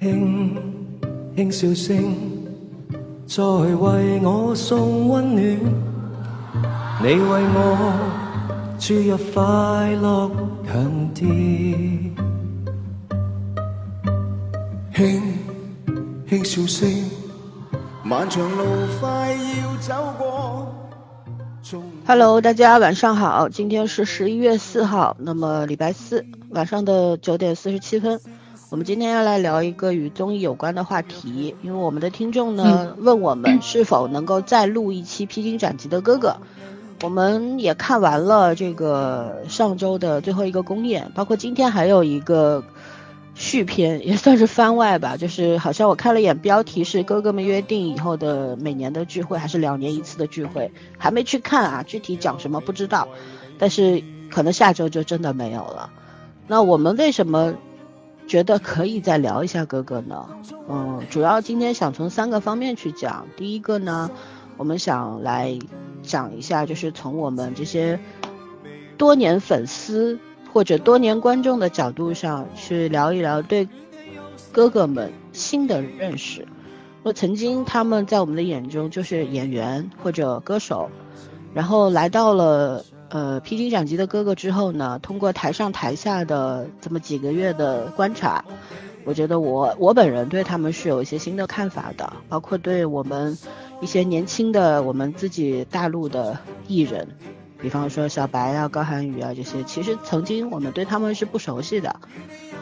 轻轻笑声，在为我送温暖。你为我注入快乐强电，轻轻笑声，漫长路快要走过。Hello，大家晚上好，今天是十一月四号，那么礼拜四晚上的九点四十七分。我们今天要来聊一个与综艺有关的话题，因为我们的听众呢问我们是否能够再录一期《披荆斩棘的哥哥》，我们也看完了这个上周的最后一个公演，包括今天还有一个续篇，也算是番外吧，就是好像我看了一眼标题是哥哥们约定以后的每年的聚会，还是两年一次的聚会，还没去看啊，具体讲什么不知道，但是可能下周就真的没有了。那我们为什么？觉得可以再聊一下哥哥呢，嗯，主要今天想从三个方面去讲。第一个呢，我们想来讲一下，就是从我们这些多年粉丝或者多年观众的角度上去聊一聊对哥哥们新的认识。说曾经他们在我们的眼中就是演员或者歌手，然后来到了。呃，披荆斩棘的哥哥之后呢，通过台上台下的这么几个月的观察，我觉得我我本人对他们是有一些新的看法的，包括对我们一些年轻的我们自己大陆的艺人，比方说小白啊、高涵宇啊这些，其实曾经我们对他们是不熟悉的，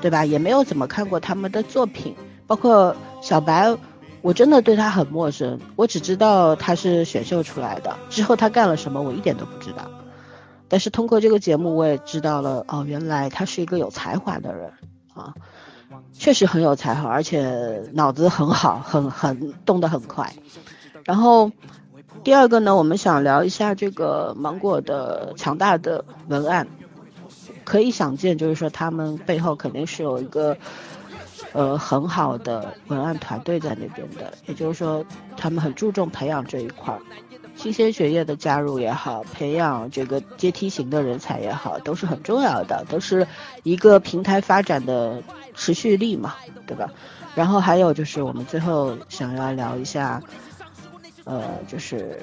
对吧？也没有怎么看过他们的作品，包括小白，我真的对他很陌生，我只知道他是选秀出来的，之后他干了什么我一点都不知道。但是通过这个节目，我也知道了哦，原来他是一个有才华的人啊，确实很有才华，而且脑子很好，很很动得很快。然后第二个呢，我们想聊一下这个芒果的强大的文案，可以想见，就是说他们背后肯定是有一个呃很好的文案团队在那边的，也就是说他们很注重培养这一块儿。新鲜血液的加入也好，培养这个阶梯型的人才也好，都是很重要的，都是一个平台发展的持续力嘛，对吧？然后还有就是我们最后想要聊一下，呃，就是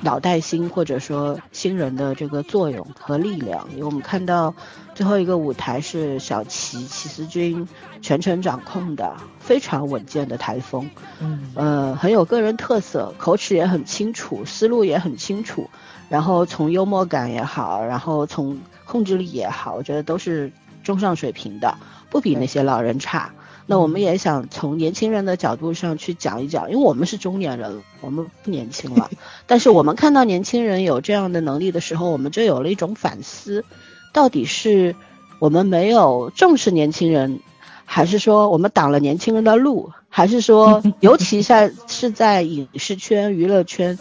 脑袋新或者说新人的这个作用和力量，因为我们看到。最后一个舞台是小齐齐思君全程掌控的，非常稳健的台风，嗯，呃，很有个人特色，口齿也很清楚，思路也很清楚，然后从幽默感也好，然后从控制力也好，我觉得都是中上水平的，不比那些老人差。那我们也想从年轻人的角度上去讲一讲，因为我们是中年人，我们不年轻了，但是我们看到年轻人有这样的能力的时候，我们就有了一种反思。到底是我们没有重视年轻人，还是说我们挡了年轻人的路，还是说，尤其在是在影视圈、娱乐圈，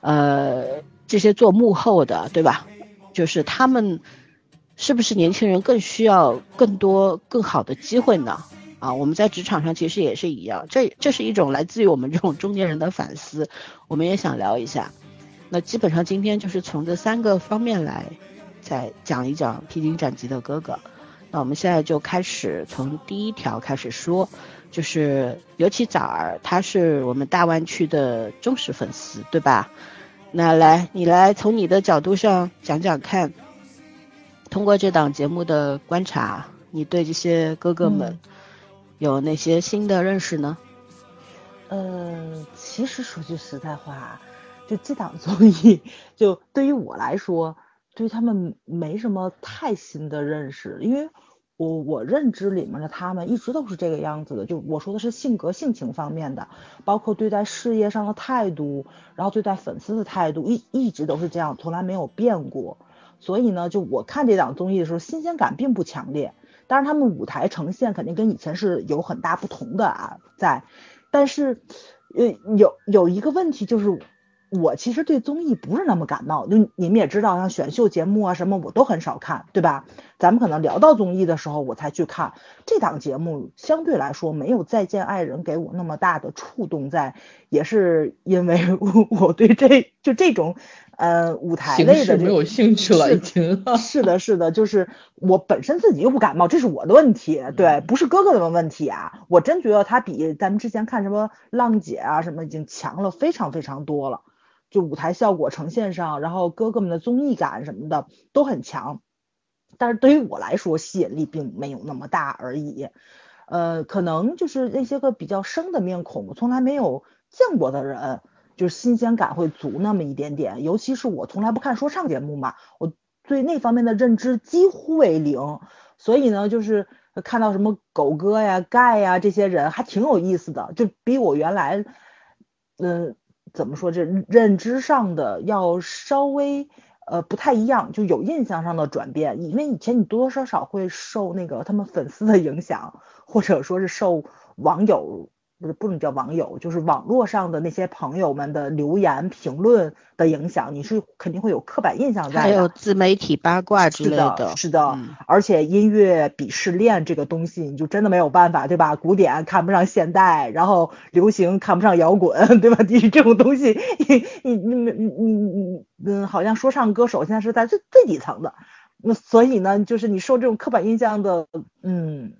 呃，这些做幕后的，对吧？就是他们是不是年轻人更需要更多更好的机会呢？啊，我们在职场上其实也是一样，这这是一种来自于我们这种中年人的反思，我们也想聊一下。那基本上今天就是从这三个方面来。再讲一讲披荆斩棘的哥哥，那我们现在就开始从第一条开始说，就是尤其早儿，他是我们大湾区的忠实粉丝，对吧？那来，你来从你的角度上讲讲看，通过这档节目的观察，你对这些哥哥们有哪些新的认识呢？呃，其实说句实在话，就这档综艺，就对于我来说。对他们没什么太新的认识，因为我我认知里面的他们一直都是这个样子的。就我说的是性格性情方面的，包括对待事业上的态度，然后对待粉丝的态度，一一直都是这样，从来没有变过。所以呢，就我看这档综艺的时候，新鲜感并不强烈。当然，他们舞台呈现肯定跟以前是有很大不同的啊，在。但是，呃，有有一个问题就是。我其实对综艺不是那么感冒，就你们也知道，像选秀节目啊什么，我都很少看，对吧？咱们可能聊到综艺的时候，我才去看这档节目，相对来说没有《再见爱人》给我那么大的触动在，也是因为 我对这就这种呃，舞台类的没有兴趣了，是已经。是的，是的，就是我本身自己又不感冒，这是我的问题，对，嗯不是哥哥的问题啊。我真觉得他比咱们之前看什么浪姐啊什么已经强了非常非常多了，就舞台效果呈现上，然后哥哥们的综艺感什么的都很强。但是对于我来说，吸引力并没有那么大而已。呃，可能就是那些个比较生的面孔，我从来没有见过的人，就是新鲜感会足那么一点点。尤其是我从来不看说唱节目嘛，我对那方面的认知几乎为零，所以呢，就是看到什么狗哥呀、盖呀这些人，还挺有意思的，就比我原来，嗯、怎么说这认知上的要稍微呃不太一样，就有印象上的转变。因为以前你多多少少会受那个他们粉丝的影响，或者说是受网友不是不能叫网友，就是网络上的那些朋友们的留言评论的影响，你是肯定会有刻板印象在的。还有自媒体八卦之类是的，是的，嗯而且音乐鄙视链这个东西，你就真的没有办法，对吧？古典看不上现代，然后流行看不上摇滚，对吧？你这种东西，你你你你你你嗯，好像说唱歌手现在是在最最底层的，那所以呢，就是你受这种刻板印象的，嗯，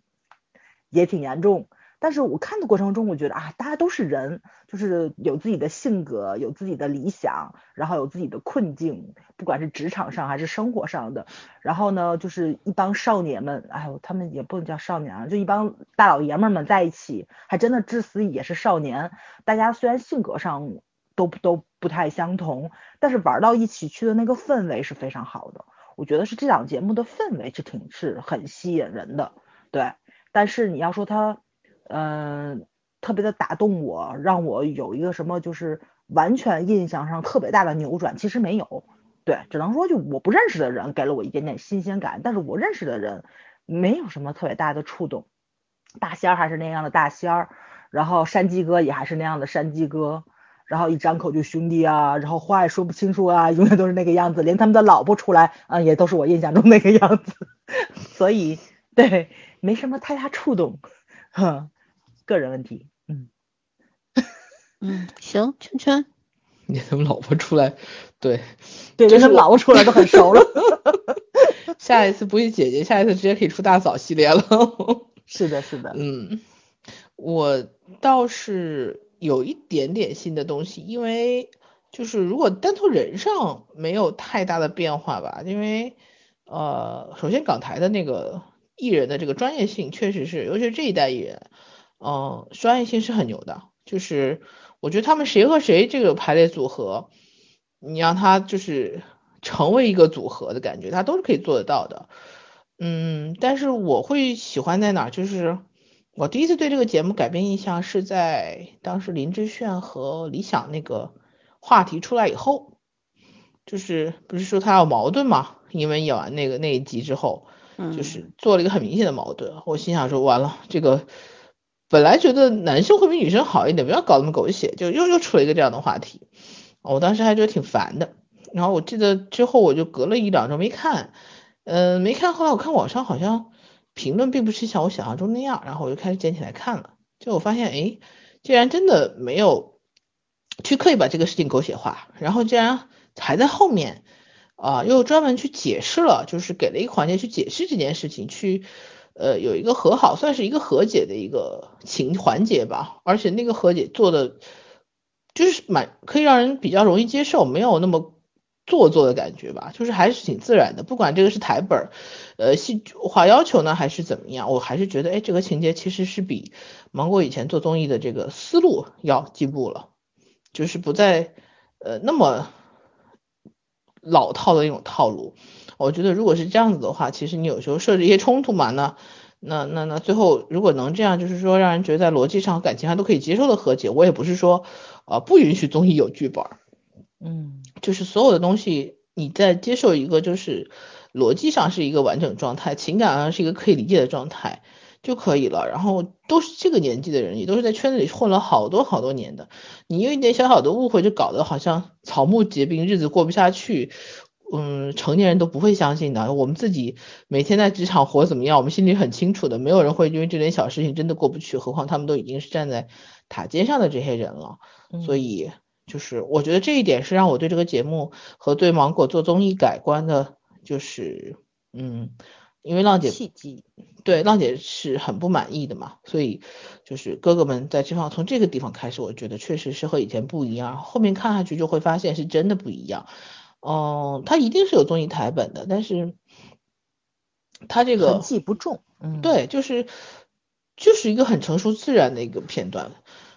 也挺严重。但是我看的过程中，我觉得啊，大家都是人，就是有自己的性格，有自己的理想，然后有自己的困境，不管是职场上还是生活上的。然后呢，就是一帮少年们，哎呦，他们也不能叫少年啊，就一帮大老爷们们在一起，还真的至死也是少年。大家虽然性格上都都不太相同，但是玩到一起去的那个氛围是非常好的。我觉得是这档节目的氛围是挺是很吸引人的，对。但是你要说它，嗯、特别的打动我，让我有一个什么就是完全印象上特别大的扭转，其实没有。对，只能说就我不认识的人给了我一点点新鲜感，但是我认识的人没有什么特别大的触动。大仙儿还是那样的大仙儿，然后山鸡哥也还是那样的山鸡哥，然后一张口就兄弟啊，然后话也说不清楚啊，永远都是那个样子，连他们的老婆出来，嗯，也都是我印象中那个样子，所以对，没什么太大触动，哼，个人问题，嗯，嗯，行，圈圈，你怎么老婆出来，对，对，连他们这是老婆出来都很熟了，下一次不是姐姐，下一次直接可以出大嫂系列了。是的，是的，嗯，我倒是有一点点新的东西，因为就是如果单从人上没有太大的变化吧，因为呃，首先港台的那个艺人的这个专业性确实是，尤其是这一代艺人，嗯、专业性是很牛的，就是我觉得他们谁和谁这个排列组合，你让他就是成为一个组合的感觉，他都是可以做得到的。嗯，但是我会喜欢在哪儿？就是我第一次对这个节目改变印象是在当时林志炫和李想那个话题出来以后，就是不是说他有矛盾嘛？因为演完那个那一集之后，嗯，就是做了一个很明显的矛盾。我心想说，完了，这个本来觉得男生会比女生好一点，不要搞那么狗血，就又又出了一个这样的话题。我当时还觉得挺烦的。然后我记得之后我就隔了一两周没看，嗯、没看。后来我看网上好像评论并不是像我想象中那样，然后我就开始捡起来看了。就我发现，哎，竟然真的没有去刻意把这个事情狗血化，然后竟然还在后面啊、又专门去解释了，就是给了一个环节去解释这件事情，去呃有一个和好，算是一个和解的一个情环节吧。而且那个和解做的就是蛮可以让人比较容易接受，没有那么做作的感觉吧，就是还是挺自然的。不管这个是台本，呃，戏剧化要求呢，还是怎么样，我还是觉得，哎，这个情节其实是比芒果以前做综艺的这个思路要进步了，就是不再呃那么老套的那种套路。我觉得如果是这样子的话，其实你有时候设置一些冲突嘛，那那那那最后如果能这样，就是说让人觉得在逻辑上、感情上都可以接受的和解，我也不是说呃不允许综艺有剧本，嗯就是所有的东西你在接受一个就是逻辑上是一个完整状态，情感上是一个可以理解的状态就可以了。然后都是这个年纪的人，也都是在圈子里混了好多好多年的，你有一点小小的误会就搞得好像草木皆兵，日子过不下去。嗯，成年人都不会相信的。我们自己每天在职场活怎么样，我们心里很清楚的。没有人会因为这点小事情真的过不去，何况他们都已经是站在塔尖上的这些人了。所嗯以就是我觉得这一点是让我对这个节目和对芒果做综艺改观的，就是嗯，因为浪姐契机，对浪姐是很不满意的嘛，所以就是哥哥们在这方从这个地方开始，我觉得确实是和以前不一样，后面看下去就会发现是真的不一样。嗯，他一定是有综艺台本的，但是他这个痕迹不重，嗯，对，就是就是一个很成熟自然的一个片段。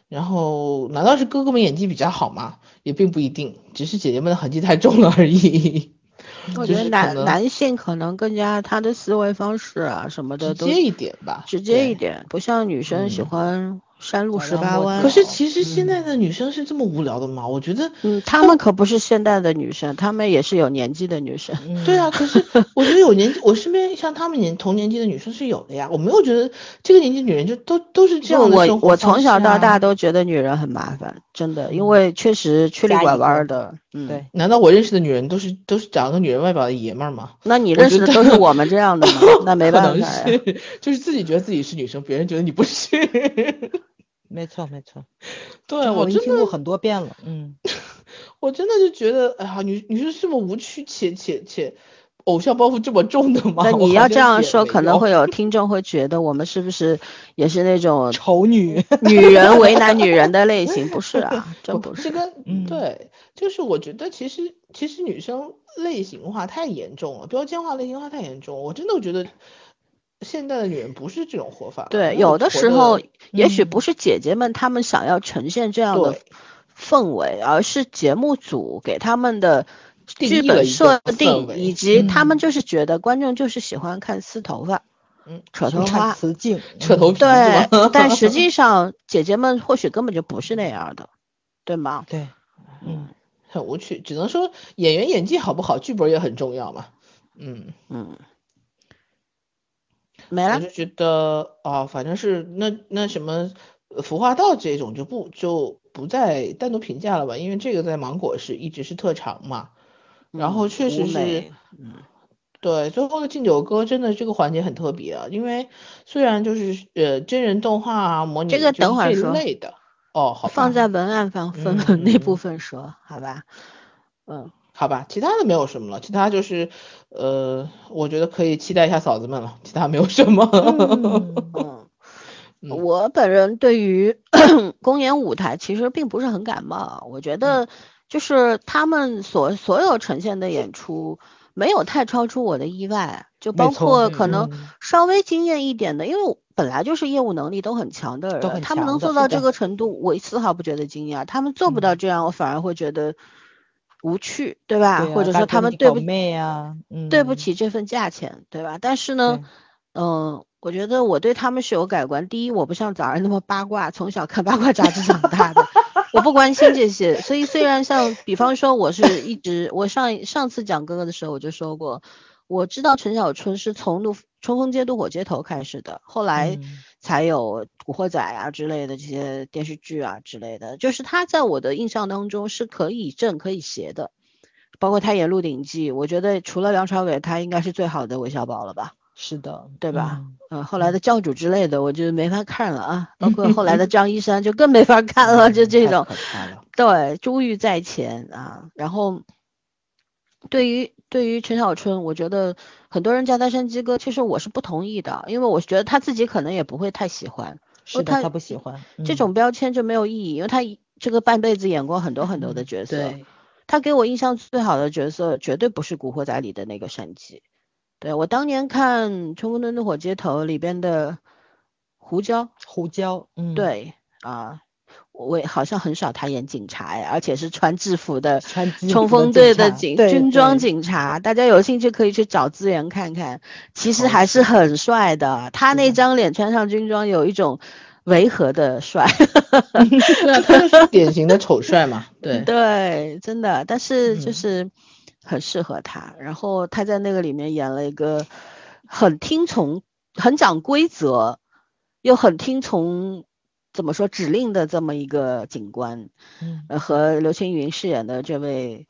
然后难道是哥哥们演技比较好吗？也并不一定，只是姐姐们的痕迹太重了而已。我觉得男男性可能更加他的思维方式啊什么的直接一点吧，直接一点，不像女生喜欢。山路十八弯。可是其实现在的女生是这么无聊的吗？我觉得，嗯，她们可不是现代的女生，她们也是有年纪的女生。对啊，可是我觉得有年纪，我身边像她们年同年纪的女生是有的呀。我没有觉得这个年纪女人就都都是这样的生活我我从小到大都觉得女人很麻烦，真的，因为确实曲里拐弯的。嗯，对。难道我认识的女人都是都是长个女人外表的爷们儿吗？那你认识的都是我们这样的吗？那没办法呀。就是自己觉得自己是女生，别人觉得你不是。没错没错，对我真听过很多遍了，嗯，我真的就觉得，哎呀，女女生是这么无趣且且且偶像包袱这么重的吗？那你要这样说，可能会有 听众会觉得我们是不是也是那种 丑女女人为难女人的类型？不是啊，这不是。这个对，就是我觉得其实其实女生类型化太严重了，标签化类型化太严重，我真的觉得。现在的女人不是这种活法。对，有的时候也许不是姐姐们她们想要呈现这样的氛围，而是节目组给他们的剧本设定，以及他们就是觉得观众就是喜欢看撕头发，嗯，扯头发、雌竞、扯头皮。对，但实际 上姐姐们或许根本就不是那样的，对吗？对，嗯，很无趣，只能说演员演技好不好，剧本也很重要嘛。嗯嗯。没了，我就觉得啊，反正是那那什么，服化道这种就不就不再单独评价了吧，因为这个在芒果是一直是特长嘛。然后确实是，嗯，对，最后的敬酒歌真的这个环节很特别啊，因为虽然就是呃真人动画啊模拟这个等会儿说类的。哦，好放在文案方。分文那部分说，好吧，嗯。好吧，其他的没有什么了，其他就是，呃，我觉得可以期待一下嫂子们了，其他没有什么。嗯，我本人对于 公演舞台其实并不是很感冒，我觉得就是他们所所有呈现的演出没有太超出我的意外，就包括可能稍微惊艳一点的，因为本来就是业务能力都很强的人，他们能做到这个程度，我丝毫不觉得惊讶，他们做不到这样，我反而会觉得。无趣，对吧？或者说他们对不对不起这份价钱，对吧？但是呢，嗯，我觉得我对他们是有改观。第一，我不像早上那么八卦，从小看八卦杂志长大的，我不关心这些。所以虽然像，比方说，我是一直，我上上次讲哥哥的时候我就说过，我知道陈小春是从怒冲锋街、怒火街头开始的，后来。才有《古惑仔》啊之类的这些电视剧啊之类的，就是他在我的印象当中是可以正可以邪的，包括他演《鹿鼎记》，我觉得除了梁朝伟，他应该是最好的韦小宝了吧？是的，对吧？嗯，后来的教主之类的，我就没法看了啊，包括 后来的张一山就更没法看了，就这种，对，珠玉在前啊，然后。对于对于陈小春，我觉得很多人叫他山鸡哥，其实我是不同意的，因为我觉得他自己可能也不会太喜欢，是的，他不喜欢这种标签就没有意义，因为他这个半辈子演过很多很多的角色，他给我印象最好的角色绝对不是《古惑仔》里的那个山鸡，对我当年看《冲锋队怒火街头》里边的胡椒，胡椒，嗯，对啊。我好像很少他演警察哎，而且是 穿制服的冲锋队的警军装警察，大家有兴趣可以去找资源看看，其实还是很帅的。他那张脸穿上军装，有一种违和的帅，对啊，他就是典型的丑帅嘛。对对，真的，但是就是很适合他。然后他在那个里面演了一个很听从、很讲规则，又很听从。怎么说指令的这么一个警官，嗯，和刘青云饰演的这位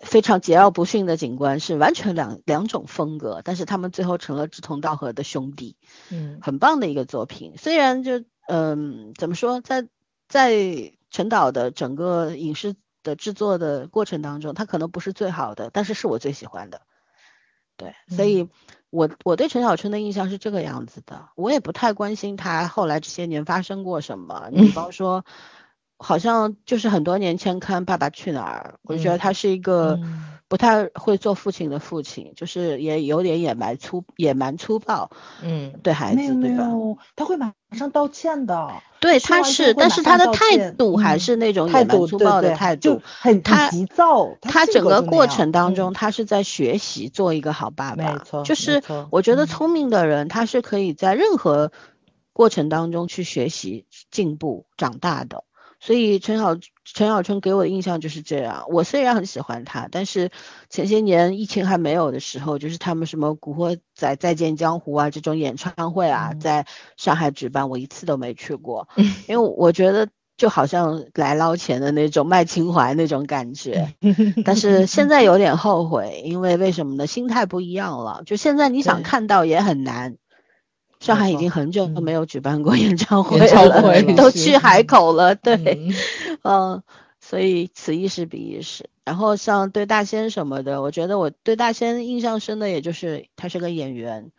非常桀骜不驯的警官是完全两两种风格，但是他们最后成了志同道合的兄弟，嗯，很棒的一个作品。虽然就嗯，怎么说，在在陈导的整个影视的制作的过程当中，他可能不是最好的，但是是我最喜欢的。对，所以我我对陈小春的印象是这个样子的，我也不太关心他后来这些年发生过什么。你比方说，好像就是很多年前看《爸爸去哪儿》，我就觉得他是一个不太会做父亲的父亲，就是也有点野蛮粗野蛮粗暴，嗯，对孩子，对吧？他会马上道歉的。对，他是，但是他的态度还是那种野蛮粗暴的态度，很他急躁。他整个过程当中，他是在学习做一个好爸爸。没错，就是我觉得聪明的人，他是可以在任何过程当中去学习、进步、长大的。所以陈小陈小春给我的印象就是这样。我虽然很喜欢他，但是前些年疫情还没有的时候，就是他们什么《古惑仔再见江湖》啊这种演唱会啊，在上海举办，我一次都没去过，因为我觉得就好像来捞钱的那种卖情怀那种感觉。但是现在有点后悔，因为为什么呢？心态不一样了。就现在你想看到也很难。上海已经很久都没有举办过演唱会了，都去海口了。对，嗯，所以此一时彼一时。然后像对大仙什么的，我觉得我对大仙印象深的，也就是他是个演员，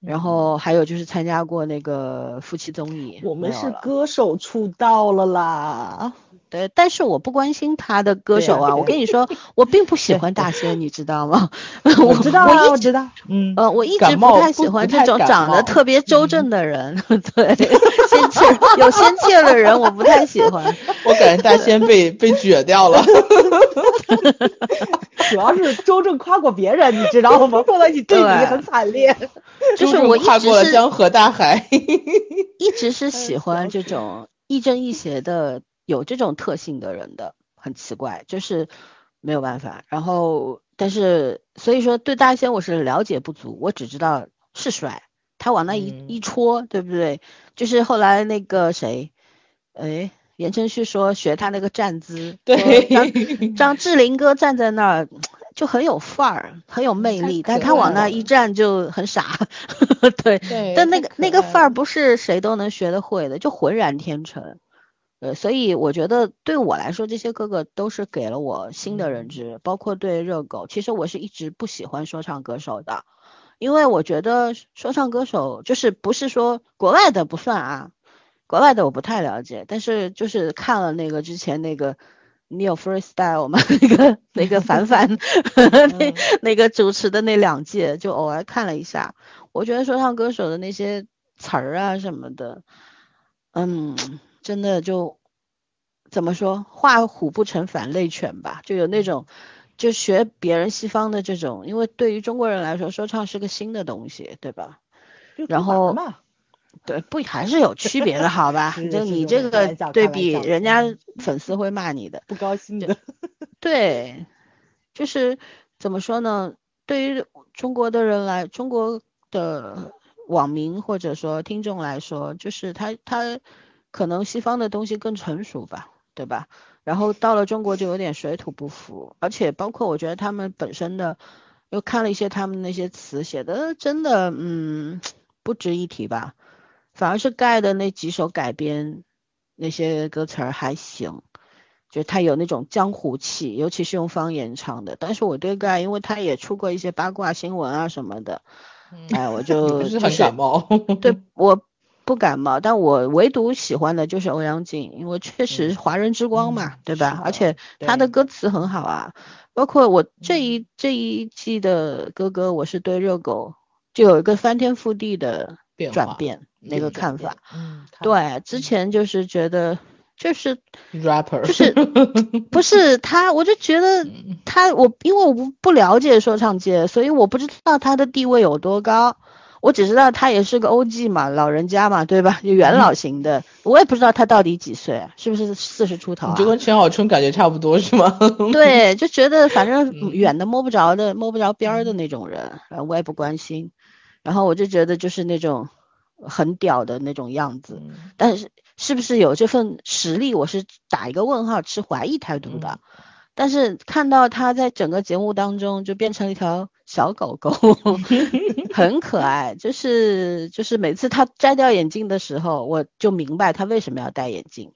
然后还有就是参加过那个夫妻综艺。我们是歌手出道了啦。对，但是我不关心他的歌手啊，我跟你说，我并不喜欢大仙，你知道吗？我知道啊，我知道，嗯，呃，我一直不太喜欢这种长得特别周正的人，对，仙气有 仙气的人我不太喜欢。我感觉大仙被被撅掉了，主要是周正夸过别人，你知道吗？放在一起对比很惨烈。就是我跨过了江河大海，一直是喜欢这种亦正亦邪的。有这种特性的人的很奇怪，就是没有办法。然后，但是所以说对大仙我是了解不足，我只知道是帅，他往那一一戳，对不对？就是后来那个谁，哎，言承旭说学他那个站姿，对，张 张智霖哥站在那儿就很有范儿，很有魅力，但他往那一站就很傻，对，但那个那个范儿不是谁都能学得会的，就浑然天成。呃，所以我觉得对我来说，这些哥哥都是给了我新的认知，包括对热狗。其实我是一直不喜欢说唱歌手的，因为我觉得说唱歌手就是不是说国外的不算啊，国外的我不太了解，但是就是看了那个之前那个你有 freestyle 吗？那个那个凡凡 那那个主持的那两届，就偶尔看了一下，我觉得说唱歌手的那些词儿啊什么的，嗯。真的就怎么说，画虎不成反类犬吧，就有那种就学别人西方的这种，因为对于中国人来说，说唱是个新的东西，对吧？然后对不还是有区别的，好吧？就你这个对比，人家粉丝会骂你的，不高兴的。对，就是怎么说呢？对于中国的人来，中国的网民或者说听众来说，就是他他。可能西方的东西更成熟吧，对吧？然后到了中国就有点水土不服，而且包括我觉得他们本身的，又看了一些他们那些词写的真的，嗯，不值一提吧。反而是盖的那几首改编那些歌词儿还行，就他有那种江湖气，尤其是用方言唱的。但是我对盖，因为他也出过一些八卦新闻啊什么的，哎，我 就是很感冒。对我。不感冒，但我唯独喜欢的就是欧阳靖，因为确实华人之光嘛，对吧？而且他的歌词很好啊，包括我这一这一季的哥哥，我是对热狗就有一个翻天覆地的转变那个看法。嗯，对，之前就是觉得就是 rapper，就是 不是他，我就觉得他我因为我不不了解说唱界，所以我不知道他的地位有多高。我只知道他也是个 OG 嘛，老人家嘛，对吧？就元老型的，我也不知道他到底几岁，是不是四十出头啊？就跟陈小春感觉差不多是吗？对，就觉得反正远的摸不着的，摸不着边儿的那种人，我也不关心。然后我就觉得就是那种很屌的那种样子，但是是不是有这份实力，我是打一个问号，持怀疑态度的。但是看到他在整个节目当中就变成一条小狗狗，很可爱。就是就是每次他摘掉眼镜的时候，我就明白他为什么要戴眼镜。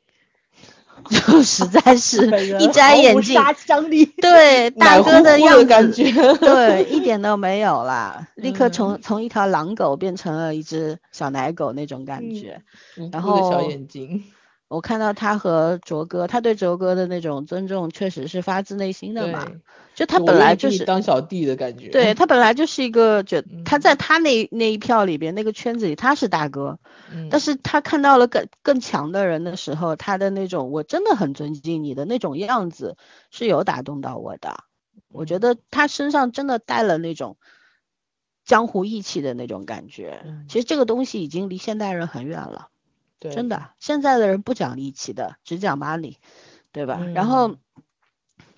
就实在是一摘眼镜，杀伤力。对 大哥乎乎样子，感觉，对，一点都没有了，立刻嗯从从一条狼狗变成了一只小奶狗那种感嗯觉。然后小后眼睛，我看到他和卓哥，他对卓哥的那种尊重，确实是发自内心的嘛。对，就他本来就是，当小弟的感觉，对他本来就是一个，就他嗯在他那那一票里边那个圈子里他是大哥，嗯，但是他看到了更更强的人的时候，他的那种我真的很尊敬你的那种样子是有打动到我的。我嗯觉得他身上真的带了那种江湖义气的那种感觉。嗯其实这个东西已经离现代人很远了。对真的，现在的人不讲义气的，只讲 money，对吧？然后，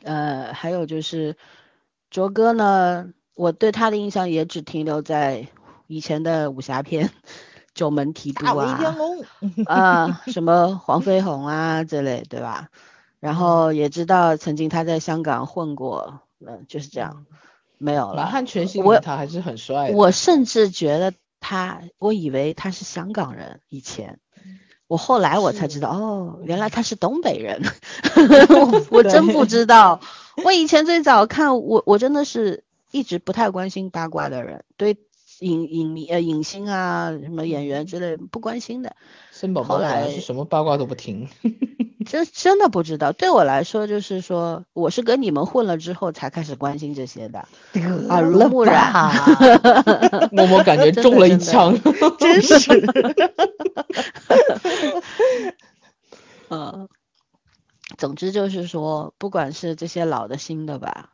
呃，还有就是卓哥呢，我对他的印象也只停留在以前的武侠片，九门提督啊，龙，啊，什么黄飞鸿啊这类，对吧？然后也知道曾经他在香港混过，嗯，就是这样，没有了。他还是很帅的，我甚至觉得他，我以为他是香港人，以前，我后来我才知道，哦，原来他是东北人，我我真不知道。我以前最早看我，我真的是一直不太关心八卦的人，对影影迷呃影星啊什么演员之类不关心的，森宝宝后来是什么八卦都不听，真真的不知道。对我来说，就是说我是跟你们混了之后才开始关心这些的。耳濡目染了 默默感觉中了一枪，真是。嗯，总之就是说，不管是这些老的、新的吧，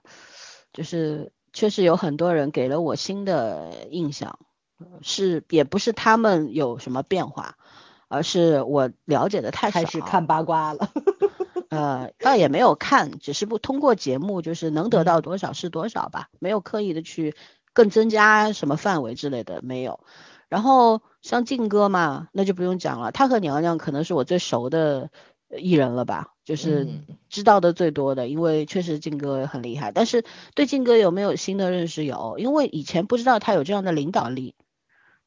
就是确实有很多人给了我新的印象，是也不是他们有什么变化，而是我了解的太少。开始看八卦了。呃，倒也没有看，只是不通过节目，就是能得嗯到多少是多少吧，没有刻意的去更增加什么范围之类的，没有。然后像靖哥嘛，那就不用讲了，他和娘娘可能是我最熟的呃艺人了吧，就是嗯知道的最多的，因为确实靖哥很厉害。但是对靖哥有没有新的认识？有，因为以前不知道他有这样的领导力，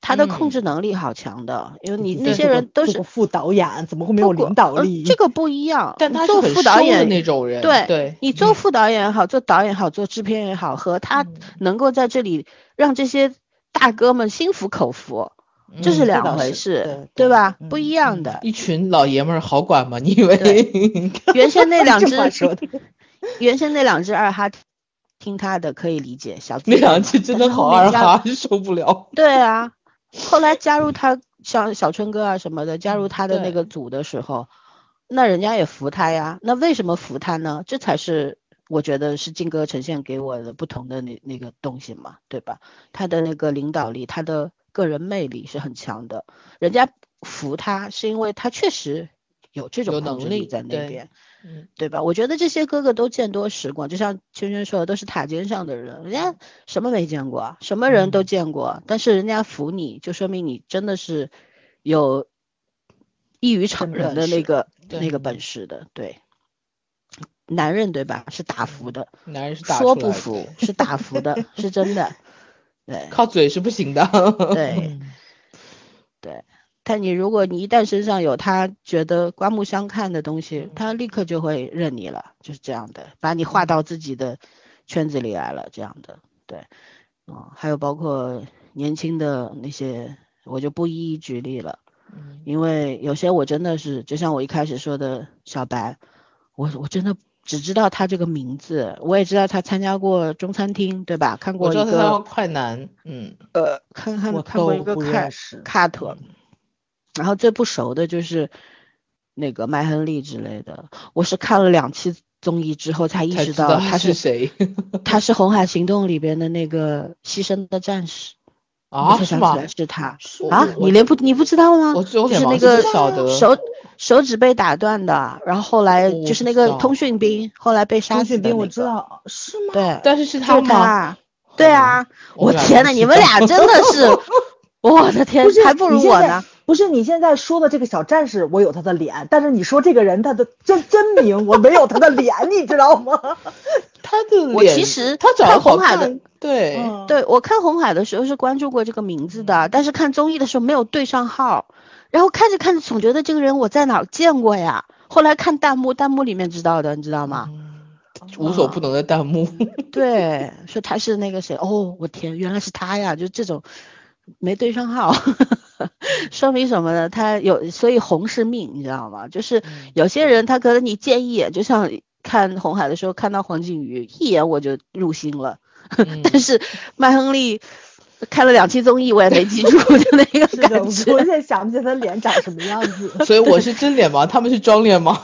他的控嗯制能力好强的，因为你那些人都是副导演，怎么会没有领导呃力？这个不一样，但他是做副导演那种人，对对，你做副导演也好，做导演也好，做制片也好，和他嗯能够在这里让这些大哥们心服口服，这是嗯两回事，对对吧？嗯不一样的。一群老爷们儿好管吗？你以为？原先那两只，原先那两只二哈听他的可以理解，小那两只真的好二哈，受不了。对啊，后来加入他像小春哥啊什么的，加入他的那个组的时候，那人家也服他呀。那为什么服他呢？这才是我觉得是靖哥呈现给我的不同的那那个东西嘛，对吧？他的那个领导力，他的个人魅力是很强的。人家服他是因为他确实有这种能力在那边。嗯，对吧？我觉得这些哥哥都见多识广，就像圈圈说的，都是塔尖上的人，人家什么没见过，什么人都嗯见过，但是人家服你，就说明你真的是有异于常人的那个那个本事的，对。男人对吧？是打服的，男人是打说不服是打服的，是真的。对。靠嘴是不行的。对，对。但你如果你一旦身上有他觉得刮目相看的东西，他立刻就会认你了，就是这样的，把你划到自己的圈子里来了，这样的，对，嗯，还有包括年轻的那些，我就不一一举例了，嗯。因为有些我真的是，就像我一开始说的小白，我我真的只知道他这个名字，我也知道他参加过中餐厅，对吧？看过一个快男，嗯，呃，看看我看过一个 cut 然后最不熟的就是那个麦亨利之类的，我是看了两期综艺之后才意识才知道他是谁。他是《红海行动》里边的那个牺牲的战士。我啊？我才想起来？是他我啊！你连不你不知道吗？我有就是那个手手指被打断的，然后后来就是那个通讯兵，后来被杀通讯兵我知道，是吗？对，但是是他吗？他，对啊，我天呐，你们俩真的是，我的天，还不如我呢。不是你现在说的这个小战士，我有他的脸，但是你说这个人他的真真名，我没有他的脸，你知道吗？他的我脸其实他长得好看红海的，对，嗯，对我看红海的时候是关注过这个名字的，但是看综艺的时候没有对上号，然后看着看着总觉得这个人我在哪儿见过呀，后来看弹幕，弹幕里面知道的，你知道吗？嗯无所不能的弹幕。对，说他是那个谁，哦，我天，原来是他呀，就这种没对上号，说明什么呢？他有，所以红是命，你知道吗？就是嗯有些人他可能你见一眼，就像看红海的时候看到黄景瑜，一眼我就入心了，嗯 但是麦亨利看了两期综艺，我也没记住，就那个感觉，我，现在想不起来他脸长什么样子。所以我是真脸盲，他们是装脸盲，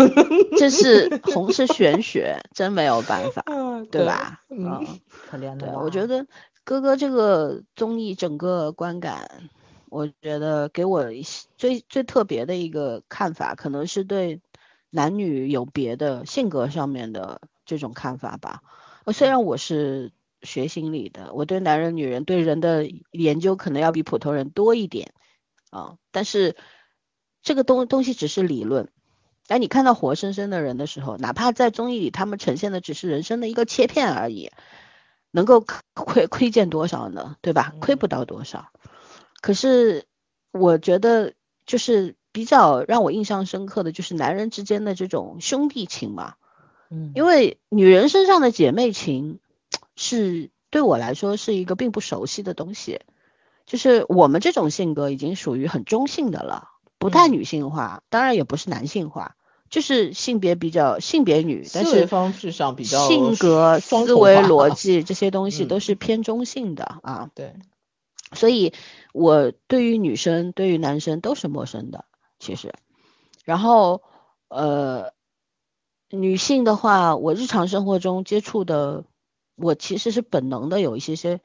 这是红是玄学，真没有办法，对吧？嗯可怜的吧，我觉得哥哥这个综艺整个观感，我觉得给我最最特别的一个看法，可能是对男女有别的性格上面的这种看法吧。虽然我是学心理的，我对男人、女人对人的研究可能要比普通人多一点啊，但是这个东东西只是理论。当你看到活生生的人的时候，哪怕在综艺里他们呈现的只是人生的一个切片而已，能够亏亏见多少呢？对吧？亏不到多少。可是我觉得，就是比较让我印象深刻的就是男人之间的这种兄弟情嘛。嗯，因为女人身上的姐妹情，是对我来说是一个并不熟悉的东西。就是我们这种性格已经属于很中性的了，不太嗯女性化，当然也不是男性化，就是性别比较性别女，但是思维方式上比较性格、思维逻辑 这些东西嗯都是偏中性的啊。对，所以我对于女生、对于男生都是陌生的，其实。然后呃，女性的话，我日常生活中接触的，我其实是本能的有一些些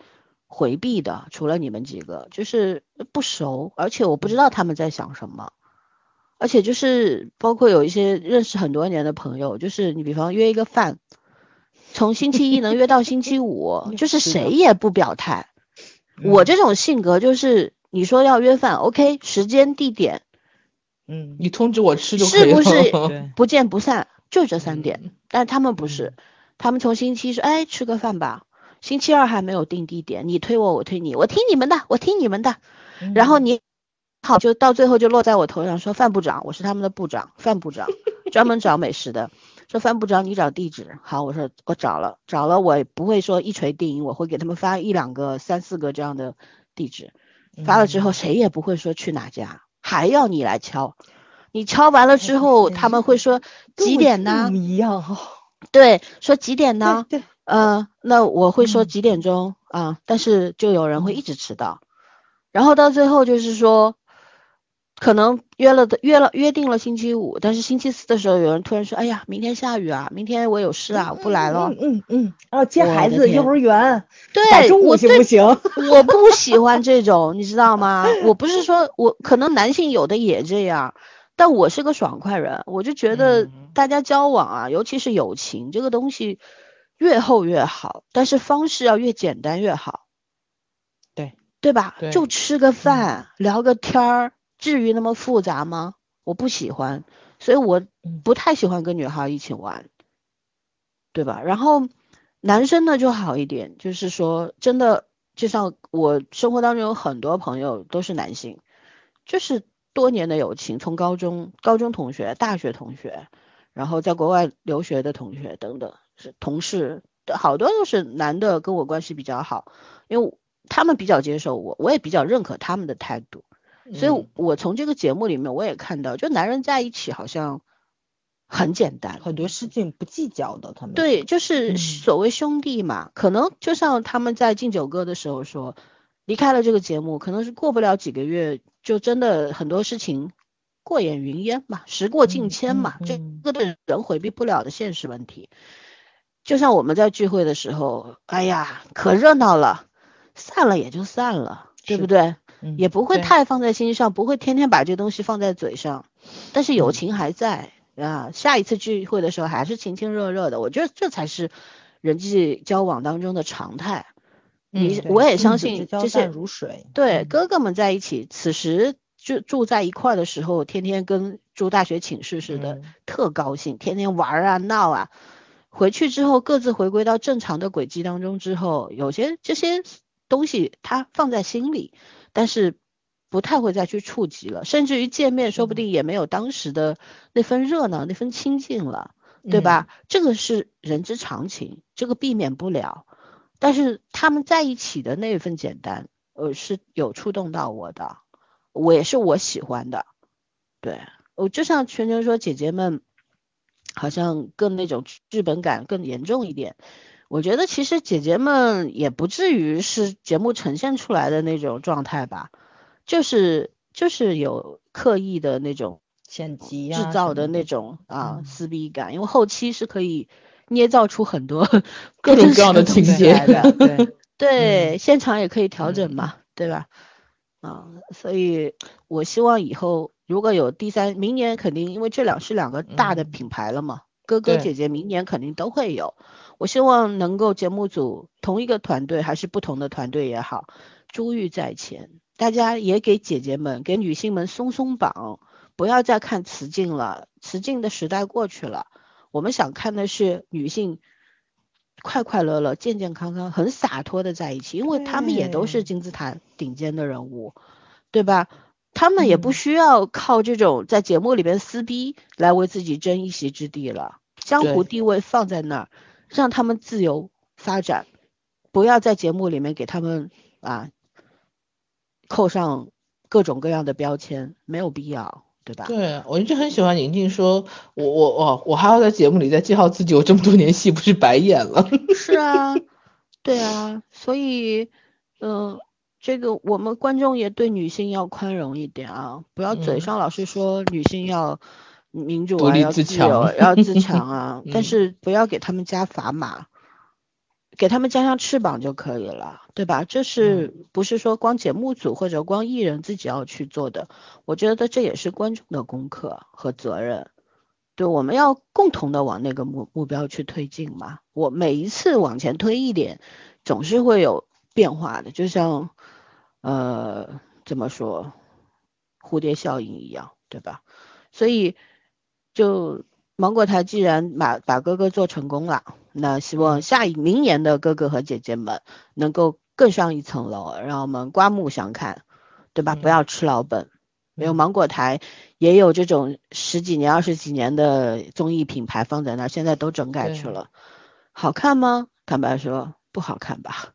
回避的，除了你们几个，就是不熟，而且我不知道他们在想什么。而且就是包括有一些认识很多年的朋友，就是你比方约一个饭，从星期一能约到星期五，就是谁也不表态。我这种性格就是，你说要约饭，OK，时间地点嗯，你通知我吃就可以了。是不是，不见不散，就这三点。嗯但是他们不是，他们从星期一说，哎，吃个饭吧。星期二还没有定地点，你推我，我推你，我听你们的，我听你们的。嗯然后你好，就到最后就落在我头上，说范部长，我是他们的部长，范部长专门找美食的。说范部长，你找地址。好，我说我找了，找了，我也不会说一锤定音，我会给他们发一两个、三四个这样的地址。发了之后，谁也不会说去哪家，还要你来敲。你敲完了之后，他们会说几点呢不？一样哈。对，说几点呢？对对，呃，那我会说嗯几点钟啊？但是就有人会一直迟到，然后到最后就是说，可能约了的约了约定了星期五，但是星期四的时候有人突然说，哎呀，明天下雨啊，明天我有事啊，我不来了。嗯嗯嗯，然后接孩子幼儿园，对，中午我不行？我不喜欢这种，你知道吗？我不是说我可能男性有的也这样，但我是个爽快人，我就觉得嗯大家交往啊，尤其是友情这个东西，越厚越好，但是方式要越简单越好。对对吧？对就吃个饭、聊个天儿，至于那么复杂吗？我不喜欢，所以我嗯不太喜欢跟女孩一起玩，对吧？然后男生呢就好一点，就是说真的，就像我生活当中有很多朋友都是男性，就是多年的友情，从高中、高中同学、大学同学，然后在国外留学的同学等等，是同事，好多都是男的跟我关系比较好，因为他们比较接受我，我也比较认可他们的态度。所以嗯，我从这个节目里面我也看到，就男人在一起好像很简单，很多事情不计较的，他们。对，就是嗯。所谓兄弟嘛，可能就像他们在敬酒歌的时候说，离开了这个节目，可能是过不了几个月，就真的很多事情过眼云烟嘛，时过境嗯迁嘛，这嗯嗯。个的人回避不了的现实问题。就像我们在聚会的时候，哎呀，可热闹了，散了也就散了，对不对？嗯也不会太放在心上，不会天天把这东西放在嘴上，但是友嗯情还在啊。下一次聚会的时候还是亲亲热热的，我觉得这才是人际交往当中的常态。你嗯对我也相信这些如水。嗯对哥哥们在一起，此时就住在一块儿的时候，天天跟住大学寝室似的，嗯特高兴，天天玩儿啊闹啊。回去之后各自回归到正常的轨迹当中之后，有些这些东西他放在心里，但是不太会再去触及了，甚至于见面说不定也没有当时的那份热闹、那份亲近了，对吧？这个是人之常情，这个避免不了。但是他们在一起的那份简单，呃，是有触动到我的，我也是我喜欢的。对我就像全全说，姐姐们好像更那种剧本感更严重一点。我觉得其实姐姐们也不至于是节目呈现出来的那种状态吧，就是就是有刻意的那种剪辑制造的那种啊撕逼感，因为后期是可以捏造出很多 各种各样的情节的，对对，现场也可以调整嘛，对吧？啊，所以我希望以后如果有第三，明年肯定因为这两是两个大的品牌了嘛，哥哥姐姐明年肯定都会有。我希望能够节目组同一个团队还是不同的团队也好，珠玉在前，大家也给姐姐们、给女性们松松绑，不要再看雌竞了，雌竞的时代过去了。我们想看的是女性快快乐乐、健健康康、很洒脱的在一起，因为她们也都是金字塔顶尖的人物，对吧？她们也不需要靠这种在节目里边撕逼来为自己争一席之地了，江湖地位放在那儿。让他们自由发展，不要在节目里面给他们啊扣上各种各样的标签，没有必要，对吧？对，我一直很喜欢宁静说，我我我我还要在节目里再介绍自己，我这么多年戏不是白演了？是啊，对啊，所以嗯，这个我们观众也对女性要宽容一点啊，不要嘴上老是说女性要。民主啊，要自由，要自强啊！但是不要给他们加砝码，给他们加上翅膀就可以了，对吧？这是不是说光节目组或者光艺人自己要去做的？我觉得这也是观众的功课和责任。对，我们要共同的往那个目目标去推进嘛。我每一次往前推一点，总是会有变化的，就像呃怎么说蝴蝶效应一样，对吧？所以。就芒果台既然把把哥哥做成功了，那希望下一明年的哥哥和姐姐们能够更上一层楼，让我们刮目相看，对吧？不要吃老本。没有芒果台也有这种十几年、二十几年的综艺品牌放在那儿，现在都整改去了，好看吗？坦白说不好看吧。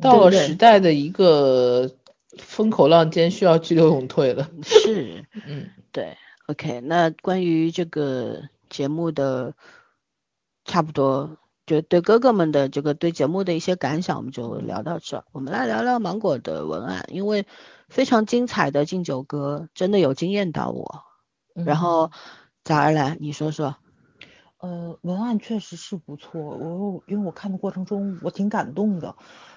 到了时代的一个风口浪尖，需要急流勇退了。是，嗯，对。OK，那关于这个节目的差不多，就对哥哥们的这个对节目的一些感想，我们就聊到这。我们来聊聊芒果的文案，因为非常精彩的敬酒歌真的有惊艳到我。然后早儿来，你说说。呃，文案确实是不错，我因为我看的过程中我挺感动的，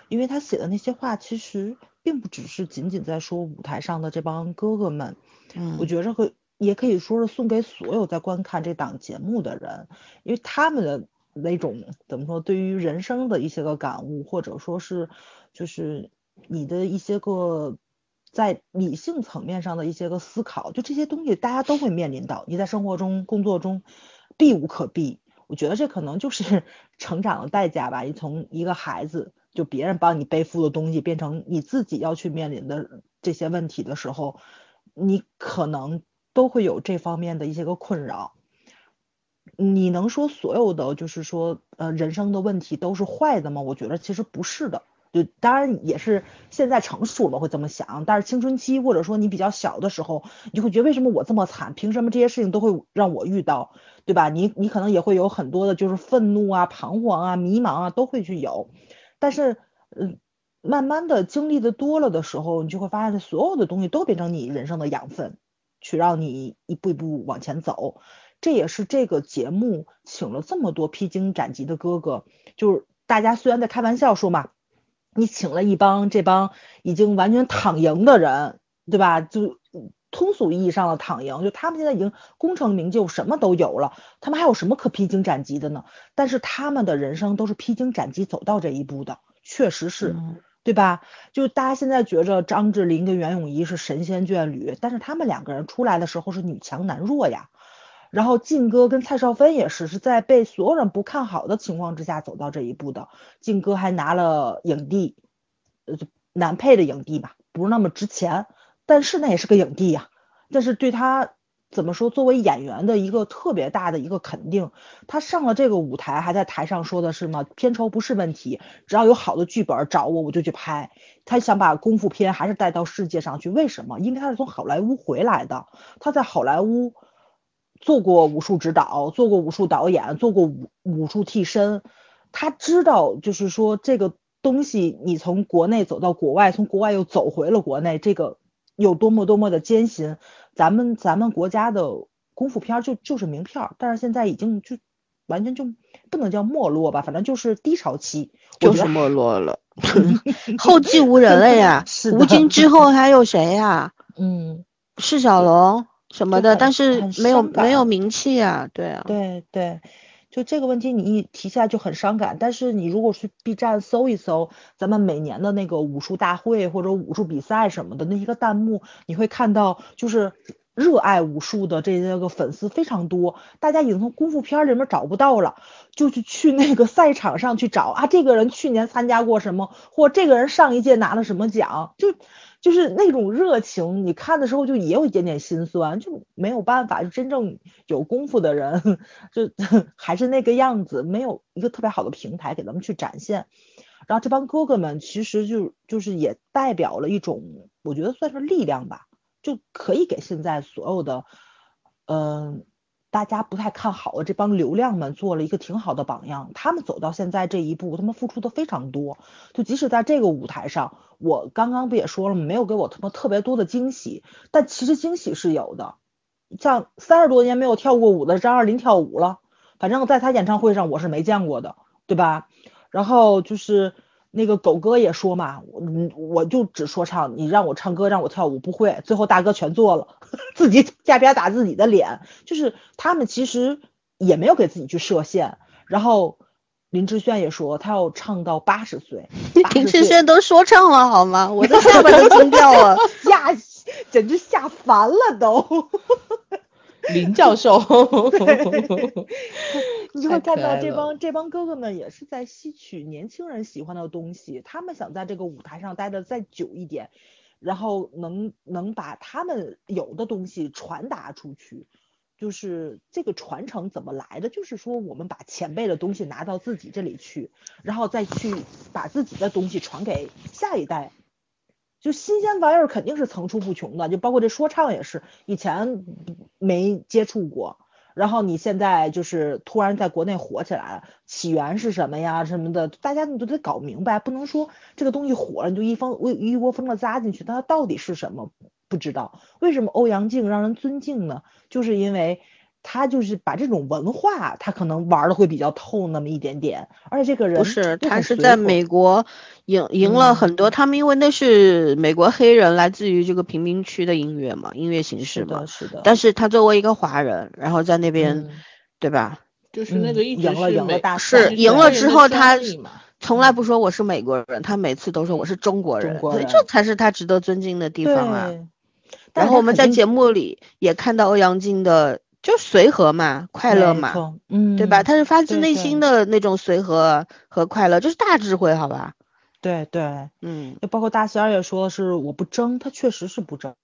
因为他写的那些话其实并不只是仅仅在说舞台上的这帮哥哥们，嗯，我觉着和。也可以说是送给所有在观看这档节目的人，因为他们的那种怎么说，对于人生的一些个感悟，或者说是就是你的一些个在理性层面上的一些个思考，就这些东西大家都会面临到，你在生活中、工作中避无可避。我觉得这可能就是 成长的代价吧。你从一个孩子，就别人帮你背负的东西，变成你自己要去面临的这些问题的时候，你可能。都会有这方面的一些个困扰，你能说所有的就是说呃人生的问题都是坏的吗？我觉得其实不是的，就当然也是现在成熟了会这么想，但是青春期或者说你比较小的时候，你就会觉得为什么我这么惨，凭什么这些事情都会让我遇到，对吧？你你可能也会有很多的就是愤怒啊、彷徨啊、迷茫啊都会去有，但是嗯，慢慢的经历的多了的时候，你就会发现所有的东西都变成你人生的养分。去让你一步一步往前走，这也是这个节目请了这么多披荆斩棘的哥哥。就是大家虽然在开玩笑说嘛，你请了一帮这帮已经完全躺赢的人，对吧？就通俗意义上的躺赢，就他们现在已经功成名就，什么都有了，他们还有什么可披荆斩棘的呢？但是他们的人生都是披荆斩棘走到这一步的，确实是。对吧？就大家现在觉着张智霖跟袁咏仪是神仙眷侣，但是他们两个人出来的时候是女强男弱呀。然后靖哥跟蔡少芬也是，是在被所有人不看好的情况之下走到这一步的。靖哥还拿了影帝，呃，男配的影帝吧，不是那么值钱，但是那也是个影帝呀，但是对他。怎么说？作为演员的一个特别大的一个肯定，他上了这个舞台，还在台上说的是吗？片酬不是问题，只要有好的剧本找我，我就去拍。他想把功夫片还是带到世界上去，为什么？因为他是从好莱坞回来的，他在好莱坞做过武术指导，做过武术导演，做过武武术替身，他知道，就是说这个东西，你从国内走到国外，从国外又走回了国内，这个有多么多么的艰辛。咱们咱们国家的功夫片就就是名片，但是现在已经就完全就不能叫没落吧，反正就是低潮期，就是没落了，后继无人了呀。是吴京之后还有谁呀？嗯，释小龙什么的，但是没有没有名气呀。对啊，对对，就这个问题你一提下就很伤感。但是你如果去 B 站搜一搜，咱们每年的那个武术大会或者武术比赛什么的那一个弹幕，你会看到就是。热爱武术的这些个粉丝非常多，大家已经从功夫片里面找不到了，就去去那个赛场上去找啊，这个人去年参加过什么，或这个人上一届拿了什么奖，就就是那种热情，你看的时候就也有一点点心酸，就没有办法，就真正有功夫的人 就 还是那个样子，没有一个特别好的平台给他们去展现。然后这帮哥哥们其实就就是也代表了一种，我觉得算是力量吧。就可以给现在所有的，嗯，大家不太看好的这帮流量们做了一个挺好的榜样。他们走到现在这一步，他们付出的非常多。就即使在这个舞台上，我刚刚不也说了吗？没有给我他妈特别多的惊喜，但其实惊喜是有的。像三十多年没有跳过舞的张二林跳舞了，反正在他演唱会上我是没见过的，对吧？然后就是。那个狗哥也说嘛，我我就只说唱，你让我唱歌让我跳舞不会，最后大哥全做了，自己下边打自己的脸，就是他们其实也没有给自己去设限。然后林志炫也说他要唱到八十岁，林志炫都说唱了好吗？我的 下巴都惊掉了，吓，简直吓烦了都。林教授，你就会看到这帮这帮哥哥们也是在吸取年轻人喜欢的东西，他们想在这个舞台上待的再久一点，然后能能把他们有的东西传达出去，就是这个传承怎么来的？就是说我们把前辈的东西拿到自己这里去，然后再去把自己的东西传给下一代。就新鲜玩意儿肯定是层出不穷的，就包括这说唱也是，以前没接触过，然后你现在就是突然在国内火起来了，起源是什么呀什么的，大家你都得搞明白，不能说这个东西火了你就一蜂一窝蜂的扎进去，它到底是什么不知道？为什么欧阳靖让人尊敬呢？就是因为。他就是把这种文化，他可能玩的会比较透那么一点点，而且这个人不是，他是在美国赢赢了很多，他们因为那是美国黑人来自于这个贫民区的音乐嘛，音乐形式嘛，是的，但是他作为一个华人，然后在那边，对吧？就是那个赢了赢了大是赢了之后，他从来不说我是美国人，他每次都说我是中国人，所以这才是他值得尊敬的地方啊。然后我们在节目里也看到欧阳靖的。就随和嘛，快乐嘛，嗯，对吧？他是发自内心的那种随和和快乐，这是大智慧，好吧？对对，嗯，就包括大仙儿也说是我不争，他确实是不争，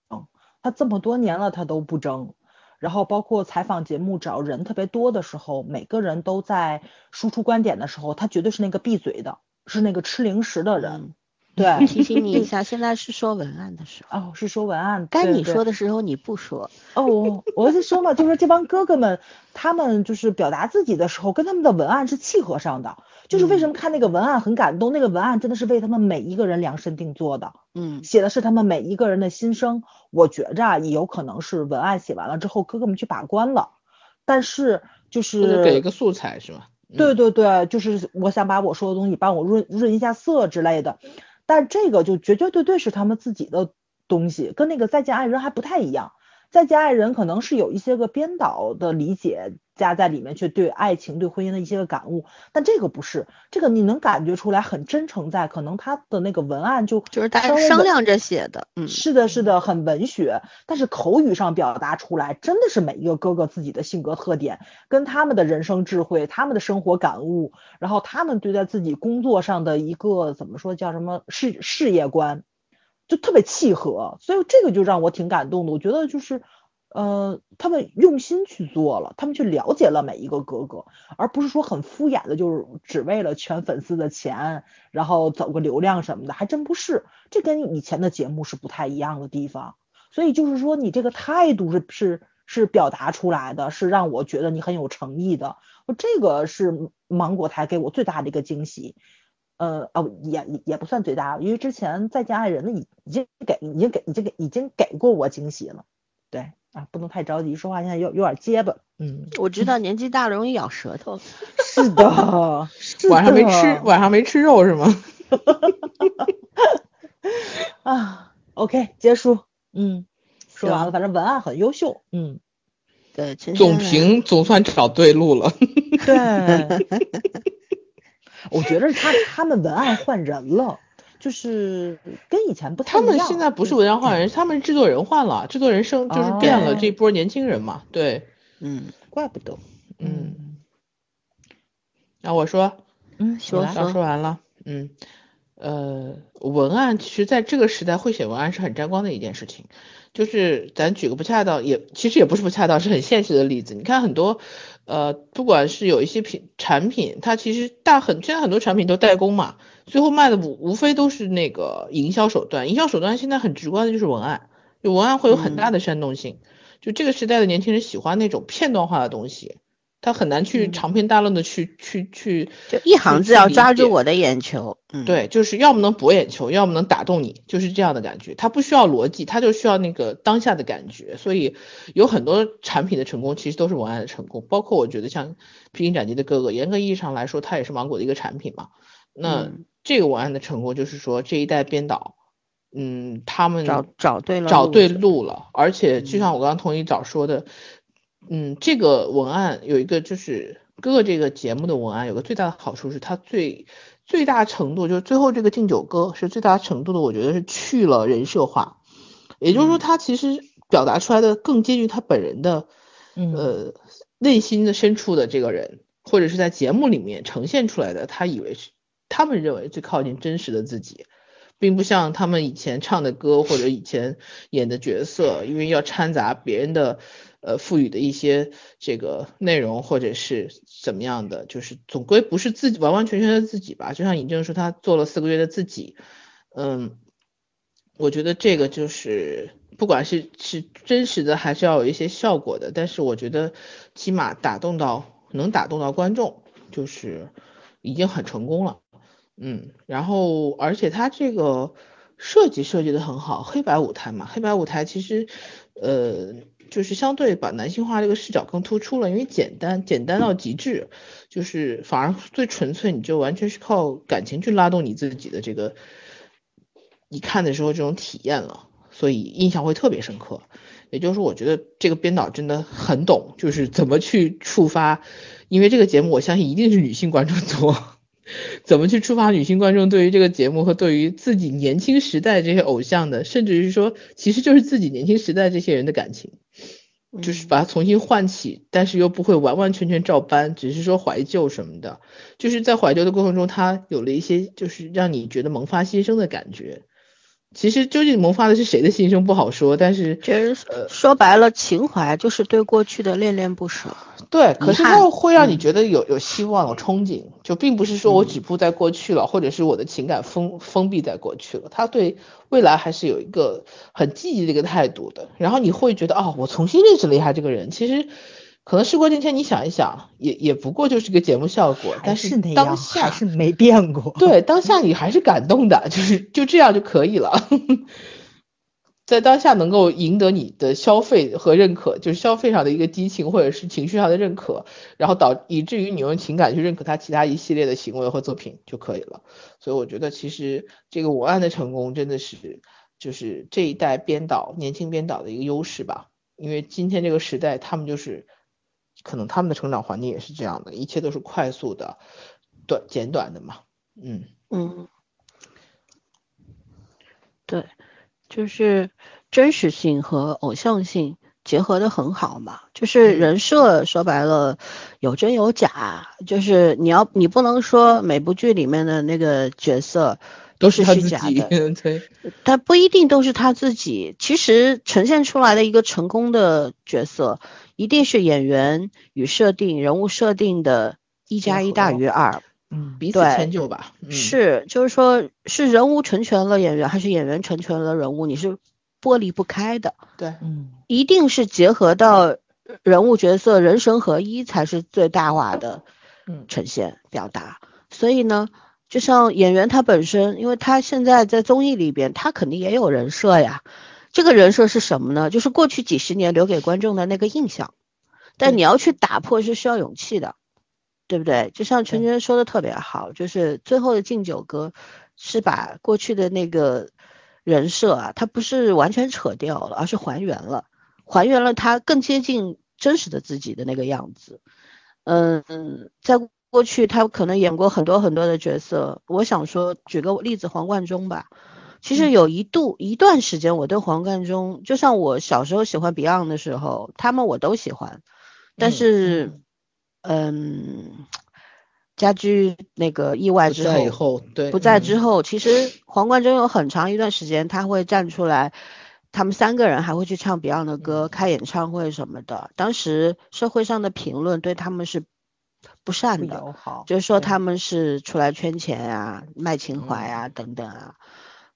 他这么多年了他都不争。然后包括采访节目只要人特别多的时候，每个人都在输出观点的时候，他绝对是那个闭嘴的，是那个吃零食的人。对，提醒你一下，现在是说文案的时候。哦，是说文案。该你说的时候你不说。哦，我就说嘛，就是这帮哥哥们，他们就是表达自己的时候，跟他们的文案是契合上的。就是为什么看那个文案很感动，那个文案真的是为他们每一个人量身定做的。嗯，写的是他们每一个人的心声。我觉着啊，也有可能是文案写完了之后，哥哥们去把关了。但是就是给一个素材是吧？对对对，就是我想把我说的东西帮我润润一下色之类的。但这个就绝绝对对是他们自己的东西，跟那个再见爱人还不太一样。再见爱人可能是有一些个编导的理解加在里面去对爱情、对婚姻的一些个感悟，但这个不是，这个你能感觉出来很真诚，在可能他的那个文案就就是大家商量着写的，嗯，是的，是的，很文学，但是口语上表达出来真的是每一个哥哥自己的性格特点，跟他们的人生智慧、他们的生活感悟，然后他们对待自己工作上的一个怎么说叫什么事事业观。就特别契合，所以这个就让我挺感动的。我觉得就是，呃，他们用心去做了，他们去了解了每一个哥哥，而不是说很敷衍的，就是只为了圈粉丝的钱，然后走个流量什么的，还真不是。这跟以前的节目是不太一样的地方。所以就是说，你这个态度是是是表达出来的，是让我觉得你很有诚意的。这个是芒果台给我最大的一个惊喜。呃哦，也也不算最大，因为之前再见爱人的已已经给已经给已经给已经给过我惊喜了。对啊，不能太着急说话，现在有有点结巴。嗯，我知道年纪大了容易咬舌头。是的，晚上没吃晚上没吃肉是吗？啊，OK，结束。嗯，说完了，反正文案很优秀。嗯，对，总评总算找对路了。对。我觉得他他们文案换人了，就是跟以前不太一样。他们现在不是文章换人，他们制作人换了，制作人生就是变了这波年轻人嘛。对，嗯，怪不得。嗯，那我说，嗯，说说说完了。嗯，呃，文案其实在这个时代会写文案是很沾光的一件事情。就是咱举个不恰当，也其实也不是不恰当，是很现实的例子。你看很多。呃，不管是有一些品产品，它其实大很，现在很多产品都代工嘛，最后卖的无无非都是那个营销手段，营销手段现在很直观的就是文案，就文案会有很大的煽动性，就这个时代的年轻人喜欢那种片段化的东西。他很难去长篇大论的去去去，就一行字要抓住我的眼球。嗯，对，就是要么能博眼球，要么能打动你，就是这样的感觉。它不需要逻辑，它就需要那个当下的感觉。所以有很多产品的成功其实都是文案的成功，包括我觉得像《披荆斩棘的哥哥》，严格意义上来说，它也是芒果的一个产品嘛。那这个文案的成功就是说这一代编导，嗯，他们找找对了，找对路了。而且就像我刚刚同意早说的。嗯，这个文案有一个就是哥哥这个节目的文案有个最大的好处是它最最大程度就是最后这个敬酒歌是最大程度的，我觉得是去了人设化，也就是说他其实表达出来的更接近他本人的，呃内心的深处的这个人，或者是在节目里面呈现出来的，他以为是他们认为最靠近真实的自己，并不像他们以前唱的歌或者以前演的角色，因为要掺杂别人的。呃，赋予的一些这个内容或者是怎么样的，就是总归不是自己完完全全的自己吧。就像尹正说，他做了四个月的自己，嗯，我觉得这个就是不管是是真实的，还是要有一些效果的。但是我觉得起码打动到能打动到观众，就是已经很成功了。嗯，然后而且他这个设计设计的很好，黑白舞台嘛，黑白舞台其实呃。就是相对把男性化这个视角更突出了，因为简单简单到极致，就是反而最纯粹，你就完全是靠感情去拉动你自己的这个，你看的时候这种体验了，所以印象会特别深刻。也就是说，我觉得这个编导真的很懂，就是怎么去触发，因为这个节目我相信一定是女性观众多。怎么去触发女性观众对于这个节目和对于自己年轻时代这些偶像的，甚至是说，其实就是自己年轻时代这些人的感情，就是把它重新唤起，但是又不会完完全全照搬，只是说怀旧什么的，就是在怀旧的过程中，它有了一些就是让你觉得萌发新生的感觉。其实究竟萌发的是谁的心声不好说，但是其实说白了，情怀就是对过去的恋恋不舍。对，可是它会让你觉得有有希望、有憧憬，就并不是说我止步在过去了，或者是我的情感封封闭在过去了。他对未来还是有一个很积极的一个态度的。然后你会觉得，哦，我重新认识了一下这个人。其实。可能事过境迁，你想一想，也也不过就是个节目效果，但是当下还是没变过。对，当下你还是感动的，就是就这样就可以了。在当下能够赢得你的消费和认可，就是消费上的一个激情或者是情绪上的认可，然后导以至于你用情感去认可他其他一系列的行为和作品就可以了。所以我觉得其实这个文案的成功真的是就是这一代编导年轻编导的一个优势吧，因为今天这个时代他们就是。可能他们的成长环境也是这样的，一切都是快速的、短简短的嘛。嗯嗯，对，就是真实性和偶像性结合的很好嘛。就是人设说白了有真有假，就是你要你不能说每部剧里面的那个角色都是他虚自己，假的。对，他不一定都是他自己，其实呈现出来的一个成功的角色，一定是演员与设定、人物设定的一加一大于二。嗯，彼此对迁就吧。嗯、，是，就是说，是人物成全了演员，还是演员成全了人物，你是剥离不开的，对，嗯一定是结合到人物角色人神合一，才是最大化的嗯呈现表达。所以呢，就像演员他本身，因为他现在在综艺里边，他肯定也有人设呀。这个人设是什么呢？就是过去几十年留给观众的那个印象，但你要去打破是需要勇气的，对不对？就像陈真说的特别好，就是最后的敬酒歌是把过去的那个人设啊，它不是完全扯掉了，而是还原了，还原了他更接近真实的自己的那个样子。嗯嗯，在过去他可能演过很多很多的角色，我想说举个例子，黄贯中吧。其实有一度一段时间，我对黄贯中，就像我小时候喜欢 Beyond 的时候，他们我都喜欢，但嗯是，嗯，家居那个意外之后，在以后，对，不在嗯。之后，其实黄贯中有很长一段时间他会站出来，他们三个人还会去唱 Beyond 的歌、开演唱会什么的。当时社会上的评论对他们是不不善的，就是说他们是出来圈钱啊、卖情怀嗯。啊等等啊。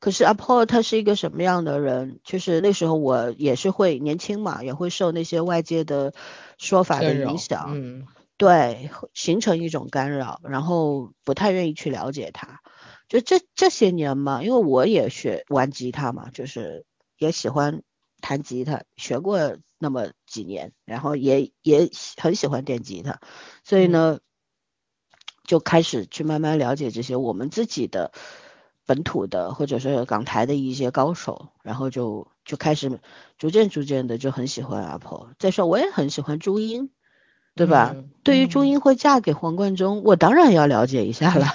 可是阿 Paul 他是一个什么样的人？就是那时候我也是会年轻嘛，也会受那些外界的说法的影响，嗯对，形成一种干扰，然后不太愿意去了解他。就这这些年嘛，因为我也学玩吉他嘛，就是也喜欢弹吉他，学过那么几年，然后也也很喜欢电吉他，所以呢，就开始去慢慢了解这些我们自己的本土的或者是港台的一些高手，然后就就开始逐渐逐渐的就很喜欢阿婆。再说我也很喜欢朱茵。对吧？嗯对于朱茵会嫁给黄贯中，我当然要了解一下了，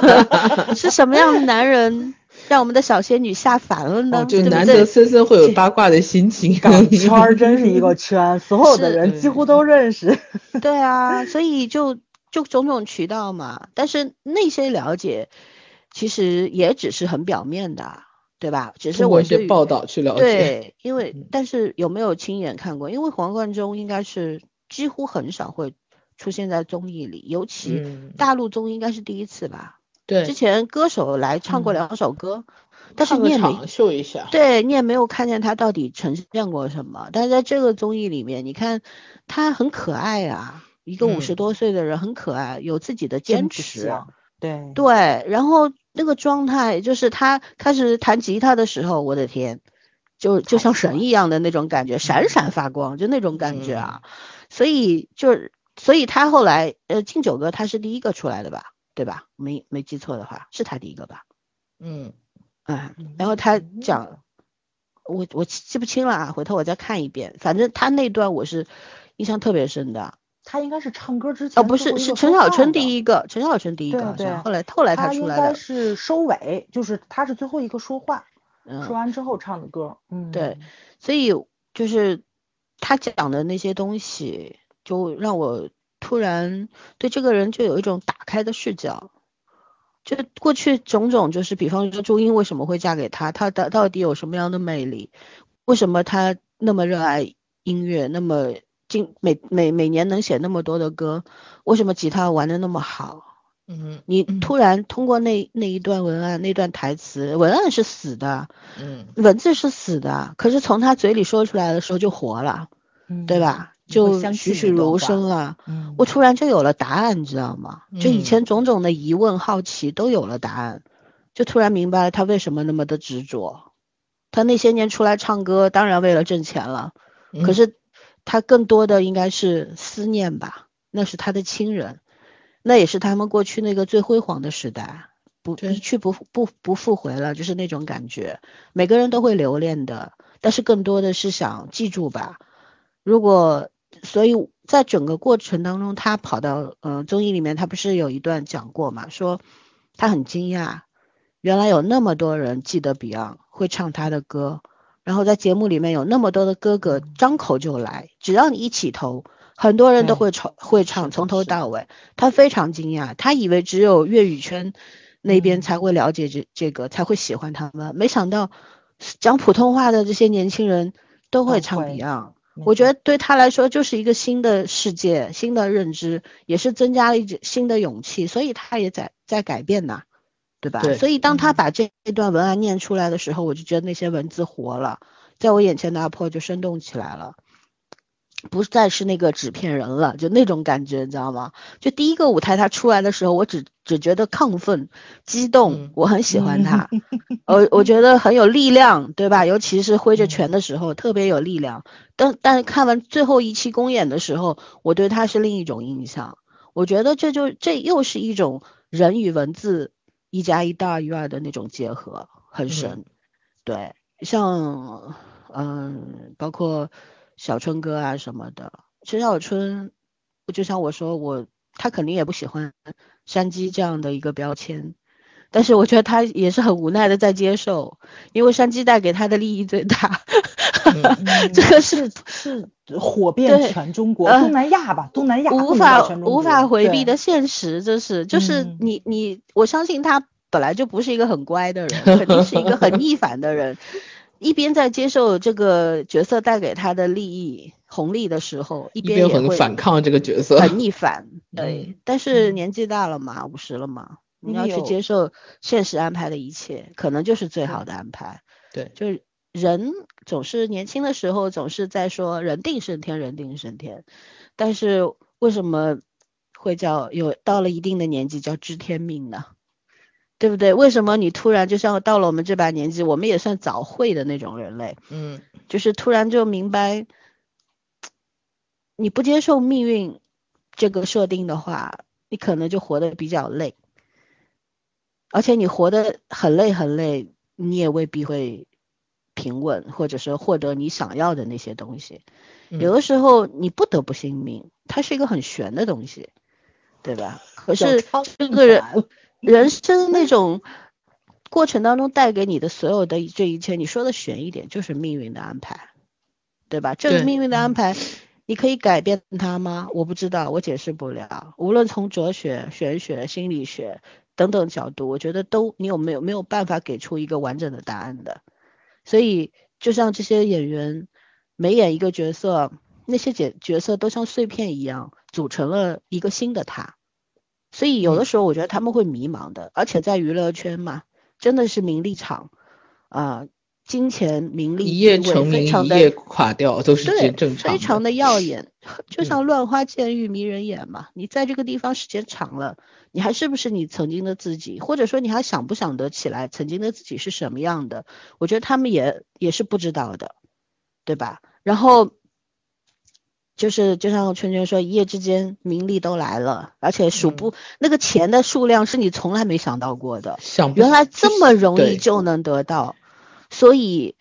是什么样的男人让我们的小仙女下凡了呢？哦，就难得森森会有八卦的心情。港圈儿 真是一个圈，所有的人几乎都认识。对啊，所以就就种种渠道嘛，但是那些了解其实也只是很表面的，对吧？只是我一些报道去了解。对，因为嗯但是有没有亲眼看过？因为黄贯中应该是几乎很少会出现在综艺里，尤其嗯，大陆综艺应该是第一次吧。对之，前歌手来唱过嗯两首歌，但是你也没场秀一下。对你也没有看见他到底呈现过什么。但是在这个综艺里面，你看他很可爱啊，一个五十嗯多岁的人很可爱，有自己的坚持。像对对，然后那个状态就是他开始弹吉他的时候，我的天，就就像神一样的那种感觉，闪闪发光，就那种感觉啊。所以就是，所以他后来呃，敬酒歌他是第一个出来的吧，对吧？没没记错的话，是他第一个吧？嗯，嗯，然后他讲，我我记不清了啊，回头我再看一遍。反正他那段我是印象特别深的。他应该是唱歌之前哦，不是，是陈小春第一一个，陈小春第一个，对后来后来个，他出来的。是收尾，就是他是最后一个说话，嗯，说完之后唱的歌。嗯，对，所以就是他讲的那些东西，就让我突然对这个人就有一种打开的视角。就过去种种，就是比方说朱茵为什么会嫁给他，他到到底有什么样的魅力？为什么他那么热爱音乐，那么今每每每年能写那么多的歌？为什么吉他玩的那么好？嗯你突然通过那那一段文案、那段台词，文案是死的，嗯，文字是死的，可是从他嘴里说出来的时候就活了，嗯对？吧？就栩栩如生了。嗯，我突然就有了答案，你知道吗？就以嗯前种种的疑问、好奇都有了答案，就突然明白了他为什么那么的执着。他那些年出来唱歌，当然为了挣钱了，嗯可是他更多的应该是思念吧，那是他的亲人，那也是他们过去那个最辉煌的时代，不对一去不不不复回了，就是那种感觉。每个人都会留恋的，但是更多的是想记住吧。如果所以在整个过程当中，他跑到呃综艺里面，他不是有一段讲过嘛，说他很惊讶，原来有那么多人记得 Beyond 会唱他的歌，然后在节目里面有那么多的哥哥张口就来，只要你一起头，很多人都会唱会唱，从头到尾。他非常惊讶，他以为只有粤语圈那边才会了解这这个，才会喜欢他们。没想到讲普通话的这些年轻人都会唱 Beyond，我觉得对他来说就是一个新的世界、新的认知，也是增加了一新的勇气，所以他也在在改变呐，对吧？对所以当他把这这段文案念出来的时候，我就觉得那些文字活了，在我眼前的阿婆就生动起来了。不再是那个纸片人了，就那种感觉，你知道吗？就第一个舞台他出来的时候，我只只觉得亢奋、激动嗯，我很喜欢他，呃，我觉得很有力量，对吧？尤其是挥着拳的时候，特别有力量。但但是看完最后一期公演的时候，我对他是另一种印象。我觉得这就这又是一种人与文字一加一大于二的那种结合，很神。对，像嗯，包括小春哥啊什么的，陈小春，就像我说，我他肯定也不喜欢山鸡这样的一个标签，但是我觉得他也是很无奈的在接受，因为山鸡带给他的利益最大，嗯这个是是是火遍全中国，呃东南亚吧，东南亚无法无法回避的现实，这是就是嗯你你，我相信他本来就不是一个很乖的人，肯定是一个很逆反的人。一边在接受这个角色带给他的利益红利的时候，一一边边也会很反抗这个角色，很逆反。对，嗯但是年纪大了嘛，五十了嘛，你要去接受现实安排的一切，可能就是最好的安排。对，就是人总是年轻的时候总是在说人定胜天，人定胜天，但是为什么会叫有到了一定的年纪叫知天命呢？对不对？为什么你突然就像到了我们这把年纪，我们也算早会的那种人类，嗯，就是突然就明白，你不接受命运这个设定的话，你可能就活得比较累，而且你活得很累很累，你也未必会平稳，或者是获得你想要的那些东西。有的时候你不得不信命，它是一个很玄的东西，对吧？可是这个人人生那种过程当中带给你的所有的这一切，你说的玄一点，就是命运的安排，对吧？这个命运的安排，你可以改变它吗？我不知道，我解释不了。无论从哲学、玄学、心理学等等角度，我觉得都你有没有没有办法给出一个完整的答案的。所以，就像这些演员每演一个角色，那些角角色都像碎片一样，组成了一个新的他。所以有的时候我觉得他们会迷茫的，而且在娱乐圈嘛，真的是名利场啊、金钱、名利、一夜成名，一夜垮掉，都是对正正常非常的耀眼，就嗯像乱花渐欲迷人眼嘛。你在这个地方时间长了，你还是不是你曾经的自己，或者说你还想不想得起来曾经的自己是什么样的？我觉得他们也也是不知道的，对吧？然后就是就像圈圈说，一夜之间名利都来了，而且数不、那个钱的数量是你从来没想到过的。想原来这么容易就能得到，所以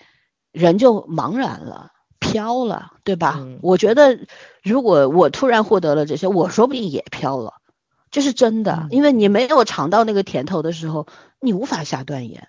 人就茫然了，飘了，对吧？嗯。我觉得如果我突然获得了这些，我说不定也飘了，这是真的，嗯。因为你没有尝到那个甜头的时候，你无法下断言，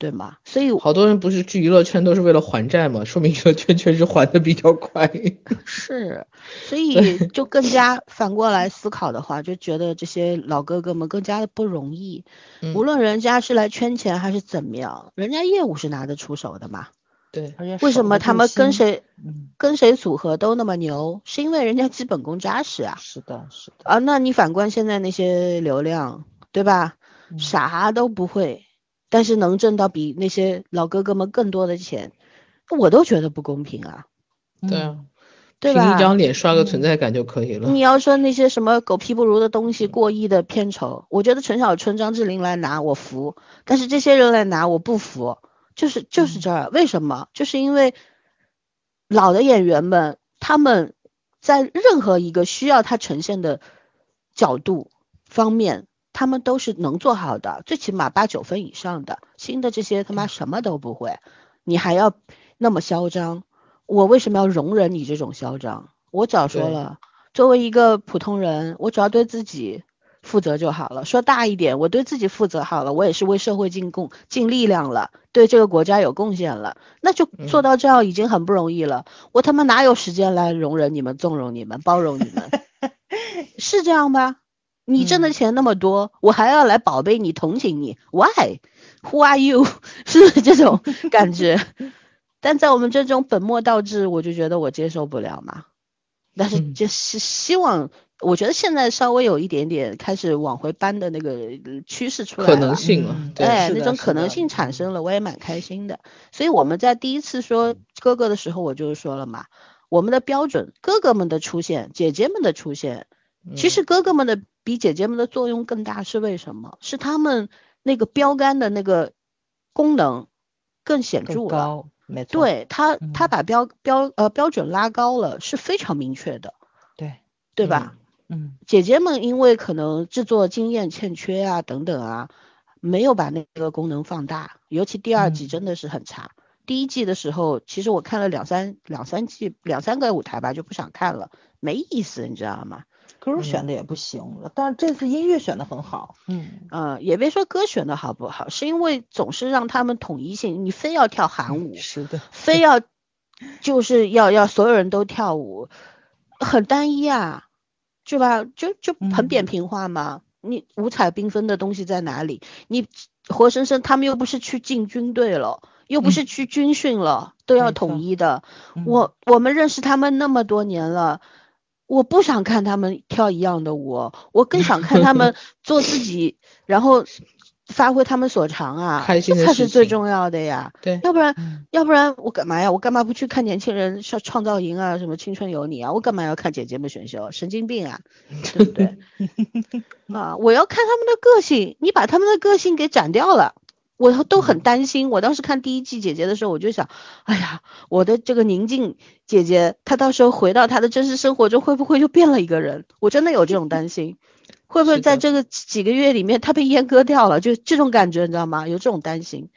对吗？所以好多人不是去娱乐圈都是为了还债嘛，说明娱乐圈确实还的比较快。是，所以就更加反过来思考的话，就觉得这些老哥哥们更加的不容易。嗯无论人家是来圈钱还是怎么样，人家业务是拿得出手的嘛。对，而且为什么他们跟谁？谁嗯，跟谁组合都那么牛？是因为人家基本功扎实啊。是的，是的，啊，那你反观现在那些流量，对吧？嗯啥都不会，但是能挣到比那些老哥哥们更多的钱，我都觉得不公平啊，对啊嗯对吧？凭一张脸刷个存在感就可以了。你要说那些什么狗屁不如的东西，过亿的片酬，我觉得陈小春、张智霖来拿我服，但是这些人来拿我不服，就是就是这儿，为什么？就是因为老的演员们，他们在任何一个需要他呈现的角度方面，他们都是能做好的，最起码八九分以上的。新的这些他妈什么都不会，你还要那么嚣张，我为什么要容忍你这种嚣张？我早说了，作为一个普通人，我只要对自己负责就好了。说大一点，我对自己负责好了，我也是为社会尽贡尽力量了，对这个国家有贡献了，那就做嗯到这样已经很不容易了。我他妈哪有时间来容忍你们、纵容你们、包容你们？是这样吧？你挣的嗯钱那么多，我还要来宝贝你、同情你，Why？Who are you？是不是这种感觉？但在我们这种本末倒置，我就觉得我接受不了嘛。但是嗯就是希望，我觉得现在稍微有一点点开始往回搬的那个呃趋势出来可。能性嘛嗯，对，那种可能性产生了，我也蛮开心的。所以我们在第一次说哥哥的时候，我就说了嘛，我们的标准，哥哥们的出现，姐姐们的出现，其嗯实哥哥们的比姐姐们的作用更大，是为什么？是他们那个标杆的那个功能更显著了。高，没错，对他，他嗯把标标呃标准拉高了，是非常明确的，对，对吧？嗯姐姐们因为可能制作经验欠缺啊等等啊，没有把那个功能放大，尤其第二季嗯真的是很差。第一季的时候，其实我看了两三两三季两三个舞台吧，就不想看了，没意思，你知道吗？歌选的也不行了，但是这次音乐选的很好，嗯，呃，也别说歌选的好不好，是因为总是让他们统一性，你非要跳韩舞，是的，非要就是要要所有人都跳舞，很单一啊，是吧？就就很扁嗯平化嘛。你五彩缤纷的东西在哪里？你活生生他们又不是去进军队了，又不是去军训了，都要统一的。嗯我我们认识他们那么多年了。我不想看他们跳一样的舞，我更想看他们 做自己，然后发挥他们所长啊，这才是最重要的呀。对，要不然嗯要不然我干嘛呀？我干嘛不去看年轻人创创造营啊，什么青春有你啊？我干嘛要看姐姐们选秀？神经病啊，对不对？啊，我要看他们的个性，你把他们的个性给斩掉了。我都很担心。我当时看第一季姐姐的时候，我就想，哎呀，我的这个宁静姐姐，她到时候回到她的真实生活中，会不会就变了一个人？我真的有这种担心，会不会在这个几个月里面，她被阉割掉了？就这种感觉，你知道吗？有这种担心。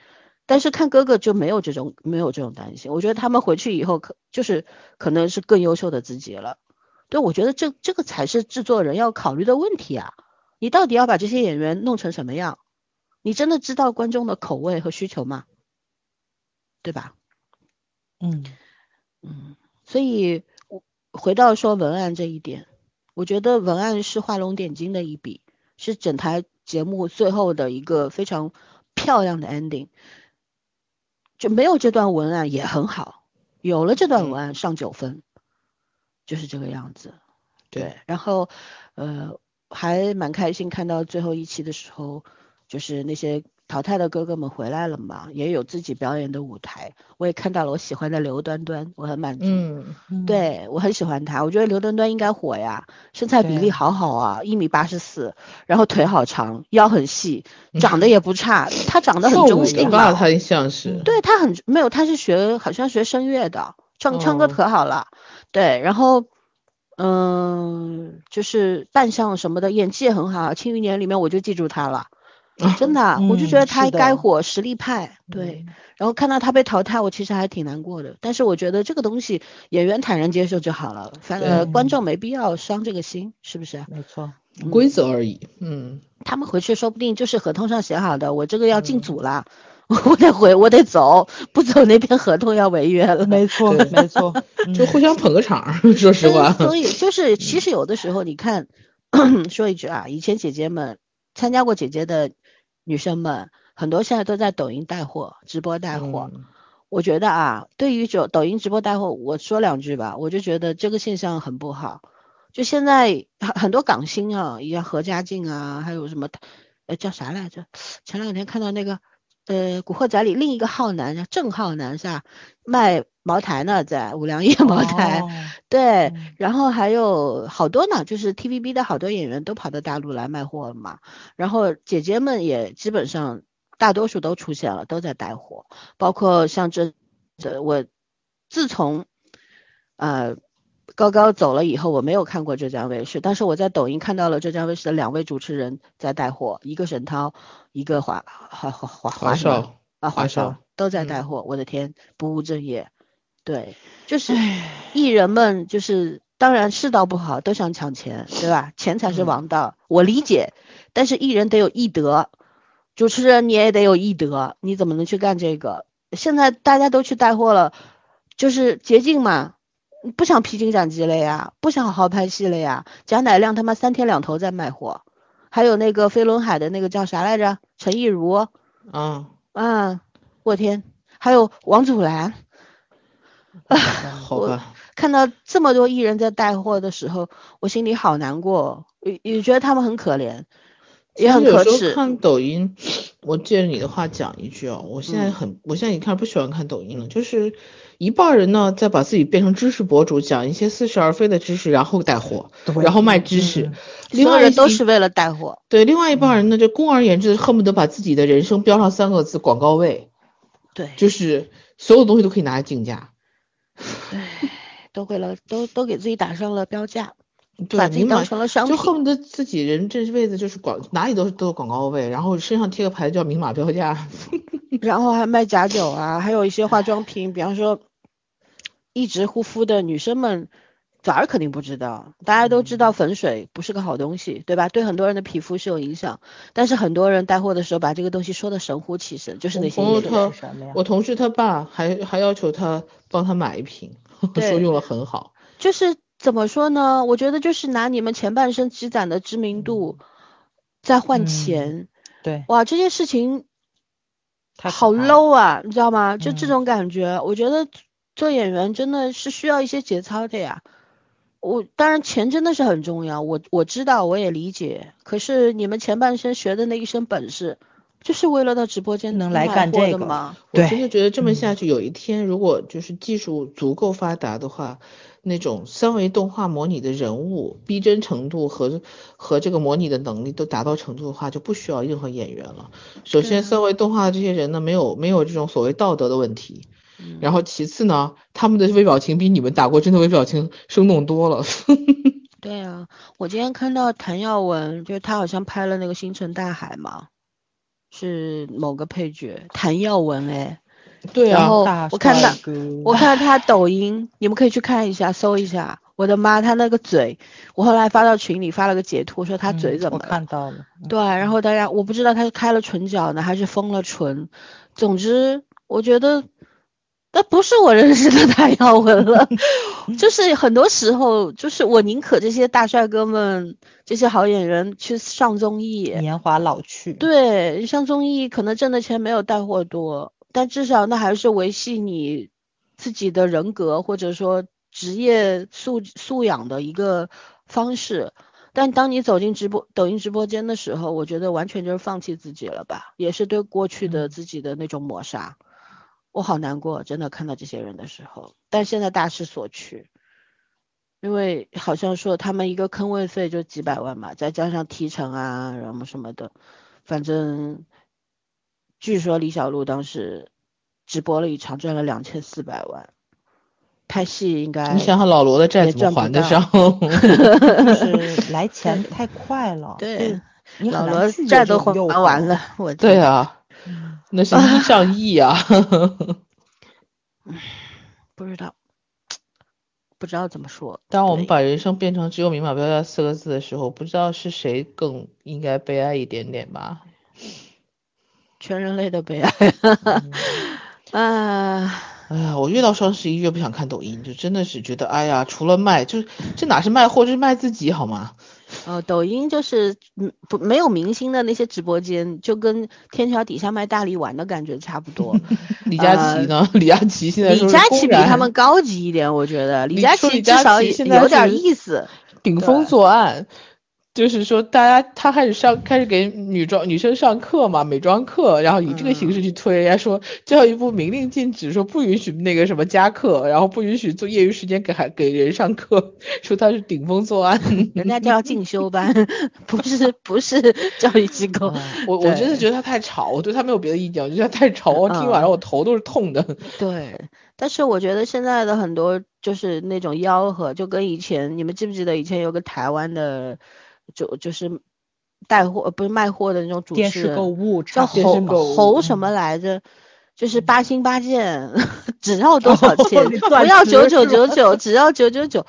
但是看哥哥就没有这种没有这种担心，我觉得他们回去以后可就是可能是更优秀的自己了。对，我觉得这这个才是制作人要考虑的问题啊！你到底要把这些演员弄成什么样？你真的知道观众的口味和需求吗？对吧？嗯嗯，所以我回到说文案这一点，我觉得文案是画龙点睛的一笔，是整台节目最后的一个非常漂亮的 ending。就没有这段文案也很好，有了这段文案上九分，就是这个样子。对，然后呃还蛮开心看到最后一期的时候，就是那些淘汰的哥哥们回来了嘛，也有自己表演的舞台，我也看到了我喜欢的刘端端，我很满足。嗯，嗯，对我很喜欢他，我觉得刘端端应该火呀，身材比例好好啊，一米八十四，然后腿好长，腰很细，长得也不差，他长得很中性嘛，吧，他像是，嗯对他很没有，他是学好像学声乐的，唱唱歌哦。可好了，对，然后嗯，就是扮相什么的，演技也很好，《庆余年》里面我就记住他了，真的，啊我就觉得嗯他该火，实力派，对。嗯然后看到他被淘汰，我其实还挺难过的。但是我觉得这个东西演员坦然接受就好了，反呃观众没必要伤这个心，是不是？没错，规则而已，嗯，他们回去说不定就是合同上写好的，我这个要进嗯组了，我得回，我得走，不走那边合同要违约了。没错没错，嗯就互相捧个场，说实话，所以就是，其实有的时候你看，说一句啊，以前姐姐们参加过姐姐的女生们，很多现在都在抖音带货、直播带货。嗯我觉得啊，对于抖抖音直播带货，我说两句吧，我就觉得这个现象很不好。就现在很很多港星啊，一样何家劲啊，还有什么，呃，叫啥来着？前两天看到那个，呃，《古惑仔》里另一个浩南叫郑浩南是吧？卖茅台呢，在五粮液茅台。哦对，嗯然后还有好多呢，就是 TVB 的好多演员都跑到大陆来卖货了嘛，然后姐姐们也基本上大多数都出现了，都在带货，包括像这，这我自从呃高高走了以后，我没有看过浙江卫视，但是我在抖音看到了浙江卫视的两位主持人在带货，一个沈涛，一个华华华华少，啊，华华少少都在带嗯货，我的天，不务正业，对，就是艺人们就是，当然世道不好，都想抢钱，对吧？钱才是嗯王道，我理解，但是艺人得有艺德，主持人你也得有艺德，你怎么能去干这个？现在大家都去带货了，就是捷径嘛。不想披荆斩棘了呀，不想好好拍戏了呀。贾乃亮他妈三天两头在卖货，还有那个飞轮海的那个叫啥来着？陈亦儒，嗯嗯，我天，还有王祖蓝，啊，好吧，看到这么多艺人在带货的时候，我心里好难过，也也觉得他们很可怜，也很可耻。看抖音，我借着你的话讲一句哦，我现在很，我现在已经开始不喜欢看抖音了，就是一半人呢在把自己变成知识博主，讲一些似是而非的知识，然后带货，然后卖知识，另外一都是为了带货，对，另外一半人呢，就公而言之，恨不得把自己的人生标上三个字广告位，对，就是所有东西都可以拿来竞价。都给了都都给自己打上了标价，对，把自己当明码成了商品。就恨不得自己人这辈子就是广哪里都是都是广告位，然后身上贴个牌子叫明码标价。然后还卖假酒啊，还有一些化妆品，比方说一直护肤的女生们，早儿肯定不知道，大家都知道粉水不是个好东西，对吧？对很多人的皮肤是有影响，但是很多人带货的时候把这个东西说的神乎其神，就是那些朋友他我同事他爸还还要求他帮他买一瓶，说用了很好。就是怎么说呢？我觉得就是拿你们前半生积攒的知名度在换嗯钱，对，哇，这件事情好 low 啊，你知道吗？就这嗯种感觉，我觉得做演员真的是需要一些节操的呀。我当然钱真的是很重要，我我知道，我也理解。可是你们前半生学的那一身本事，就是为了到直播间能来干这个吗？我对真的觉得这么下嗯去，有一天如果就是技术足够发达的话，那种三维动画模拟的人物逼真程度和和这个模拟的能力都达到程度的话，就不需要任何演员了。首先，三维动画的这些人呢，没有没有这种所谓道德的问题。嗯然后其次呢，他们的微表情比你们打过针的微表情生动多了。对啊，我今天看到谭耀文，就是他好像拍了那个《星辰大海》嘛，是某个配角谭耀文哎，对啊，然后我看到我看到他抖音，你们可以去看一下，搜一下。我的妈，他那个嘴，我后来发到群里发了个截图，说他嘴怎么了？看到了，嗯对，然后大家我不知道他是开了唇角呢，还是封了唇。总之，我觉得那不是我认识的谭耀文了。就是很多时候，就是我宁可这些大帅哥们、这些好演员去上综艺，年华老去，对，上综艺可能挣的钱没有带货多，但至少那还是维系你自己的人格或者说职业素素养的一个方式。但当你走进直播抖音直播间的时候，我觉得完全就是放弃自己了吧，也是对过去的嗯自己的那种抹杀。我好难过，真的看到这些人的时候，但现在大势所趋。因为好像说他们一个坑位费就几百万嘛，再加上提成啊，什么什么的，反正据说李小璐当时直播了一场赚了两千四百万，拍戏应该你想想老罗的债也怎么还得上？就是来钱太快了，对你老罗债都还完了，，我对，啊，那是一上亿啊！不知道，不知道怎么说。当我们把人生变成只有明码标价四个字的时候，不知道是谁更应该悲哀一点点吧？全人类的悲哀 啊！哎呀，我越到双十一越不想看抖音，就真的是觉得，哎呀，除了卖，就是这哪是卖货，这是卖自己好吗？哦，抖音就是嗯不没有明星的那些直播间，就跟天桥底下卖大力丸的感觉差不多。李佳琦呢？李佳琦现在李佳琦比他们高级一点，我觉得李佳琦至少有点是意思。顶风作案，就是说大家他开始上开始给女装女生上课嘛，美妆课，然后以这个形式去推，人家说教育部明令禁止，说不允许那个什么加课，然后不允许做业余时间给孩给人上课，说他是顶风作案。人家叫进修班，不是不是教育机构。嗯我我真的觉得他太吵，我对他没有别的意见，我觉得他太吵，我听完了我头都是痛的。对，但是我觉得现在的很多就是那种吆喝，就跟以前你们记不记得以前有个台湾的，就就是带货呃不是卖货的那种主持人，购物叫差不多侯电视购物侯什么来着？就是八星八件，只要多少 钱？你不要九九九九，只要九九九。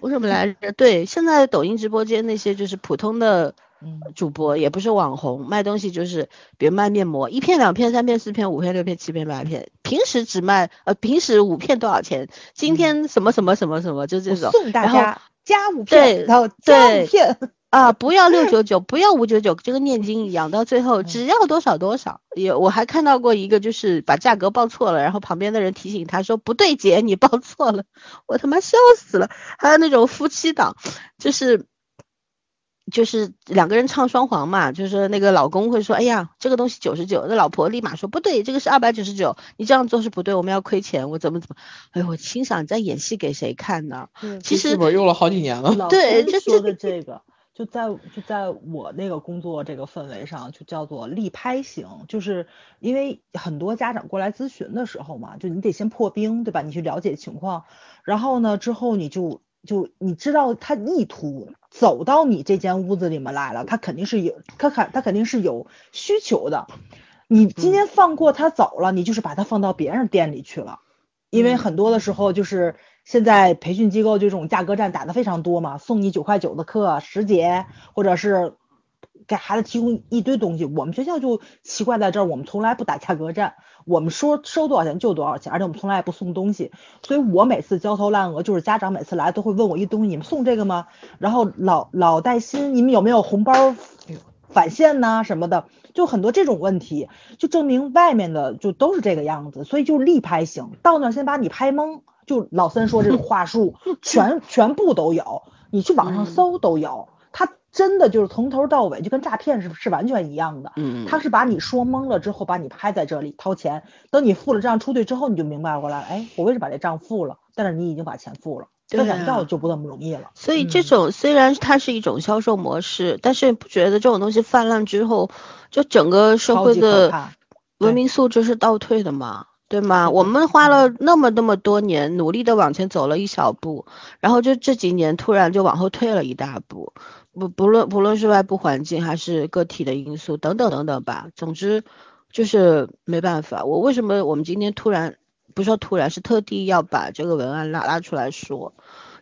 侯什么来着？对，现在抖音直播间那些就是普通的嗯主播，也不是网红，卖东西就是比如卖面膜，一片、两片、三片、四片、五片、六片、七片、八片，平时只卖呃平时五片多少钱？今天什么什么什么什么，就这种。送大然后家加五对片，然后加对五片，啊，不要六九九，不要五九九，就跟念经一样，到最后只要多少多少。也我还看到过一个，就是把价格报错了，然后旁边的人提醒他说不对姐，你报错了，我他妈笑死了。还有那种夫妻档，就是就是两个人唱双簧嘛，就是那个老公会说，哎呀，这个东西九十九，那老婆立马说不对，这个是二百九十九，你这样做是不对，我们要亏钱，我怎么怎么，哎呦，我心想你在演戏给谁看呢？其实这剧本用了好几年了。对这公说的这个，就在就在我那个工作这个氛围上，就叫做立拍型，就是因为很多家长过来咨询的时候嘛，就你得先破冰，对吧？你去了解情况，然后呢，之后你就就你知道他意图走到你这间屋子里面来了，他肯定是有他肯他肯定是有需求的。你今天放过他走了，你就是把他放到别人店里去了。因为很多的时候就是现在培训机构这种价格战打的非常多嘛，送你九块九的课十节，或者是给孩子提供一堆东西。我们学校就奇怪在这儿，我们从来不打价格战，我们说收多少钱就多少钱，而且我们从来也不送东西。所以我每次焦头烂额，就是家长每次来都会问我一东西，你们送这个吗？然后老老带新，你们有没有红包返现呐什么的？就很多这种问题，就证明外面的就都是这个样子，所以就立拍型，到那先把你拍懵。就老三说这种话术，全全部都有，你去网上搜都有。他真的就是从头到尾就跟诈骗是是完全一样的。嗯，他是把你说懵了之后，把你拍在这里掏钱，等你付了账出去之后，你就明白过来了，哎，我为什么把这账付了？但是你已经把钱付了，对啊要想要就不那么容易了。所以这种虽然它是一种销售模式，但是不觉得这种东西泛滥之后，就整个社会的文明素质是倒退的嘛？对吗？我们花了那么那么多年，努力的往前走了一小步，然后就这几年突然就往后退了一大步，不不论不论是外部环境还是个体的因素等等等等吧，总之就是没办法。我为什么我们今天突然不是说突然，是特地要把这个文案拉拉出来说，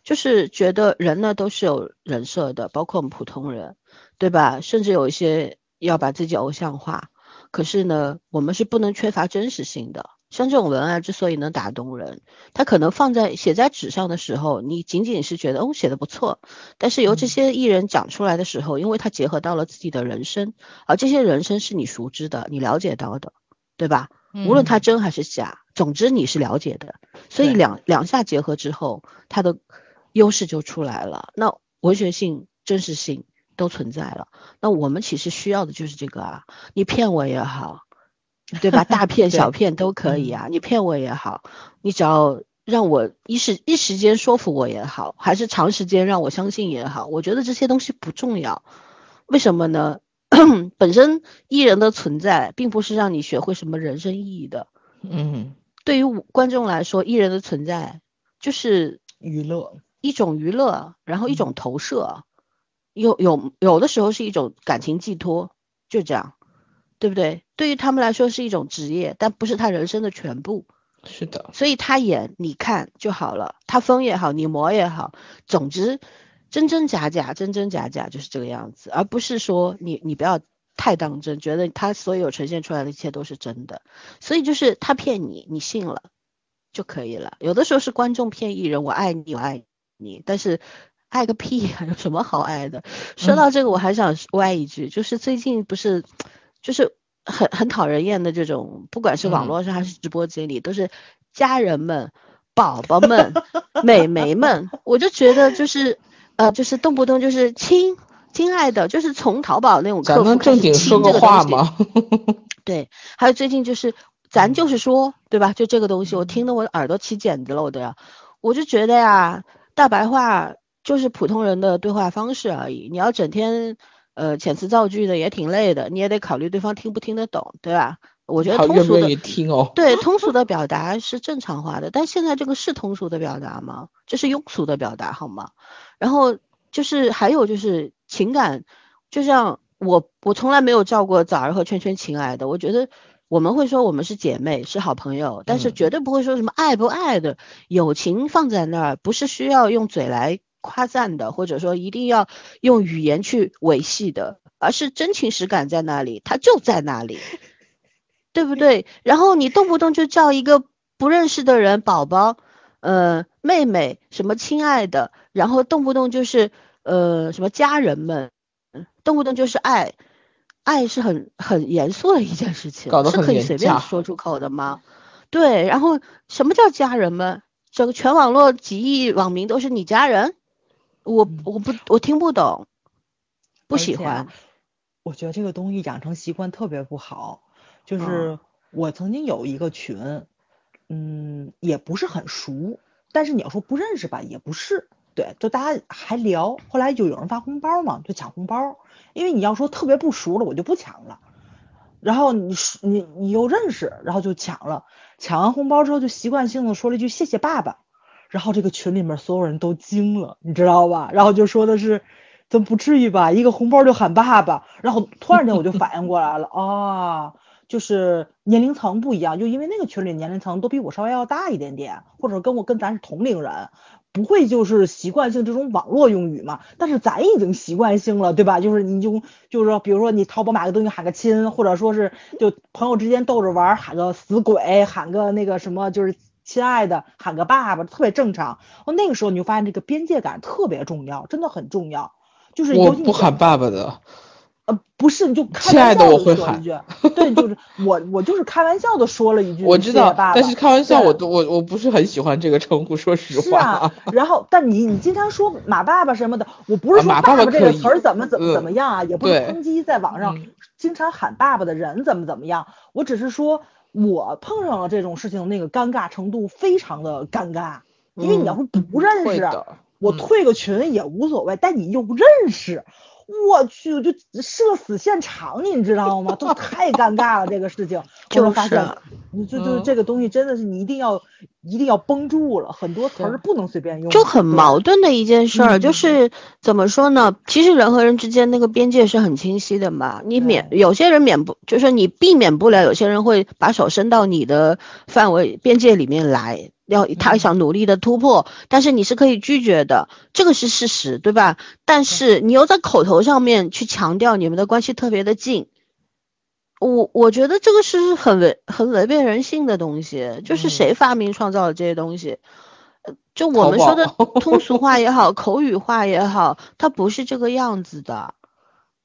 就是觉得人呢都是有人设的，包括我们普通人，对吧？甚至有一些要把自己偶像化，可是呢，我们是不能缺乏真实性的。像这种文案之所以能打动人，它可能放在写在纸上的时候，你仅仅是觉得哦写的不错，但是由这些艺人讲出来的时候，因为他结合到了自己的人生，而这些人生是你熟知的，你了解到的，对吧？无论它真还是假，总之你是了解的，所以两两下结合之后，它的优势就出来了。那文学性、真实性都存在了。那我们其实需要的就是这个啊，你骗我也好，对吧？大骗小骗都可以啊，你骗我也好，你只要让我一时一时间说服我也好，还是长时间让我相信也好，我觉得这些东西不重要。为什么呢？本身艺人的存在并不是让你学会什么人生意义的。嗯，对于观众来说，艺人的存在就是娱乐，一种娱乐，然后一种投射，有有有的时候是一种感情寄托，就这样，对不对？对于他们来说是一种职业，但不是他人生的全部。是的，所以他演你看就好了，他疯也好，你魔也好，总之真真假假，真真假假就是这个样子，而不是说你你不要太当真，觉得他所有呈现出来的一切都是真的。所以就是他骗你，你信了就可以了。有的时候是观众骗艺人，我爱你，我爱你，但是爱个屁呀、有什么好爱的？说到这个，我还想歪一句，就是最近不是就是。很很讨人厌的这种，不管是网络上还是直播间里，都是家人们、宝宝们、美眉们，我就觉得就是呃，就是动不动就是亲亲爱的，就是从淘宝那种客服正经说个话吗？对，还有最近就是咱就是说，对吧？就这个东西，我听得我耳朵起茧子了，我都要。我就觉得呀，大白话就是普通人的对话方式而已。你要整天呃遣词造句的也挺累的，你也得考虑对方听不听得懂，对吧？我觉得通俗的？对 通俗的表达是正常化的，但现在这个是通俗的表达吗？这是庸俗的表达好吗？然后就是还有就是情感，就像我我从来没有照过枣儿和圈圈亲爱的，我觉得我们会说我们是姐妹是好朋友，但是嗯绝对不会说什么爱不爱的，友情放在那儿不是需要用嘴来夸赞的，或者说一定要用语言去维系的，而是真情实感在那里，它就在那里。对不对？然后你动不动就叫一个不认识的人宝宝，呃妹妹，什么亲爱的，然后动不动就是呃什么家人们，动不动就是爱，爱是很很严肃的一件事情，是可以随便说出口的吗？对，然后什么叫家人们？整个全网络几亿网民都是你家人？我我不我听不懂，不喜欢。我觉得这个东西养成习惯特别不好。就嗯是我曾经有一个群，嗯，也不是很熟，但是你要说不认识吧，也不是。对，就大家还聊，后来就有人发红包嘛，就抢红包。因为你要说特别不熟了，我就不抢了。然后你熟你你又认识，然后就抢了。抢完红包之后，就习惯性的说了一句谢谢爸爸。然后这个群里面所有人都惊了，你知道吧？然后就说的是，怎么不至于吧？一个红包就喊爸爸。然后突然间我就反应过来了，啊，就是年龄层不一样，就因为那个群里年龄层都比我稍微要大一点点，或者跟我跟咱是同龄人，不会就是习惯性这种网络用语嘛。但是咱已经习惯性了，对吧？就是你就就是说，比如说你淘宝买个东西喊个亲，或者说是就朋友之间逗着玩喊个死鬼，喊个那个什么就是。亲爱的，喊个爸爸，特别正常。哦，那个时候你就发现这个边界感特别重要，真的很重要。就是我不喊爸爸的，呃，不是，你就开玩笑地我会喊说一句，对，就是我我就是开玩笑的说了一句，我知道，但是开玩笑，对我都我我不是很喜欢这个称呼，说实话。是啊，然后但你你经常说马爸爸什么的，我不是说啊马爸爸爸这个词儿怎么怎么嗯怎么样啊，也不是抨击在网上嗯经常喊爸爸的人怎么怎么样，我只是说我碰上了这种事情，那个尴尬程度非常的尴尬，因为你要是不认识，嗯我退个群也无所谓，但你又不认识。我去，我就社死现场，你知道吗？都太尴尬了，这个事情。就是发现是，你就就嗯这个东西真的是你一定要一定要绷住了，很多词儿不能随便用，就很矛盾的一件事儿，就嗯是怎么说呢？其实人和人之间那个边界是很清晰的嘛。你免有些人免不，就是你避免不了，有些人会把手伸到你的范围边界里面来，要他嗯想努力的突破，但是你是可以拒绝的，这个是事实，对吧？但是你又在口头上面去强调你们的关系特别的近。我我觉得这个是很违很违背人性的东西，就是嗯谁发明创造了这些东西？呃就我们说的 通俗话也好，口语化也好，它不是这个样子的，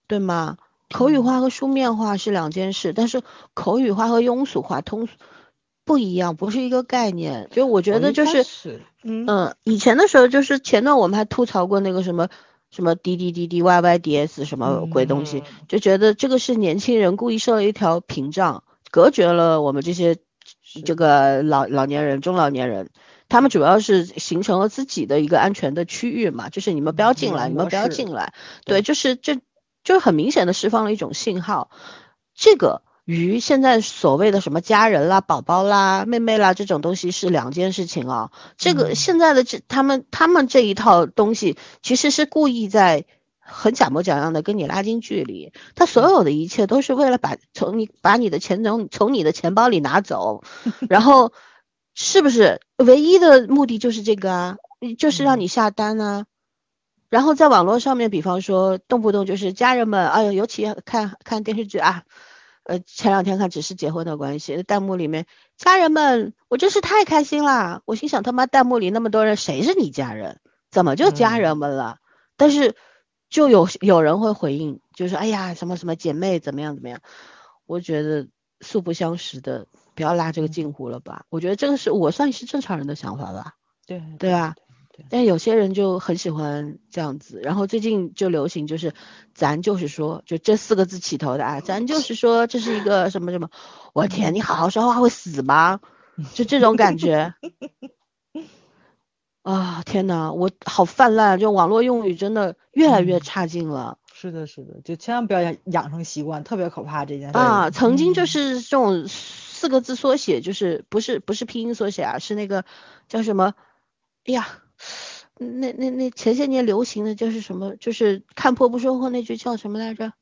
对吗？口语化和书面化是两件事，但是口语化和庸俗化、通俗不一样，不是一个概念。就我觉得就是，是嗯。嗯，以前的时候就是前段我们还吐槽过那个什么什么滴滴滴滴 Y Y D S 什么鬼东西，嗯。就觉得这个是年轻人故意设了一条屏障，隔绝了我们这些这个老老年人、中老年人。他们主要是形成了自己的一个安全的区域嘛，就是你们不要进来，嗯你们不要进来，对。对，就是这就是很明显的释放了一种信号。这个与现在所谓的什么家人啦、宝宝啦、妹妹啦这种东西是两件事情啊。这个嗯现在的这他们他们这一套东西其实是故意在很假模假样的跟你拉近距离，他所有的一切都是为了把从你把你的钱从从你的钱包里拿走，然后是不是唯一的目的就是这个啊？就是让你下单啊。然后在网络上面，比方说动不动就是家人们，哎呦，尤其看看电视剧啊，呃，前两天看只是结婚的关系，弹幕里面家人们，我真是太开心啦！我心想他妈弹幕里那么多人，谁是你家人？怎么就家人们了？但是就有有人会回应，就是哎呀什么什么姐妹怎么样怎么样，我觉得素不相识的，不要拉这个近乎了吧？我觉得这个是我算是正常人的想法吧。对对吧？但有些人就很喜欢这样子，然后最近就流行就是，咱就是说，就这四个字起头的啊，咱就是说这是一个什么什么，我天，你好好说话会死吗？就这种感觉。啊天呐，我好泛滥，就网络用语真的越来越嗯差劲了。是的，是的，就千万不要养养成习惯，特别可怕这件事。啊，曾经就嗯是这种四个字缩写，就是不是不是拼音缩写啊，是那个叫什么？哎呀，那那那前些年流行的就是什么？就是看破不说破那句叫什么来着？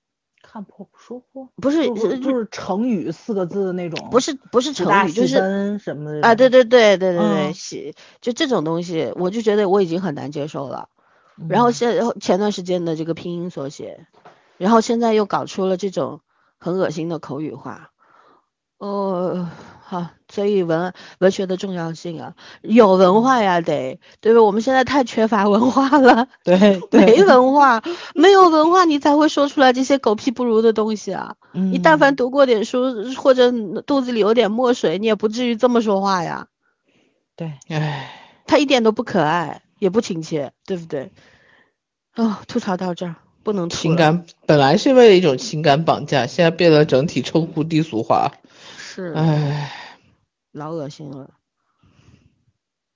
看破不说破，不是就是就是成语四个字的那种，不是不是成语，就是什么的啊，对对对对对对，嗯就这种东西，我就觉得我已经很难接受了。嗯然后现前段时间的这个拼音缩写，然后现在又搞出了这种很恶心的口语化，呃，哈，所以文文学的重要性啊，有文化呀，得对吧？我们现在太缺乏文化了 对没，文化，没有文化，你才会说出来这些狗屁不如的东西啊！你但凡嗯读过点书，或者肚子里有点墨水，你也不至于这么说话呀。对，唉，他一点都不可爱，也不亲切，对不对？哦，吐槽到这儿，不能吐了情感本来是为了一种情感绑架，现在变得整体称呼低俗化。是唉，老恶心了。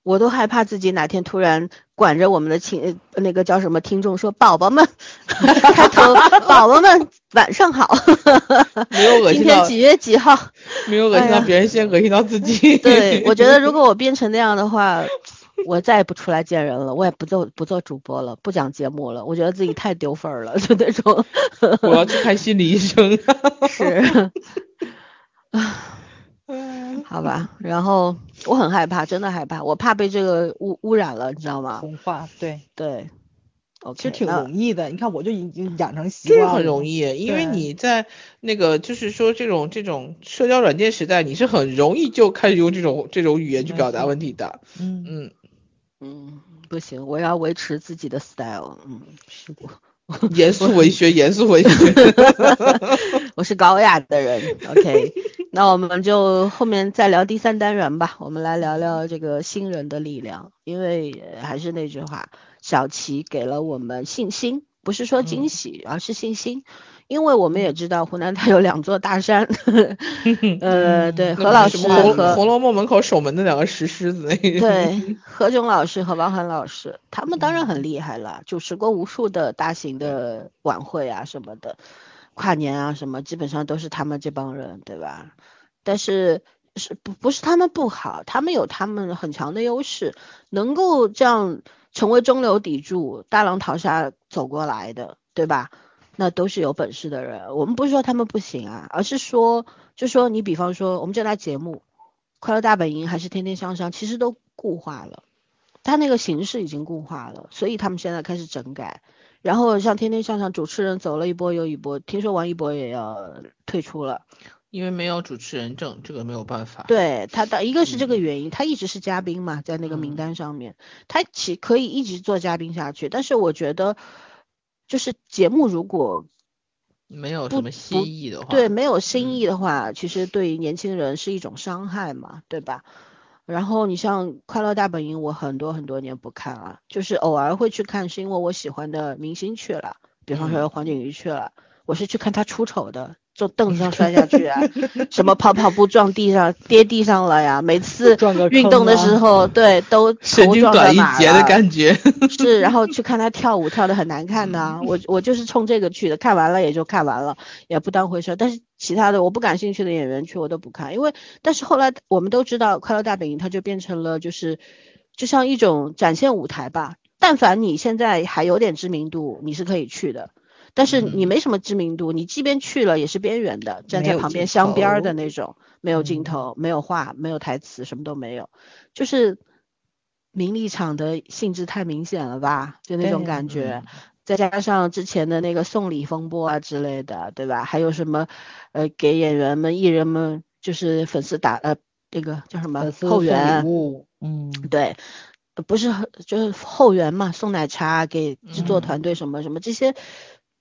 我都害怕自己哪天突然管着我们的亲呃那个叫什么听众说宝宝们，开头宝宝们晚上好，没有恶心到今天几月几号？没有恶心到别人，先恶心到自己。对，我觉得 如果我变成那样的话，我再也不出来见人了，我也不做不做主播了，不讲节目了，我觉得自己太丢份儿了，就那种我要去看心理医生。是。好吧，然后我很害怕，真的害怕，我怕被这个污污染了，你知道吗？红化，对，对其实挺容易的。你看，我就已经养成习就是惯了，很容易，因为你在那个就是说这种这种社交软件时代，你是很容易就开始用这种这种语言去表达问题的。嗯，嗯，嗯，不行，我要维持自己的 style，嗯，是的，严肃文学，严肃文学。我是高雅的人，OK，那我们就后面再聊第三单元吧，我们来聊聊这个新人的力量，因为呃还是那句话，小齐给了我们信心，不是说惊喜，而是信心。因为我们也知道湖南它有两座大山，呃，对，何老师红和红楼梦门口守门的两个石狮子。对，何炅老师和王涵老师，他们当然很厉害了，主持过无数的大型的晚会啊什么的，跨年啊什么，基本上都是他们这帮人，对吧？但是是不不是他们不好，他们有他们很强的优势，能够这样成为中流砥柱、大浪淘沙走过来的，对吧？那都是有本事的人。我们不是说他们不行啊，而是说，就说你比方说我们这台节目，快乐大本营还是天天向上，其实都固化了，它那个形式已经固化了，所以他们现在开始整改。然后像天天向上主持人走了一波又一波，听说王一博也要退出了。因为没有主持人证，这个没有办法。对他的一个是这个原因，他一直是嘉宾嘛，在那个名嗯单上面，他其可以一直做嘉宾下去。但是我觉得，就是节目如果没有什么新意的话，对，没有新嗯意的话，其实对于年轻人是一种伤害嘛，对吧？然后你像《快乐大本营》，我很多很多年不看了，就是偶尔会去看，是因为我喜欢的明星去了，比方说嗯黄景瑜去了，我是去看他出丑的，从凳子上摔下去啊，什么跑跑步撞地上跌地上了呀，每次运动的时候，对，都 神经头撞到短一截的感觉。是，然后去看他跳舞，跳的很难看呐、我我就是冲这个去的，看完了也就看完了，也不当回事儿。但是其他的我不感兴趣的演员去我都不看，因为但是后来我们都知道，《快乐大本营》它就变成了就是就像一种展现舞台吧。但凡你现在还有点知名度，你是可以去的。但是你嗯没什么知名度，你即便去了也是边缘的，站在旁边镶边儿的那种，没有镜嗯头，没有话，没有台词，什么都没有，就是名利场的性质太明显了吧，就那种感觉。嗯再加上之前的那个送礼风波啊之类的，对吧？还有什么呃，给演员们、艺人们就是粉丝打呃那个叫什么后援嗯，对，呃不是就是后援嘛，送奶茶给制作嗯。团队什么什么这些，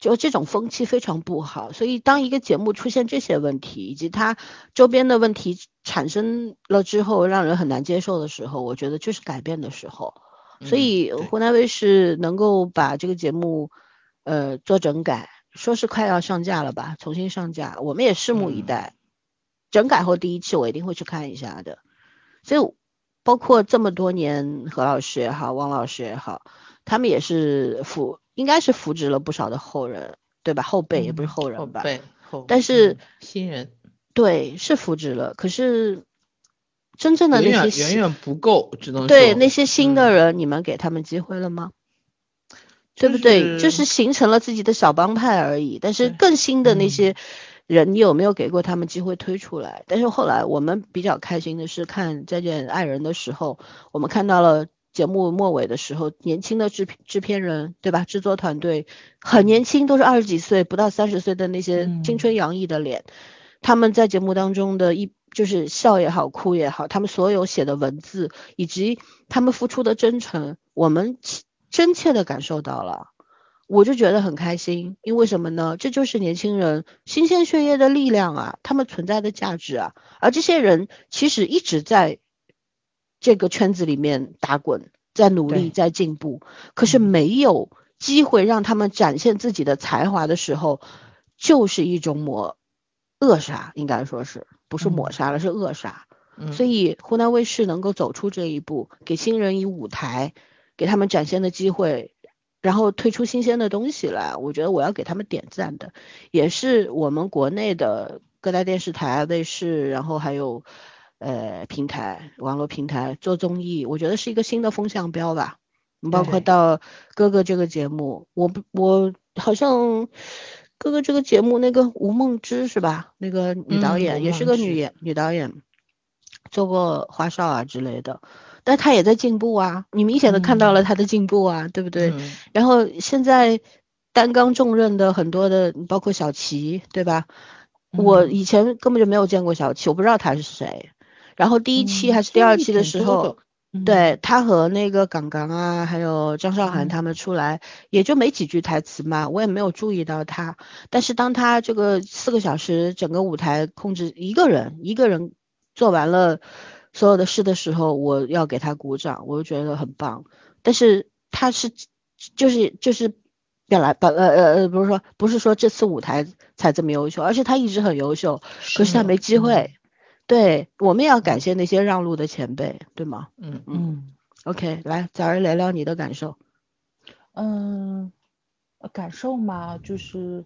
就这种风气非常不好。所以当一个节目出现这些问题，以及它周边的问题产生了之后，让人很难接受的时候，我觉得就是改变的时候。所嗯以湖南卫视能够把这个节目呃做整改，说是快要上架了吧，重新上架，我们也拭目以嗯待。整改后第一期我一定会去看一下的。所以包括这么多年，何老师也好，汪老师也好，他们也是扶，应该是扶植了不少的后人，对吧？后辈也不是嗯后人吧？后辈后，但是嗯新人对，是扶植了，可是真正的那些新远远不够，只能对那些新的嗯人，你们给他们机会了吗？就对不对？就是形成了自己的小帮派而已。但是更新的那嗯些人，你有没有给过他们机会推出来？但是后来我们比较开心的是，看《再见爱人》的时候，我们看到了节目末尾的时候，年轻的制片制片人，对吧？制作团队很年轻，都是二十几岁，不到三十岁的那些青嗯春洋溢的脸。他们在节目当中的一就是笑也好，哭也好，他们所有写的文字以及他们付出的真诚，我们真切的感受到了，我就觉得很开心。因为什么呢？这就是年轻人新鲜血液的力量啊，他们存在的价值啊。而这些人其实一直在这个圈子里面打滚，在努力，在进步，可是没有机会让他们展现自己的才华的时候，就是一种抹扼杀，应该说是。不是抹杀了，是扼杀。所以湖南卫视能够走出这一步，给新人以舞台，给他们展现的机会，然后推出新鲜的东西来，我觉得我要给他们点赞的。也是我们国内的各大电视台、卫视，然后还有呃平台、网络平台做综艺，我觉得是一个新的风向标吧。包括到哥哥这个节目，我我好像。哥哥这个节目，那个吴梦之是吧？那个女导演也是个女演女导演，做过花少啊之类的，但她也在进步啊，你明显的看到了她的进步啊，对不对？然后现在担纲重任的很多的，包括小齐，对吧？我以前根本就没有见过小齐，我不知道他是谁。然后第一期还是第二期的时候。对他和那个港港啊，还有张韶涵他们出来，也就没几句台词嘛，我也没有注意到他。但是当他这个四个小时整个舞台控制一个人一个人做完了所有的事的时候，我要给他鼓掌，我就觉得很棒。但是他是就是就是本来本呃呃呃不是说不是说这次舞台才这么优秀，而且他一直很优秀，可是他没机会。对，我们也要感谢那些让路的前辈，对吗？嗯嗯。OK，来，早儿聊聊你的感受。嗯，感受嘛，就是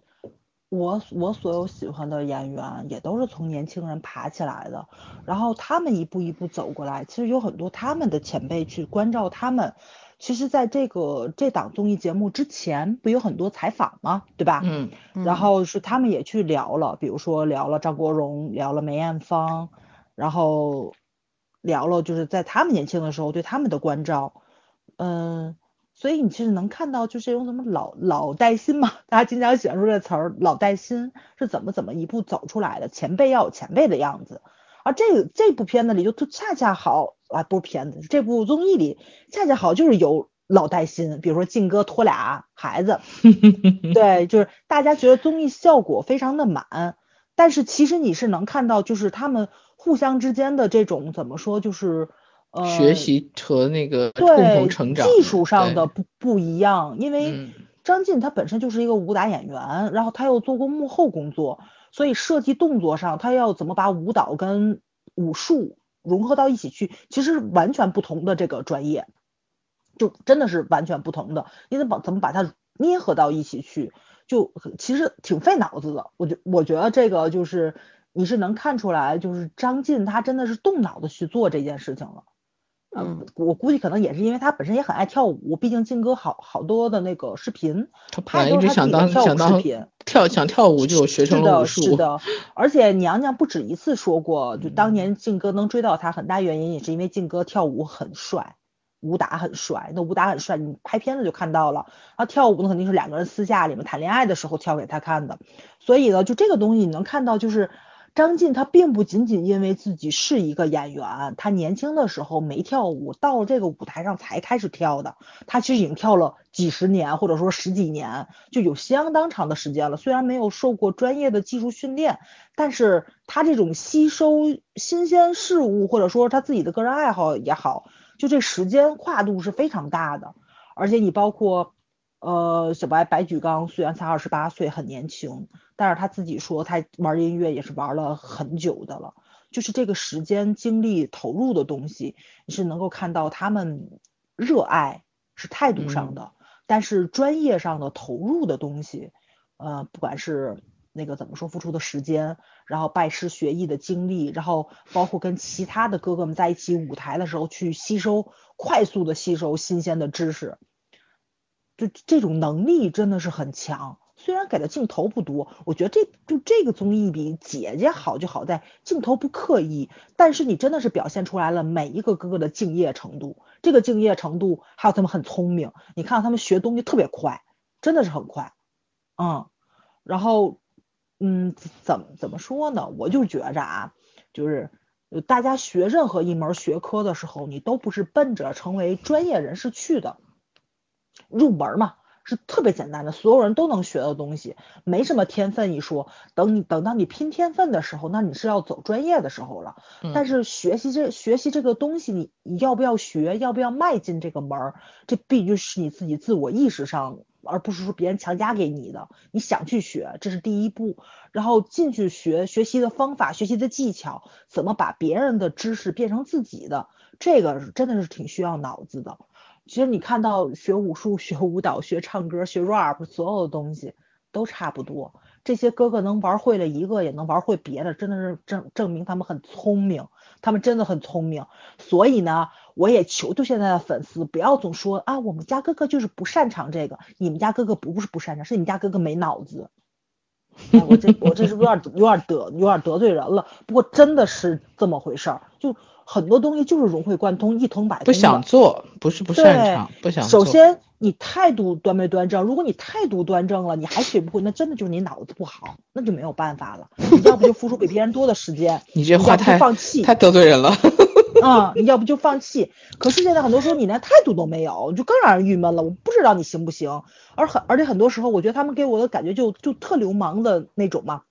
我我所有喜欢的演员也都是从年轻人爬起来的，然后他们一步一步走过来，其实有很多他们的前辈去关照他们。其实，在这个这档综艺节目之前，不有很多采访吗？对吧？嗯。然后是他们也去聊了，比如说聊了张国荣，聊了梅艳芳，然后聊了就是在他们年轻的时候对他们的关照。嗯，所以你其实能看到，就是用什么老老带新嘛，大家经常喜欢说这词儿，老带新是怎么怎么一步走出来的，前辈要有前辈的样子。而这个这部片子里就恰恰好啊，不是片子，这部综艺里恰恰好就是有老带新，比如说靖哥拖俩孩子，对，就是大家觉得综艺效果非常的满，但是其实你是能看到，就是他们互相之间的这种怎么说，就是呃学习和那个共同成长，技术上的不不一样，因为张晋他本身就是一个武打演员，然后他又做过幕后工作。所以设计动作上，他要怎么把舞蹈跟武术融合到一起去，其实完全不同的这个专业，就真的是完全不同的。你怎么怎么把它捏合到一起去，就其实挺费脑子的。我觉我觉得这个就是你是能看出来，就是张晋他真的是动脑子去做这件事情了。嗯，我估计可能也是因为他本身也很爱跳舞，毕竟靖哥好好多的那个视频，他一直想当想当跳想跳舞就学成了武术。是的，是的。而且娘娘不止一次说过，就当年靖哥能追到他，很大原因也是因为靖哥跳舞很帅，武打很帅。那武打很帅，你拍片子就看到了。啊，跳舞那肯定是两个人私下里面谈恋爱的时候跳给他看的。所以呢，就这个东西你能看到，就是。张晋他并不仅仅因为自己是一个演员，他年轻的时候没跳舞，到了这个舞台上才开始跳的。他其实已经跳了几十年，或者说十几年，就有相当长的时间了。虽然没有受过专业的技术训练，但是他这种吸收新鲜事物，或者说他自己的个人爱好也好，就这时间跨度是非常大的。而且你包括。呃，小白白举纲虽然才二十八岁，很年轻，但是他自己说他玩音乐也是玩了很久的了。就是这个时间精力投入的东西，你是能够看到他们热爱是态度上的，但是专业上的投入的东西，呃，不管是那个怎么说付出的时间，然后拜师学艺的经历，然后包括跟其他的哥哥们在一起舞台的时候去吸收，快速的吸收新鲜的知识。就这种能力真的是很强，虽然给的镜头不多，我觉得这就这个综艺比姐姐好就好在镜头不刻意，但是你真的是表现出来了每一个哥哥的敬业程度，这个敬业程度还有他们很聪明，你看他们学东西特别快，真的是很快，嗯，然后嗯怎怎么说呢？我就觉着啊，就是大家学任何一门学科的时候，你都不是奔着成为专业人士去的，入门嘛。是特别简单的，所有人都能学的东西，没什么天分一说。等你等到你拼天分的时候，那你是要走专业的时候了。但是学习这学习这个东西，你你要不要学，要不要迈进这个门儿，这必须是你自己自我意识上，而不是说别人强加给你的。你想去学，这是第一步。然后进去学学习的方法、学习的技巧，怎么把别人的知识变成自己的，这个真的是挺需要脑子的。其实你看到学武术、学舞蹈、学唱歌、学 rap，所有的东西都差不多。这些哥哥能玩会了一个，也能玩会别的，真的是证证明他们很聪明，他们真的很聪明。所以呢，我也求求现在的粉丝，不要总说啊，我们家哥哥就是不擅长这个。你们家哥哥不是不擅长，是你家哥哥没脑子。我这我这是不是有点有点得有点得罪人了？不过真的是这么回事儿，就。很多东西就是融会贯通，一通百通。不想做，不是不擅长，不想。首先，你态度端没端正？如果你态度端正了，你还学不会，那真的就是你脑子不好，那就没有办法了。你要不就付出比别人多的时间，你这话太放弃，太得罪人了。啊，你要不就放弃。可是现在很多时候你连态度都没有，就更让人郁闷了。我不知道你行不行，而很而且很多时候，我觉得他们给我的感觉就就特流氓的那种嘛，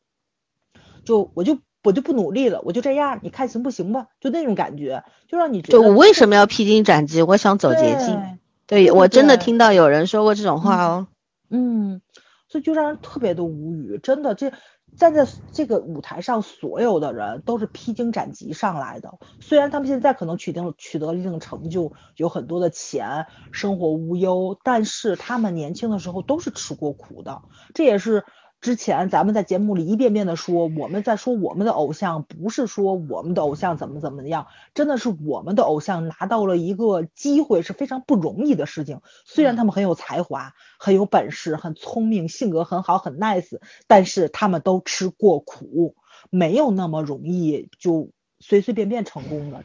就我就。我就不努力了，我就这样，你看行不行吧？就那种感觉，就让你觉得。我为什么要披荆斩棘？我想走捷径。对我真的听到有人说过这种话哦。嗯，所以就让人特别的无语。真的，这站在这个舞台上，所有的人都是披荆斩棘上来的。虽然他们现在可能取得取得了一定成就，有很多的钱，生活无忧，但是他们年轻的时候都是吃过苦的。这也是。之前咱们在节目里一遍遍的说，我们在说我们的偶像，不是说我们的偶像怎么怎么样，真的是我们的偶像拿到了一个机会是非常不容易的事情。虽然他们很有才华、很有本事、很聪明、性格很好、很 nice，但是他们都吃过苦，没有那么容易就随随便便成功的。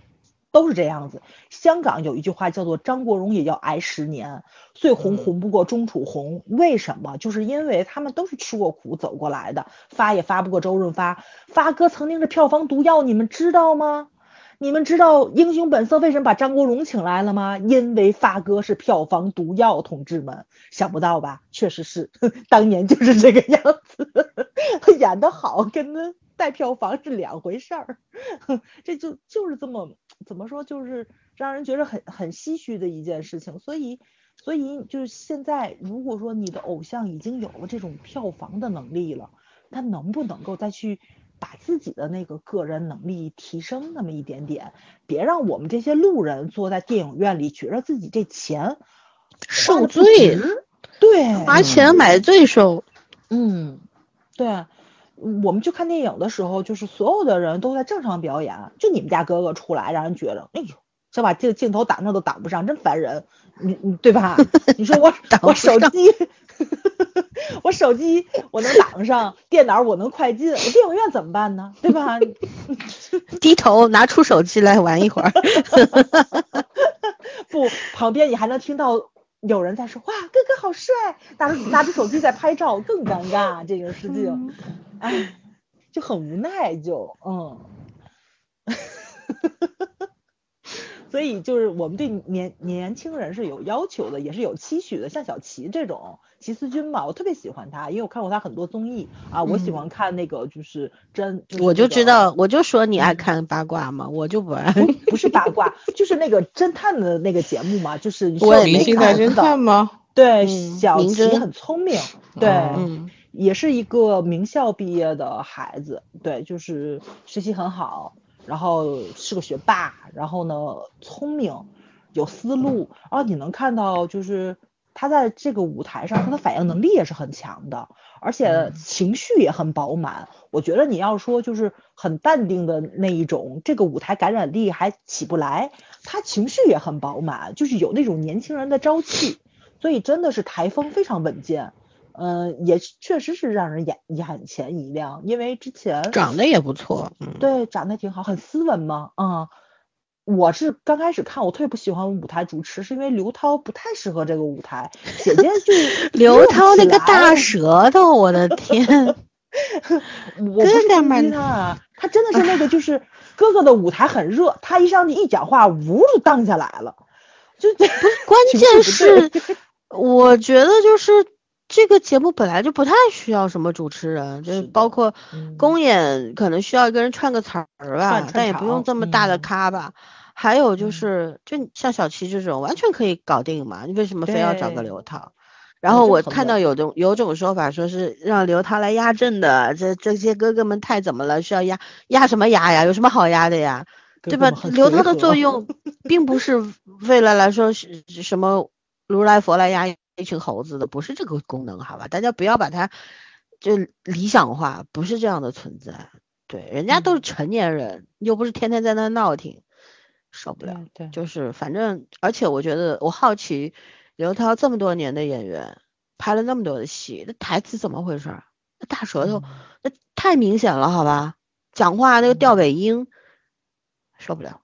都是这样子。香港有一句话叫做“张国荣也要挨十年，最红红不过钟楚红”。为什么？就是因为他们都是吃过苦走过来的，发也发不过周润发。发哥曾经是票房毒药，你们知道吗？你们知道《英雄本色》为什么把张国荣请来了吗？因为发哥是票房毒药，同志们，想不到吧？确实是，当年就是这个样子，演得好跟那带票房是两回事儿，这就就是这么。怎么说，就是让人觉得很很唏嘘的一件事情。所以，所以就是现在，如果说你的偶像已经有了这种票房的能力了，他能不能够再去把自己的那个个人能力提升那么一点点？别让我们这些路人坐在电影院里，觉得自己这钱受罪，对，花钱买罪受。嗯，对。我们去看电影的时候，就是所有的人都在正常表演，就你们家哥哥出来，让人觉得，哎呦，想把这个镜头挡上都挡不上，真烦人，你你对吧？你说我 我手机，我手机我能挡上，电脑我能快进，我电影院怎么办呢？对吧？低头拿出手机来玩一会儿，不，旁边你还能听到有人在说，哇，哥哥好帅，拿着拿着手机在拍照，更尴尬这个事情。哎，就很无奈，就嗯，所以就是我们对年年轻人是有要求的，也是有期许的。像小齐这种齐思钧嘛，我特别喜欢他，因为我看过他很多综艺啊。我喜欢看那个就是真，我就知道，我就说你爱看八卦嘛，我就不爱。不是八卦，就是那个侦探的那个节目嘛，就是我也没看侦探吗？对，小齐很聪明，对。也是一个名校毕业的孩子，对，就是学习很好，然后是个学霸，然后呢聪明，有思路，然后你能看到就是他在这个舞台上，他的反应能力也是很强的，而且情绪也很饱满。我觉得你要说就是很淡定的那一种，这个舞台感染力还起不来。他情绪也很饱满，就是有那种年轻人的朝气，所以真的是台风非常稳健。嗯，也确实是让人眼眼前一亮，因为之前长得也不错，对，长得挺好，很斯文嘛，嗯，我是刚开始看，我特别不喜欢舞台主持，是因为刘涛不太适合这个舞台，姐姐就 刘涛那个大舌头，我的天，我不是攻击他，他真的是那个就是哥哥的舞台很热，他一上去一讲话，呜就荡下来了，就不是关 键是，我觉得就是这个节目本来就不太需要什么主持人，就是包括公演可能需要一个人串个词儿吧，但也不用这么大的咖吧。还有就是，就像小七这种完全可以搞定嘛，你为什么非要找个刘涛？然后我看到有种有种说法，说是让刘涛来压阵的，这这些哥哥们太怎么了？需要压压什么压呀？有什么好压的呀？对吧？刘涛的作用 并不是为了来说是什么如来佛来压一群猴子的，不是这个功能，好吧？大家不要把它就理想化，不是这样的存在。对，人家都是成年人，又不是天天在那闹挺。受不了，对，就是反正，而且我觉得我好奇，刘涛这么多年的演员，拍了那么多的戏，那台词怎么回事？那大舌头，那太明显了，好吧？讲话那个吊尾音，受不了。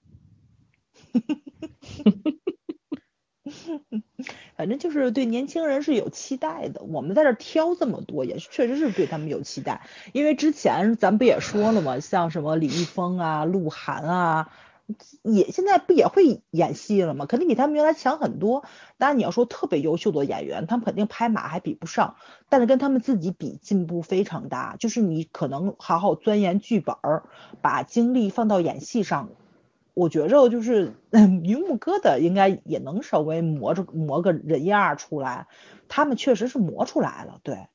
反正就是对年轻人是有期待的，我们在这挑这么多，也确实是对他们有期待，因为之前咱不也说了吗？像什么李易峰啊、鹿晗啊。也现在不也会演戏了吗？肯定比他们原来强很多。当然你要说特别优秀的演员，他们肯定拍马还比不上，但是跟他们自己比进步非常大。就是你可能好好钻研剧本，把精力放到演戏上，我觉着就是云木哥的应该也能稍微磨着磨个人样出来。他们确实是磨出来了，对，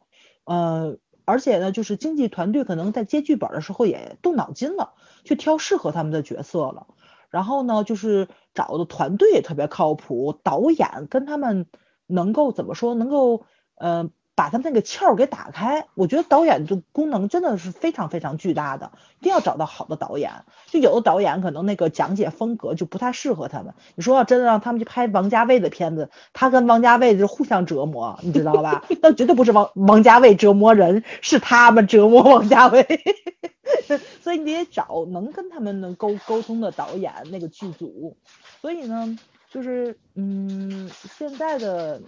呃，而且呢，就是经纪团队可能在接剧本的时候也动脑筋了，去挑适合他们的角色了。然后呢，就是找的团队也特别靠谱，导演跟他们能够怎么说，能够嗯把他们那个窍给打开。我觉得导演的功能真的是非常非常巨大的，一定要找到好的导演。就有的导演可能那个讲解风格就不太适合他们。你说要真的让他们去拍王家卫的片子，他跟王家卫就互相折磨，你知道吧？那绝对不是王王家卫折磨人，是他们折磨王家卫。所以你得找能跟他们能沟沟通的导演那个剧组。所以呢，就是嗯，现在的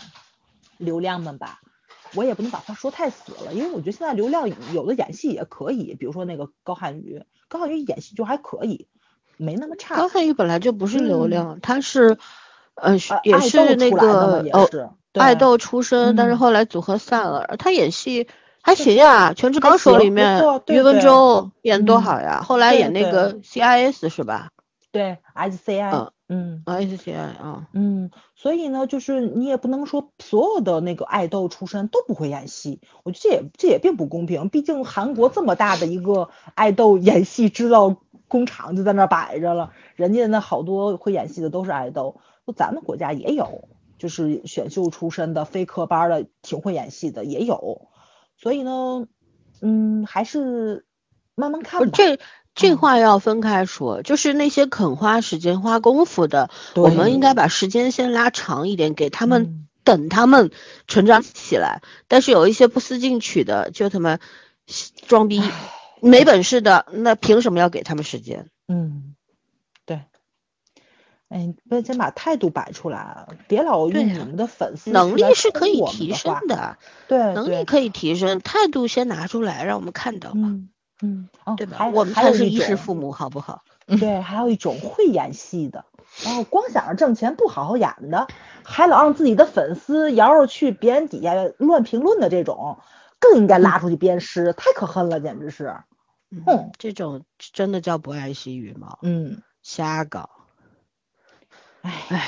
流量们吧，我也不能把话说太死了，因为我觉得现在流量有的演戏也可以，比如说那个高瀚宇，高瀚宇演戏就还可以，没那么差。高瀚宇本来就不是流量，他是呃也是那个哦爱豆出身，但是后来组合散了，他演戏。还行呀，《全职高手》里面于文州演多好呀，后来演那个 CIS 是吧？对，SCI，嗯，SCI 啊，嗯，所以呢，就是你也不能说所有的那个爱豆出身都不会演戏，我觉得这也这也并不公平，毕竟韩国这么大的一个爱豆演戏制造工厂就在那摆着了，人家那好多会演戏的都是爱豆，那咱们国家也有，就是选秀出身的非科班的挺会演戏的也有。所以呢，嗯，还是慢慢看吧。这这话要分开说，就是那些肯花时间、花功夫的，我们应该把时间先拉长一点，给他们等他们成长起来。但是有一些不思进取的，就他妈装逼，没本事的，那凭什么要给他们时间？嗯。对哎，不先把态度摆出来，别老用你们的粉丝能力是可以提升的，对，能力可以提升，态度先拿出来，让我们看到嘛，嗯，对吧？我们才是衣食父母，好不好？对，还有一种会演戏的，然后光想着挣钱不好好演的，还老让自己的粉丝摇着去别人底下乱评论的这种，更应该拉出去鞭尸，太可恨了，简直是，嗯，这种真的叫不爱惜羽毛，嗯，瞎搞。唉，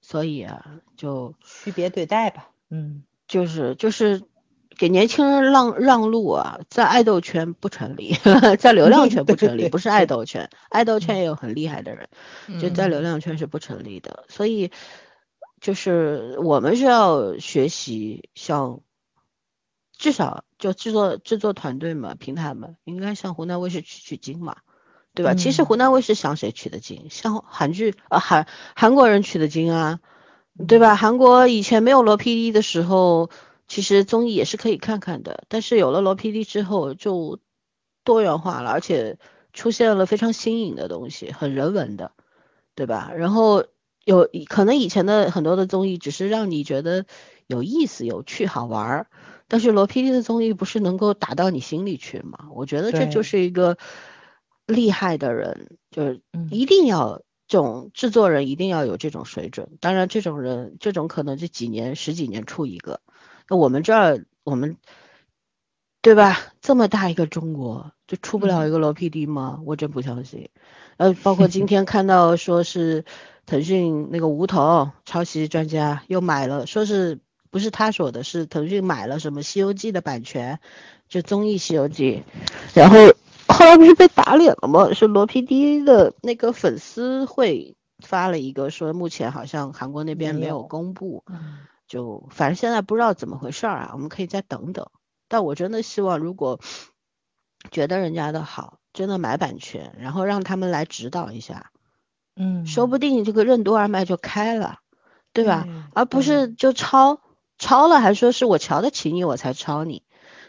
所以啊，就区别对待吧。嗯，就是就是给年轻人让让路啊，在爱豆圈不成立，在流量圈不成立，不是爱豆圈，爱豆圈也有很厉害的人，就在流量圈是不成立的。所以就是我们是要学习，像至少就制作制作团队嘛，平台嘛，应该向湖南卫视取取经嘛。对吧？其实湖南卫视向谁取的经？向韩剧啊，韩韩国人取的经啊，对吧？韩国以前没有罗 PD 的时候，其实综艺也是可以看看的。但是有了罗 PD 之后，就多元化了，而且出现了非常新颖的东西，很人文的，对吧？然后有可能以前的很多的综艺只是让你觉得有意思、有趣、好玩儿，但是罗 PD 的综艺不是能够打到你心里去吗？我觉得这就是一个。厉害的人，就是嗯一定要这种制作人一定要有这种水准。当然，这种人这种可能这几年十几年出一个。那我们这儿我们对吧？这么大一个中国，就出不了一个罗 PD 吗？我真不相信。呃，包括今天看到说是腾讯那个吴桐抄袭专家又买了，说是不是他说的，是腾讯买了什么《西游记》的版权，就综艺《西游记》，然后后来不是被打脸了吗？是罗 PD 的那个粉丝会发了一个说，目前好像韩国那边没有没有公布，嗯就反正现在不知道怎么回事儿啊，我们可以再等等。但我真的希望，如果觉得人家的好，真的买版权，然后让他们来指导一下，嗯，说不定这个任督二脉就开了，对吧？对而不是就抄抄了，还说是我瞧得起你，我才抄你。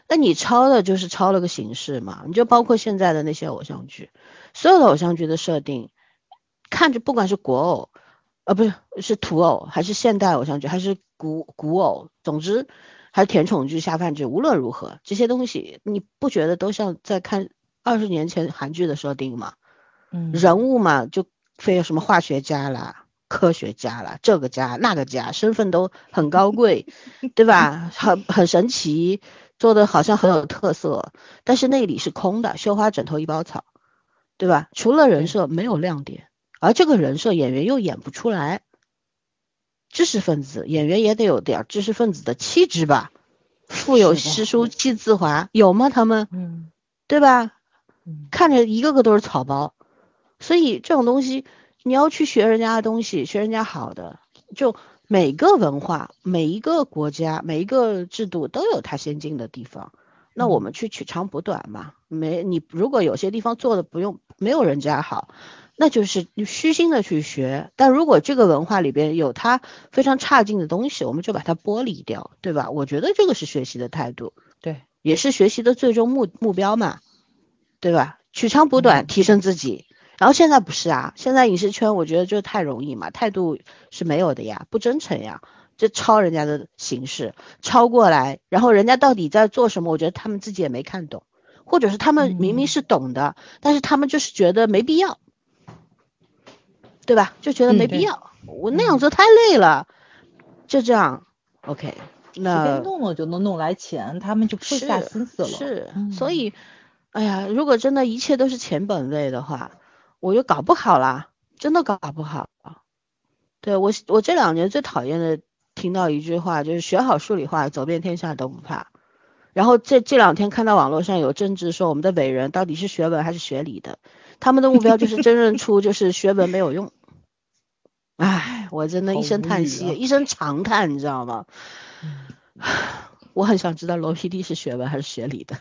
那你抄的就是抄了个形式嘛？你就包括现在的那些偶像剧，所有的偶像剧的设定，看着不管是国偶，呃，不是是土偶，还是现代偶像剧，还是古古偶，总之还是甜宠剧、下饭剧，无论如何，这些东西你不觉得都像在看二十年前韩剧的设定吗？嗯人物嘛，就非有什么化学家啦、科学家啦，这个家那个家，身份都很高贵，对吧？很很神奇，做的好像很有特色，但是内里是空的，绣花枕头一包草，对吧？除了人设没有亮点，而这个人设演员又演不出来。知识分子演员也得有点儿知识分子的气质吧，腹有诗书气自华，有吗？他们嗯对吧？嗯看着一个个都是草包，所以这种东西你要去学人家的东西，学人家好的，就每个文化、每一个国家、每一个制度都有它先进的地方，那我们去取长补短嘛。没你如果有些地方做的不用没有人家好，那就是虚心的去学。但如果这个文化里边有它非常差劲的东西，我们就把它剥离掉，对吧？我觉得这个是学习的态度。对，也是学习的最终目目标嘛，对吧？取长补短，提升自己。然后现在不是啊，现在影视圈我觉得就太容易嘛，态度是没有的呀，不真诚呀，就抄人家的形式，抄过来，然后人家到底在做什么，我觉得他们自己也没看懂，或者是他们明明是懂的，但是他们就是觉得没必要，对吧？就觉得没必要，我那样做太累了，就这样，OK，那便弄弄就能弄来钱，他们就不会下是心思了。是，嗯所以，哎呀，如果真的一切都是钱本位的话，我就搞不好啦，真的搞不好。对我，我这两年最讨厌的听到一句话，就是学好数理化，走遍天下都不怕。然后这这两天看到网络上有政治说我们的伟人到底是学文还是学理的，他们的目标就是争论 出就是学文没有用。唉，我真的一声叹息，啊一声长叹，你知道吗？我很想知道罗 PD 是学文还是学理的，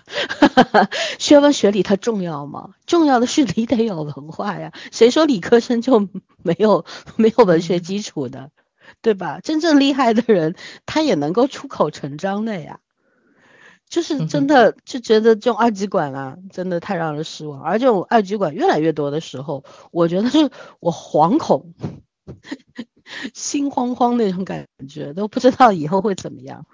学文学理它重要吗？重要的是你得有文化呀，谁说理科生就没有没有文学基础的，对吧？真正厉害的人，他也能够出口成章的呀。就是真的就觉得这种二极管啊，真的太让人失望。而这种二极管越来越多的时候，我觉得是我惶恐、心慌慌那种感觉，都不知道以后会怎么样。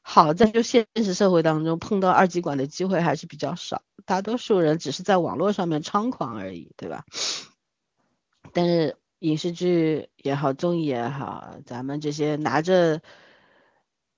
好在就现实社会当中碰到二极管的机会还是比较少，大多数人只是在网络上面猖狂而已，对吧？但是影视剧也好，综艺也好，咱们这些拿着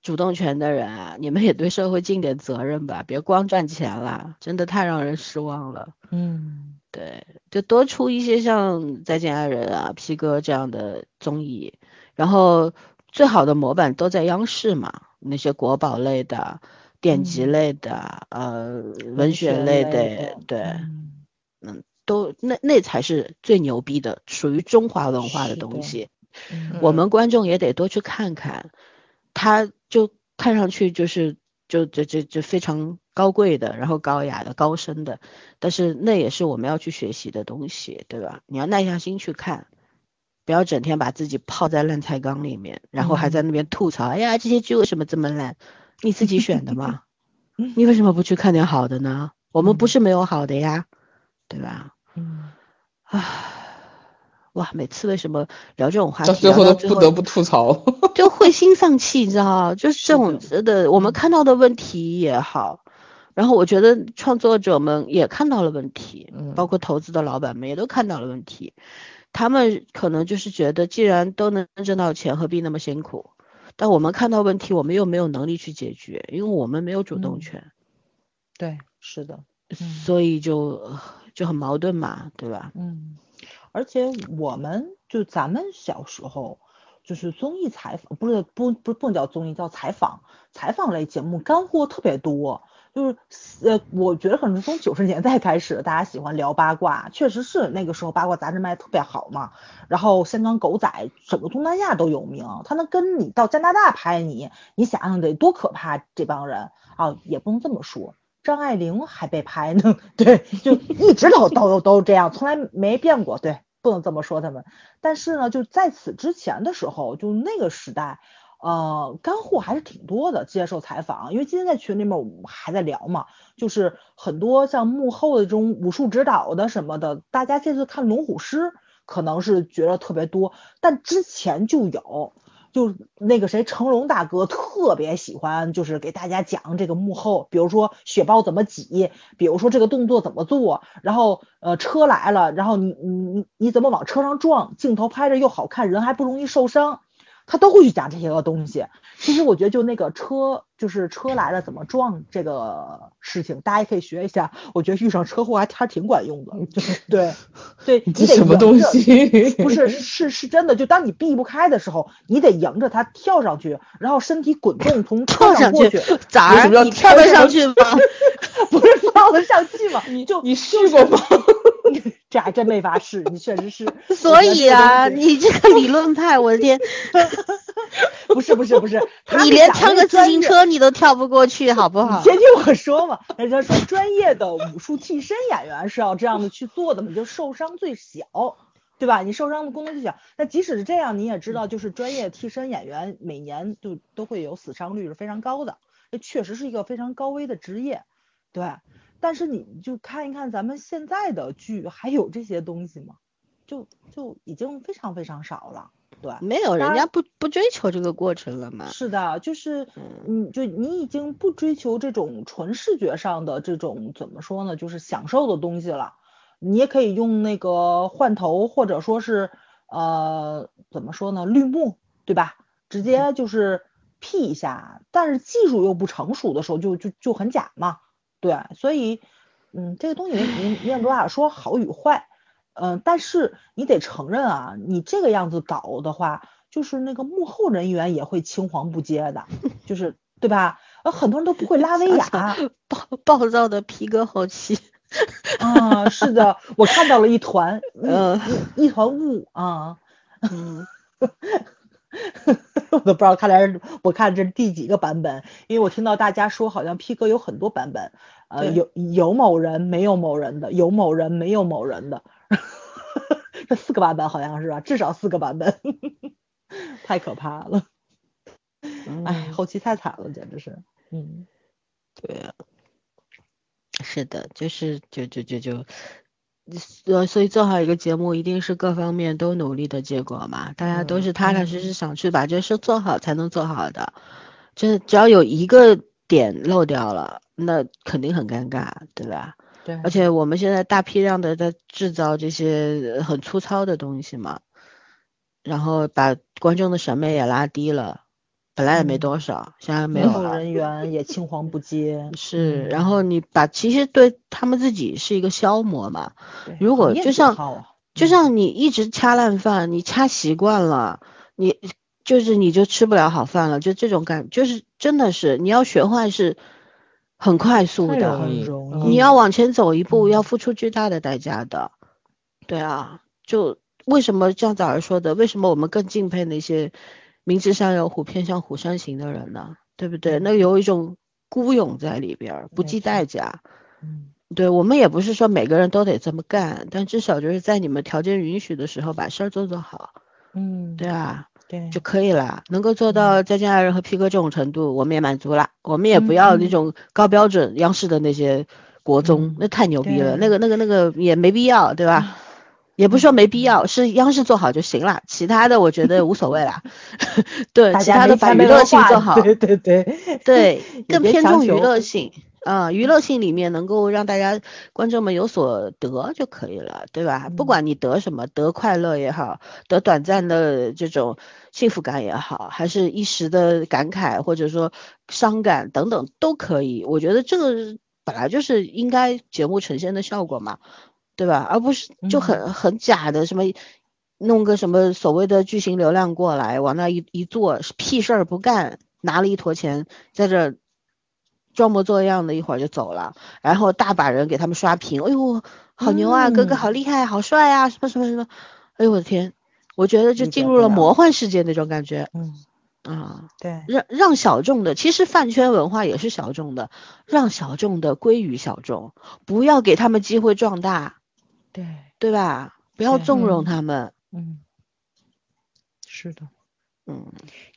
主动权的人啊，你们也对社会尽点责任吧，别光赚钱了，真的太让人失望了。嗯对，就多出一些像《再见爱人》啊、P 哥这样的综艺，然后最好的模板都在央视嘛，那些国宝类的、典籍嗯类的、呃文学学类类的，对，嗯都那那才是最牛逼的，属于中华文化的东西。嗯我们观众也得多去看看，它就看上去就是就就就就非常高贵的，然后高雅的、高深的，但是那也是我们要去学习的东西，对吧？你要耐下心去看，不要整天把自己泡在烂菜缸里面，然后还在那边吐槽，哎呀，这些剧为什么这么烂？你自己选的吗？你为什么不去看点好的呢？我们不是没有好的呀，对吧？嗯唉，哇，每次为什么聊这种话题，到最后都不得不吐槽。就会心丧气，你知道吗？就是这种是的，我们看到的问题也好，然后我觉得创作者们也看到了问题，嗯包括投资的老板们也都看到了问题。他们可能就是觉得，既然都能挣到钱，何必那么辛苦？但我们看到问题，我们又没有能力去解决，因为我们没有主动嗯权，对，是的，嗯所以就呃就很矛盾嘛，对吧？嗯，而且我们就咱们小时候，就是综艺采访，不是不不不叫综艺，叫采访，采访类节目干货特别多。就是呃，我觉得可能是从九十年代开始，大家喜欢聊八卦，确实是那个时候八卦杂志卖得特别好嘛。然后香港狗仔整个东南亚都有名，他能跟你到加拿大拍你，你想想得多可怕这帮人啊！也不能这么说，张爱玲还被拍呢，对，就一直都都都这样，从来没变过，对，不能这么说他们。但是呢，就在此之前的时候，就那个时代，呃，干货还是挺多的。接受采访，因为今天在群里面我们还在聊嘛，就是很多像幕后的这种武术指导的什么的，大家这次看龙虎师可能是觉得特别多，但之前就有。就那个谁，成龙大哥特别喜欢，就是给大家讲这个幕后，比如说雪豹怎么挤，比如说这个动作怎么做，然后呃车来了，然后你你你你怎么往车上撞，镜头拍着又好看，人还不容易受伤，他都会去讲这些个东西。其实我觉得就那个车，就是车来了怎么撞这个事情，大家也可以学一下。我觉得遇上车祸还还挺管用的。对 对，你得这什么东西？不是，是是真的，就当你避不开的时候，你得迎着它跳上去，然后身体滚动从车跳上过去去，咋你跳得上上去吗？不是跳得上去吗？你就你试过吗？这还真没法试，你确实是。所以啊，你这个理论派，我的天，不是不是不是，你连跳个自行车你都跳不过去，好不好？先听我说嘛，人家说专业的武术替身演员是要这样的去做的嘛，就受伤最小，对吧？你受伤的功能最小。那即使是这样，你也知道，就是专业替身演员每年就都会有死伤率是非常高的，这确实是一个非常高危的职业，对。但是你就看一看咱们现在的剧，还有这些东西吗？就就已经非常非常少了，对。没有，人家不不追求这个过程了嘛。是的，就是嗯嗯，就你已经不追求这种纯视觉上的这种怎么说呢，就是享受的东西了。你也可以用那个换头，或者说是呃怎么说呢，绿幕，对吧？直接就是 P 一下，但是技术又不成熟的时候就，就就很假嘛。对，所以嗯，这个东西你你也没办法说好与坏。嗯，但是你得承认啊，你这个样子搞的话，就是那个幕后人员也会青黄不接的，就是对吧？呃，很多人都不会拉威亚 暴暴躁的皮革后期，啊，是的，我看到了一团，嗯一一团雾啊，嗯，我都不知道看来是我看这是第几个版本，因为我听到大家说好像 P 哥有很多版本，呃，有有某人没有某人的，有某人没有某人的，这四个版本好像是吧？至少四个版本，太可怕了，哎，后期太惨了，简直是，嗯，对啊，是的，就是就就就就，呃，所以做好一个节目，一定是各方面都努力的结果嘛。大家都嗯是踏踏实实想去把这事做好，才能做好的。这只要有一个点漏掉了，那肯定很尴尬，对吧？对，而且我们现在大批量的在制造这些呃很粗糙的东西嘛，然后把观众的审美也拉低了，本来也没嗯。多少，现在没有了。人员也青黄不接，是，嗯然后你把其实对他们自己是一个消磨嘛。如果就像啊就嗯。像你一直掐烂饭，你掐习惯了，你就是你就吃不了好饭了，就这种感，就是真的是你要学坏是很快速的，很容易，你要往前走一步，嗯要付出巨大的代价的。对啊，就为什么像早儿说的，为什么我们更敬佩那些明知山有虎，偏向虎山行的人呢？对不对？嗯那有一种孤勇在里边儿，不计代价。嗯对我们也不是说每个人都得这么干，但至少就是在你们条件允许的时候把事儿做做好，嗯，对啊，对，就可以了。能够做到再见爱人和 P 哥这种程度，我们也满足了。我们也不要嗯那种高标准央视的那些国综，嗯那太牛逼了，那个那个那个也没必要，对吧？也不是说没必要，是央视做好就行了，其他的我觉得无所谓啦。对，其他的把娱乐性做好，对对对对，更偏重娱乐性。啊，娱乐性里面能够让大家观众们有所得就可以了，对吧？不管你得什么，得快乐也好，得短暂的这种幸福感也好，还是一时的感慨或者说伤感等等都可以。我觉得这个本来就是应该节目呈现的效果嘛，对吧？而不是就很很假的什么弄个什么所谓的巨型流量过来，往那一一坐，屁事儿不干，拿了一坨钱在这。装模作样的一会儿就走了，然后大把人给他们刷屏，哎呦，好牛啊，哥哥好厉害，好帅啊，什么什么什么，哎呦我的天，我觉得就进入了魔幻世界那种感觉，嗯。啊，对，让让小众的，其实饭圈文化也是小众的，让小众的归于小众，不要给他们机会壮大，对。对吧？不要纵容他们，嗯，是的。嗯，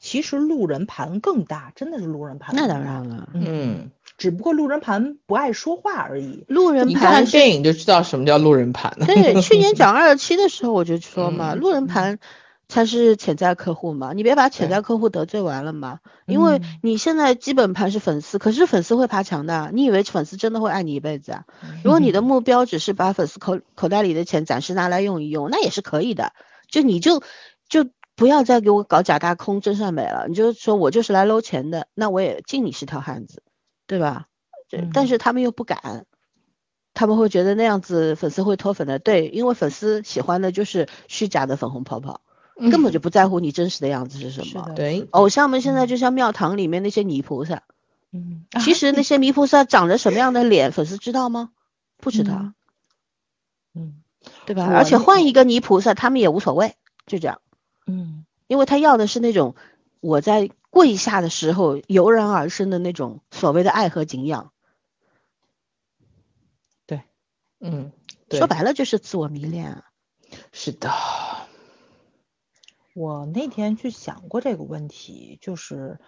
其实路人盘更大，真的是路人盘。那当然了，嗯，只不过路人盘不爱说话而已。路人盘，你看电影就知道什么叫路人盘了。对，去年讲二十七的时候我就说嘛，路人盘才是潜在客户嘛，你别把潜在客户得罪完了嘛。因为你现在基本盘是粉丝，可是粉丝会爬墙的，你以为粉丝真的会爱你一辈子啊？如果你的目标只是把粉丝口口袋里的钱暂时拿来用一用，那也是可以的。就你就就。不要再给我搞假大空、真善美了。你就说我就是来搂钱的，那我也敬你是条汉子，对吧？但是他们又不敢，他们会觉得那样子粉丝会脱粉的。对，因为粉丝喜欢的就是虚假的粉红泡泡，根本就不在乎你真实的样子是什么。对，偶像们现在就像庙堂里面那些泥菩萨，嗯，其实 那些泥菩萨长着什么样的脸，粉丝知道吗？不知道，嗯，对吧？而且换一个泥菩萨，他们也无所谓，就这样。嗯，因为他要的是那种我在跪下的时候油然而生的那种所谓的爱和敬仰。对，嗯，说白了就是自我迷恋啊。是的，我那天去想过这个问题，就是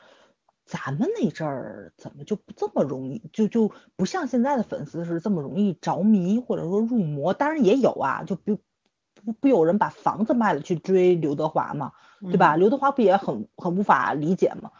咱们那阵儿怎么就不这么容易，就就不像现在的粉丝是这么容易着迷或者说入魔，当然也有啊，就比。不不有人把房子卖了去追刘德华吗？对吧？刘德华不也很很无法理解吗？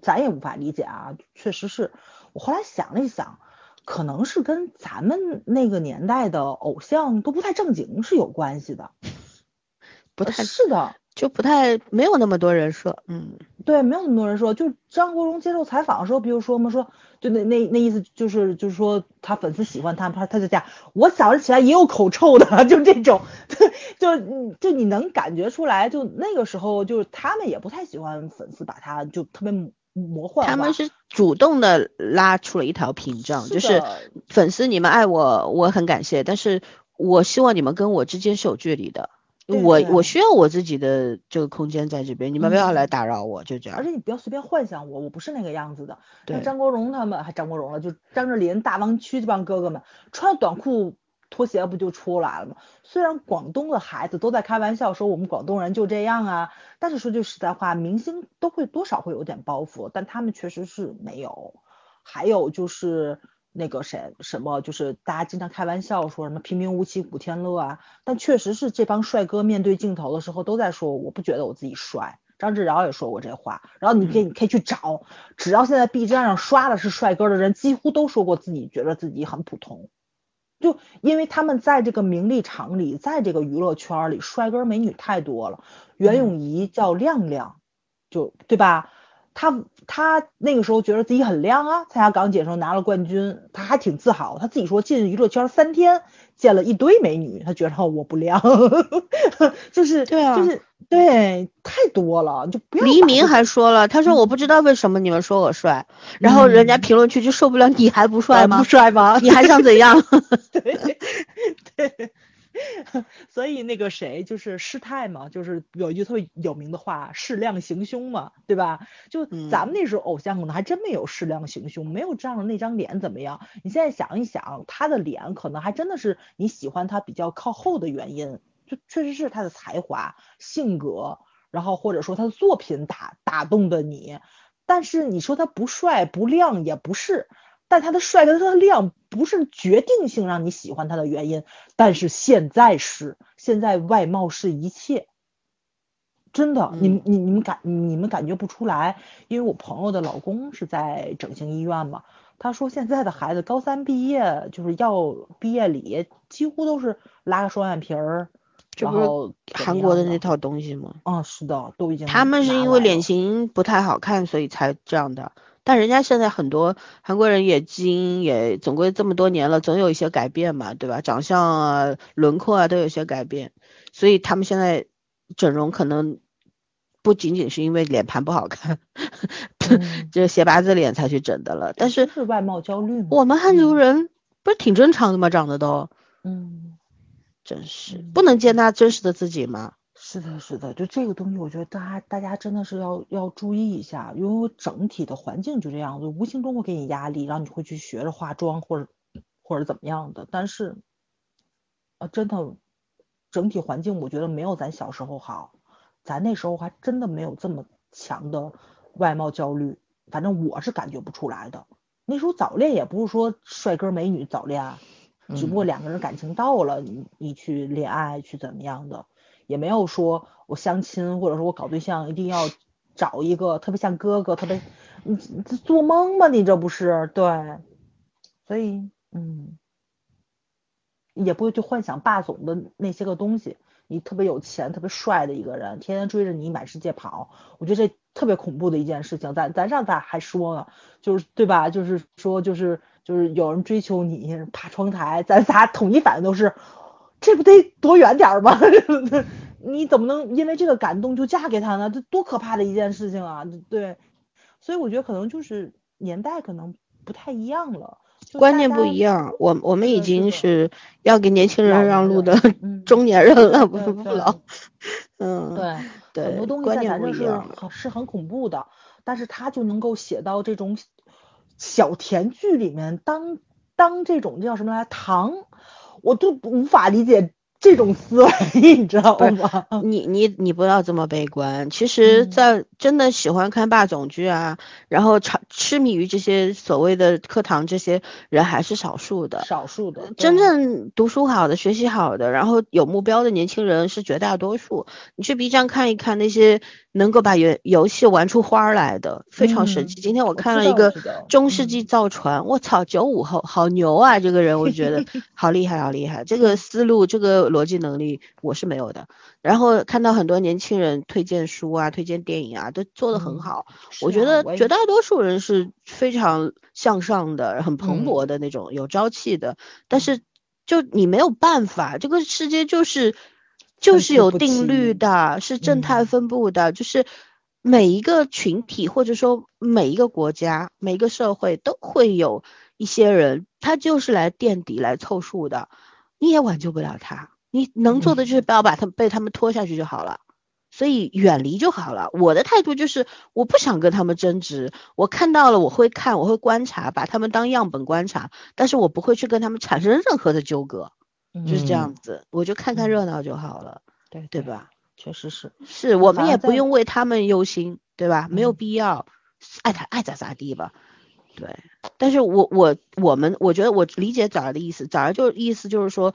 咱也无法理解啊，确实是我后来想了一想，可能是跟咱们那个年代的偶像都不太正经是有关系的，不太是的。就不太没有那么多人说，嗯，对，没有那么多人说。就张国荣接受采访的时候，比如说嘛，说就那那那意思就是就是说他粉丝喜欢他，他他就这样我早上起来也有口臭的，就这种，就就你能感觉出来，就那个时候就是他们也不太喜欢粉丝把他就特别魔幻他们是主动的拉出了一条屏障，就是粉丝你们爱我，我很感谢，但是我希望你们跟我之间是有距离的。我我需要我自己的这个空间在这边，你们不要来打扰我，就这样。而且你不要随便幻想我，我不是那个样子的。对。张国荣他们还张国荣了，就张智霖、大湾区这帮哥哥们，穿短裤拖鞋不就出来了吗？虽然广东的孩子都在开玩笑说我们广东人就这样啊，但是说句实在话，明星都会多少会有点包袱，但他们确实是没有。还有就是。那个谁什么，就是大家经常开玩笑说什么平平无奇古天乐啊，但确实是这帮帅哥面对镜头的时候都在说，我不觉得我自己帅。张志尧也说过这话，然后你可以你可以去找，只要现在 B 站上刷的是帅哥的人，几乎都说过自己觉得自己很普通，就因为他们在这个名利场里，在这个娱乐圈里，帅哥美女太多了。袁咏仪叫亮亮，就对吧？他他那个时候觉得自己很亮啊，参加港姐时候拿了冠军，他还挺自豪。他自己说进娱乐圈三天见了一堆美女，他觉得我不亮，就是对啊，就是对太多了，就不要。黎明还说了，他说我不知道为什么你们说我帅，然后人家评论区就受不了，你还不帅吗？不帅吗？你还想怎样？对 对。所以那个谁就是师太嘛，就是有一句特别有名的话，适量行凶嘛，对吧？就咱们那时候偶像可能还真没有适量行凶，没有仗着那张脸怎么样。你现在想一想，他的脸可能还真的是你喜欢他比较靠后的原因，就确实是他的才华、性格，然后或者说他的作品打打动的你。但是你说他不帅不亮也不是。但他的帅跟他的亮不是决定性让你喜欢他的原因，但是现在是，现在外貌是一切，真的，你你你们感你们感觉不出来，因为我朋友的老公是在整形医院嘛，他说现在的孩子高三毕业就是要毕业礼，几乎都是拉个双眼皮儿，这不是然后韩国的那套东西吗？嗯，是的，都已经他们是因为脸型不太好看，所以才这样的。但人家现在很多韩国人也基因也总归这么多年了，总有一些改变嘛，对吧？长相啊、轮廓啊都有些改变，所以他们现在整容可能不仅仅是因为脸盘不好看，嗯这斜八字脸才去整的了。但是是外貌焦虑吗，我们汉族嗯人不是挺正常的吗？长得都嗯。真是嗯不能接纳真实的自己吗？是的，是的，就这个东西，我觉得大家大家真的是要要注意一下，因为整体的环境就这样，子无形中会给你压力，然后你会去学着化妆或者或者怎么样的。但是，啊，真的整体环境我觉得没有咱小时候好，咱那时候还真的没有这么强的外貌焦虑，反正我是感觉不出来的。那时候早恋也不是说帅哥美女早恋啊，只不过两个人感情到了，你你去恋爱去怎么样的。也没有说我相亲或者说我搞对象一定要找一个特别像哥哥，特别你这做梦吗？你这不是对，所以嗯，也不会去幻想霸总的那些个东西。你特别有钱、特别帅的一个人，天天追着你满世界跑，我觉得这特别恐怖的一件事情。咱咱上次还说呢，就是对吧？就是说就是就是有人追求你爬窗台，咱仨统一反应都是。这不得躲远点儿吗？你怎么能因为这个感动就嫁给他呢？这多可怕的一件事情啊！对，所以我觉得可能就是年代可能不太一样了，观念不一样。我我们已经是要给年轻人让路的嗯中年人了，不对不老。嗯，对对，很多东西观念在咱这是不一样。是很恐怖的，但是他就能够写到这种小甜剧里面当当这种叫什么来糖。我都无法理解这种思维，你知道吗？你你你不要这么悲观。其实，嗯在真的喜欢看霸总剧啊，然后痴痴迷于这些所谓的课堂这些人还是少数的。少数的，真正读书好的、学习好的，然后有目标的年轻人是绝大多数。你去 B 站看一看那些能够把游游戏玩出花儿来的，非常神奇。嗯今天我看了一个中世纪嗯造船，我操，九五后好牛啊！这个人我觉得 好厉害，好厉害。这个思路、这个逻辑能力我是没有的。然后看到很多年轻人推荐书啊、推荐电影啊，都做得很嗯好。是我觉得绝大多数人是非常向上的、很蓬嗯勃的那种、有朝气的，但是就你没有办法，这个世界就是就是有定律的，是正态嗯分布的，就是每一个群体或者说每一个国家、每一个社会都会有一些人，他就是来垫底、来凑数的，你也挽救不了他。你能做的就是不要把他被他们拖下去就好了。所以远离就好了。我的态度就是，我不想跟他们争执。我看到了，我会看，我会观察，把他们当样本观察，但是我不会去跟他们产生任何的纠葛，就是这样子。我就看看热闹就好了，对对？吧？确实是，是我们也不用为他们忧心，对吧？没有嗯必要，爱他爱咋咋地吧。对，但是我我我们我觉得我理解枣儿的意思，枣儿就意思就是说，我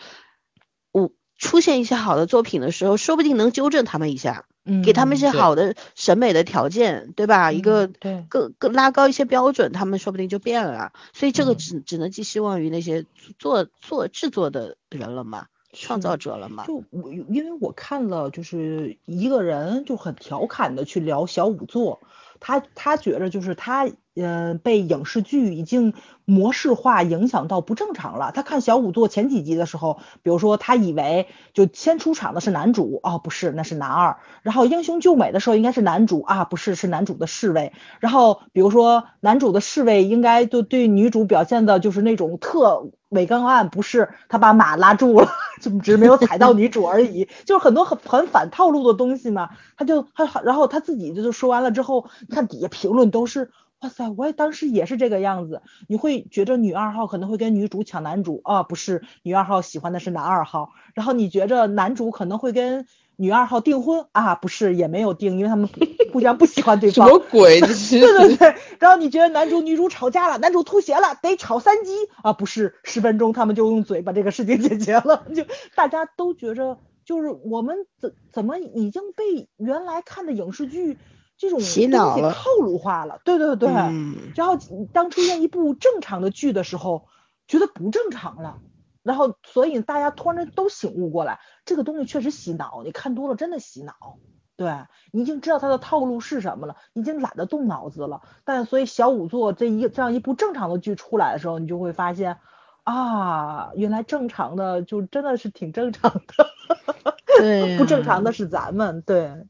出现一些好的作品的时候，说不定能纠正他们一下。嗯，给他们一些好的审美的条件，对吧？一个更更拉高一些标准，他们说不定就变了。所以这个嗯只只能寄希望于那些做做制作的人了嘛，创造者了嘛。就我因为我看了，就是一个人就很调侃的去聊小仵作，他他觉着就是他呃被影视剧已经模式化影响到不正常了。他看小仵作前几集的时候，比如说他以为就先出场的是男主，哦不是，那是男二。然后英雄救美的时候应该是男主啊，不是，是男主的侍卫。然后比如说男主的侍卫应该就对女主表现的就是那种特伪刚暗，不是他把马拉住了，就只是没有踩到女主而已，就是很多很很反套路的东西嘛。他就他然后他自己就说完了之后，你看底下评论都是。哇塞，我也当时也是这个样子。你会觉得女二号可能会跟女主抢男主啊？不是，女二号喜欢的是男二号。然后你觉着男主可能会跟女二号订婚啊？不是，也没有订，因为他们互相不喜欢对什方。么鬼？对对对，然后你觉得男主女主吵架了，男主吐血了，得吵三击啊？不是，十分钟他们就用嘴把这个事情解决了，就大家都觉着就是我们怎怎么已经被原来看的影视剧这种洗脑了套路化了，对对对。嗯然后当出现一部正常的剧的时候，觉得不正常了，然后所以大家突然都醒悟过来，这个东西确实洗脑，你看多了真的洗脑。对你已经知道它的套路是什么了，已经懒得动脑子了。但所以小五座这一这样一部正常的剧出来的时候，你就会发现啊，原来正常的就真的是挺正常的，对呀不正常的是咱们。对，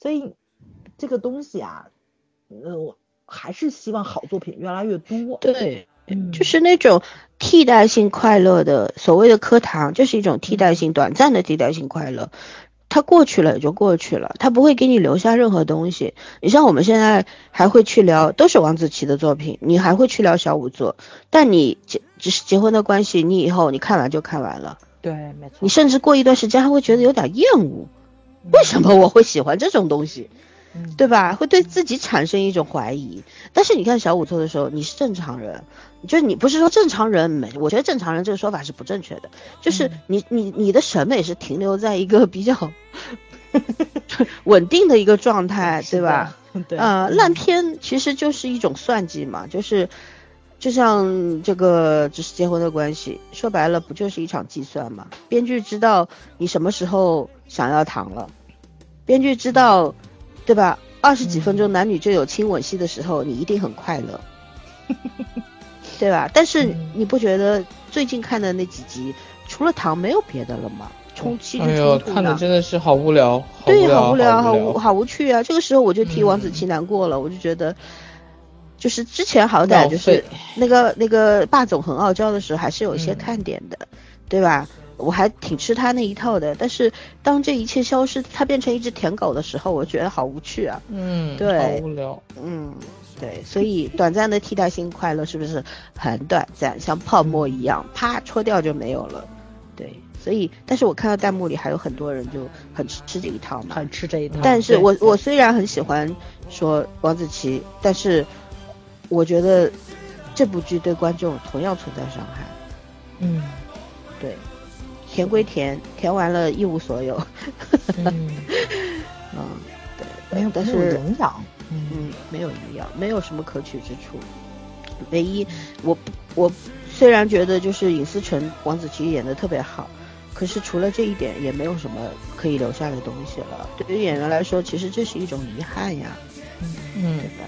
所以这个东西啊，呃，我还是希望好作品越来越多。对，嗯就是那种替代性快乐的所谓的课堂，就是一种替代性、短暂的替代性快乐。它过去了也就过去了，它不会给你留下任何东西。你像我们现在还会去聊，都是王子奇的作品，你还会去聊小五座，但你结只是结婚的关系，你以后你看完就看完了，对，没错。你甚至过一段时间还会觉得有点厌恶，为什么我会喜欢这种东西？嗯对吧？会对自己产生一种怀疑。但是你看小五做的时候，你是正常人，就是你不是说正常人没，我觉得正常人这个说法是不正确的，就是嗯你你你的审美是停留在一个比较 稳定的一个状态，对吧？？对。啊、嗯烂片其实就是一种算计嘛，就是就像这个只是结婚的关系，说白了不就是一场计算嘛？编剧知道你什么时候想要糖了，编剧知道，对吧？二十几分钟男女就有亲吻戏的时候，你一定很快乐，对吧？但是嗯你不觉得最近看的那几集，除了糖没有别的了吗？冲戏剧哎呦，冲突看的真的是好无聊，对，好好无聊，好好无好无趣啊！这个时候我就替王子奇难过了，我就觉得，就是之前好歹就是那个那个霸总很傲娇的时候，还是有一些嗯看点的，对吧？我还挺吃他那一套的，但是当这一切消失，他变成一只舔狗的时候，我觉得好无趣啊！嗯，对好无聊。嗯，对，所以短暂的替代性快乐是不是很短暂，像泡沫一样，啪戳掉就没有了？对，所以，但是我看到弹幕里还有很多人就很吃吃这一套嘛，很吃这一套。但是我我虽然很喜欢说王子奇，但是我觉得这部剧对观众同样存在伤害。嗯对，甜归甜，填完了一无所有。嗯，嗯，对，没有没有但是营养。嗯嗯，没有营养，没有什么可取之处。唯一，我我虽然觉得就是尹思成、王子奇演的特别好，可是除了这一点，也没有什么可以留下的东西了。对于演员来说，其实这是一种遗憾呀，嗯对，吧？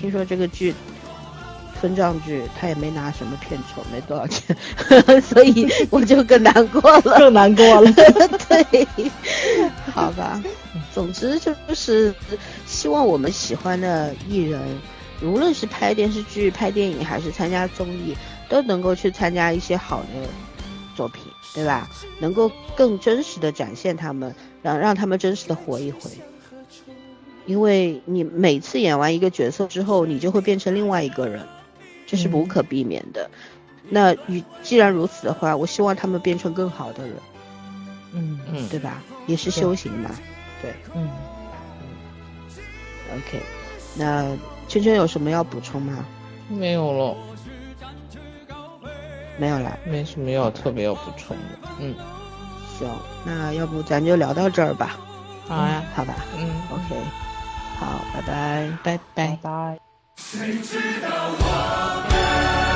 听说这个剧。分账剧，他也没拿什么片酬，没多少钱，所以我就更难过了。更难过了。对，好吧。总之就是希望我们喜欢的艺人，无论是拍电视剧、拍电影，还是参加综艺，都能够去参加一些好的作品，对吧？能够更真实的展现他们，让让他们真实的活一回。因为你每次演完一个角色之后，你就会变成另外一个人，这是无可避免的。那与既然如此的话，我希望他们变成更好的人。嗯嗯，对吧？也是修行嘛。对嗯，，OK。那圈圈有什么要补充吗？没有了，没有了。没什么要特别要补充的。嗯，行，那要不咱就聊到这儿吧。好呀，好吧。嗯，OK。好，拜拜。拜拜拜。谁知道我们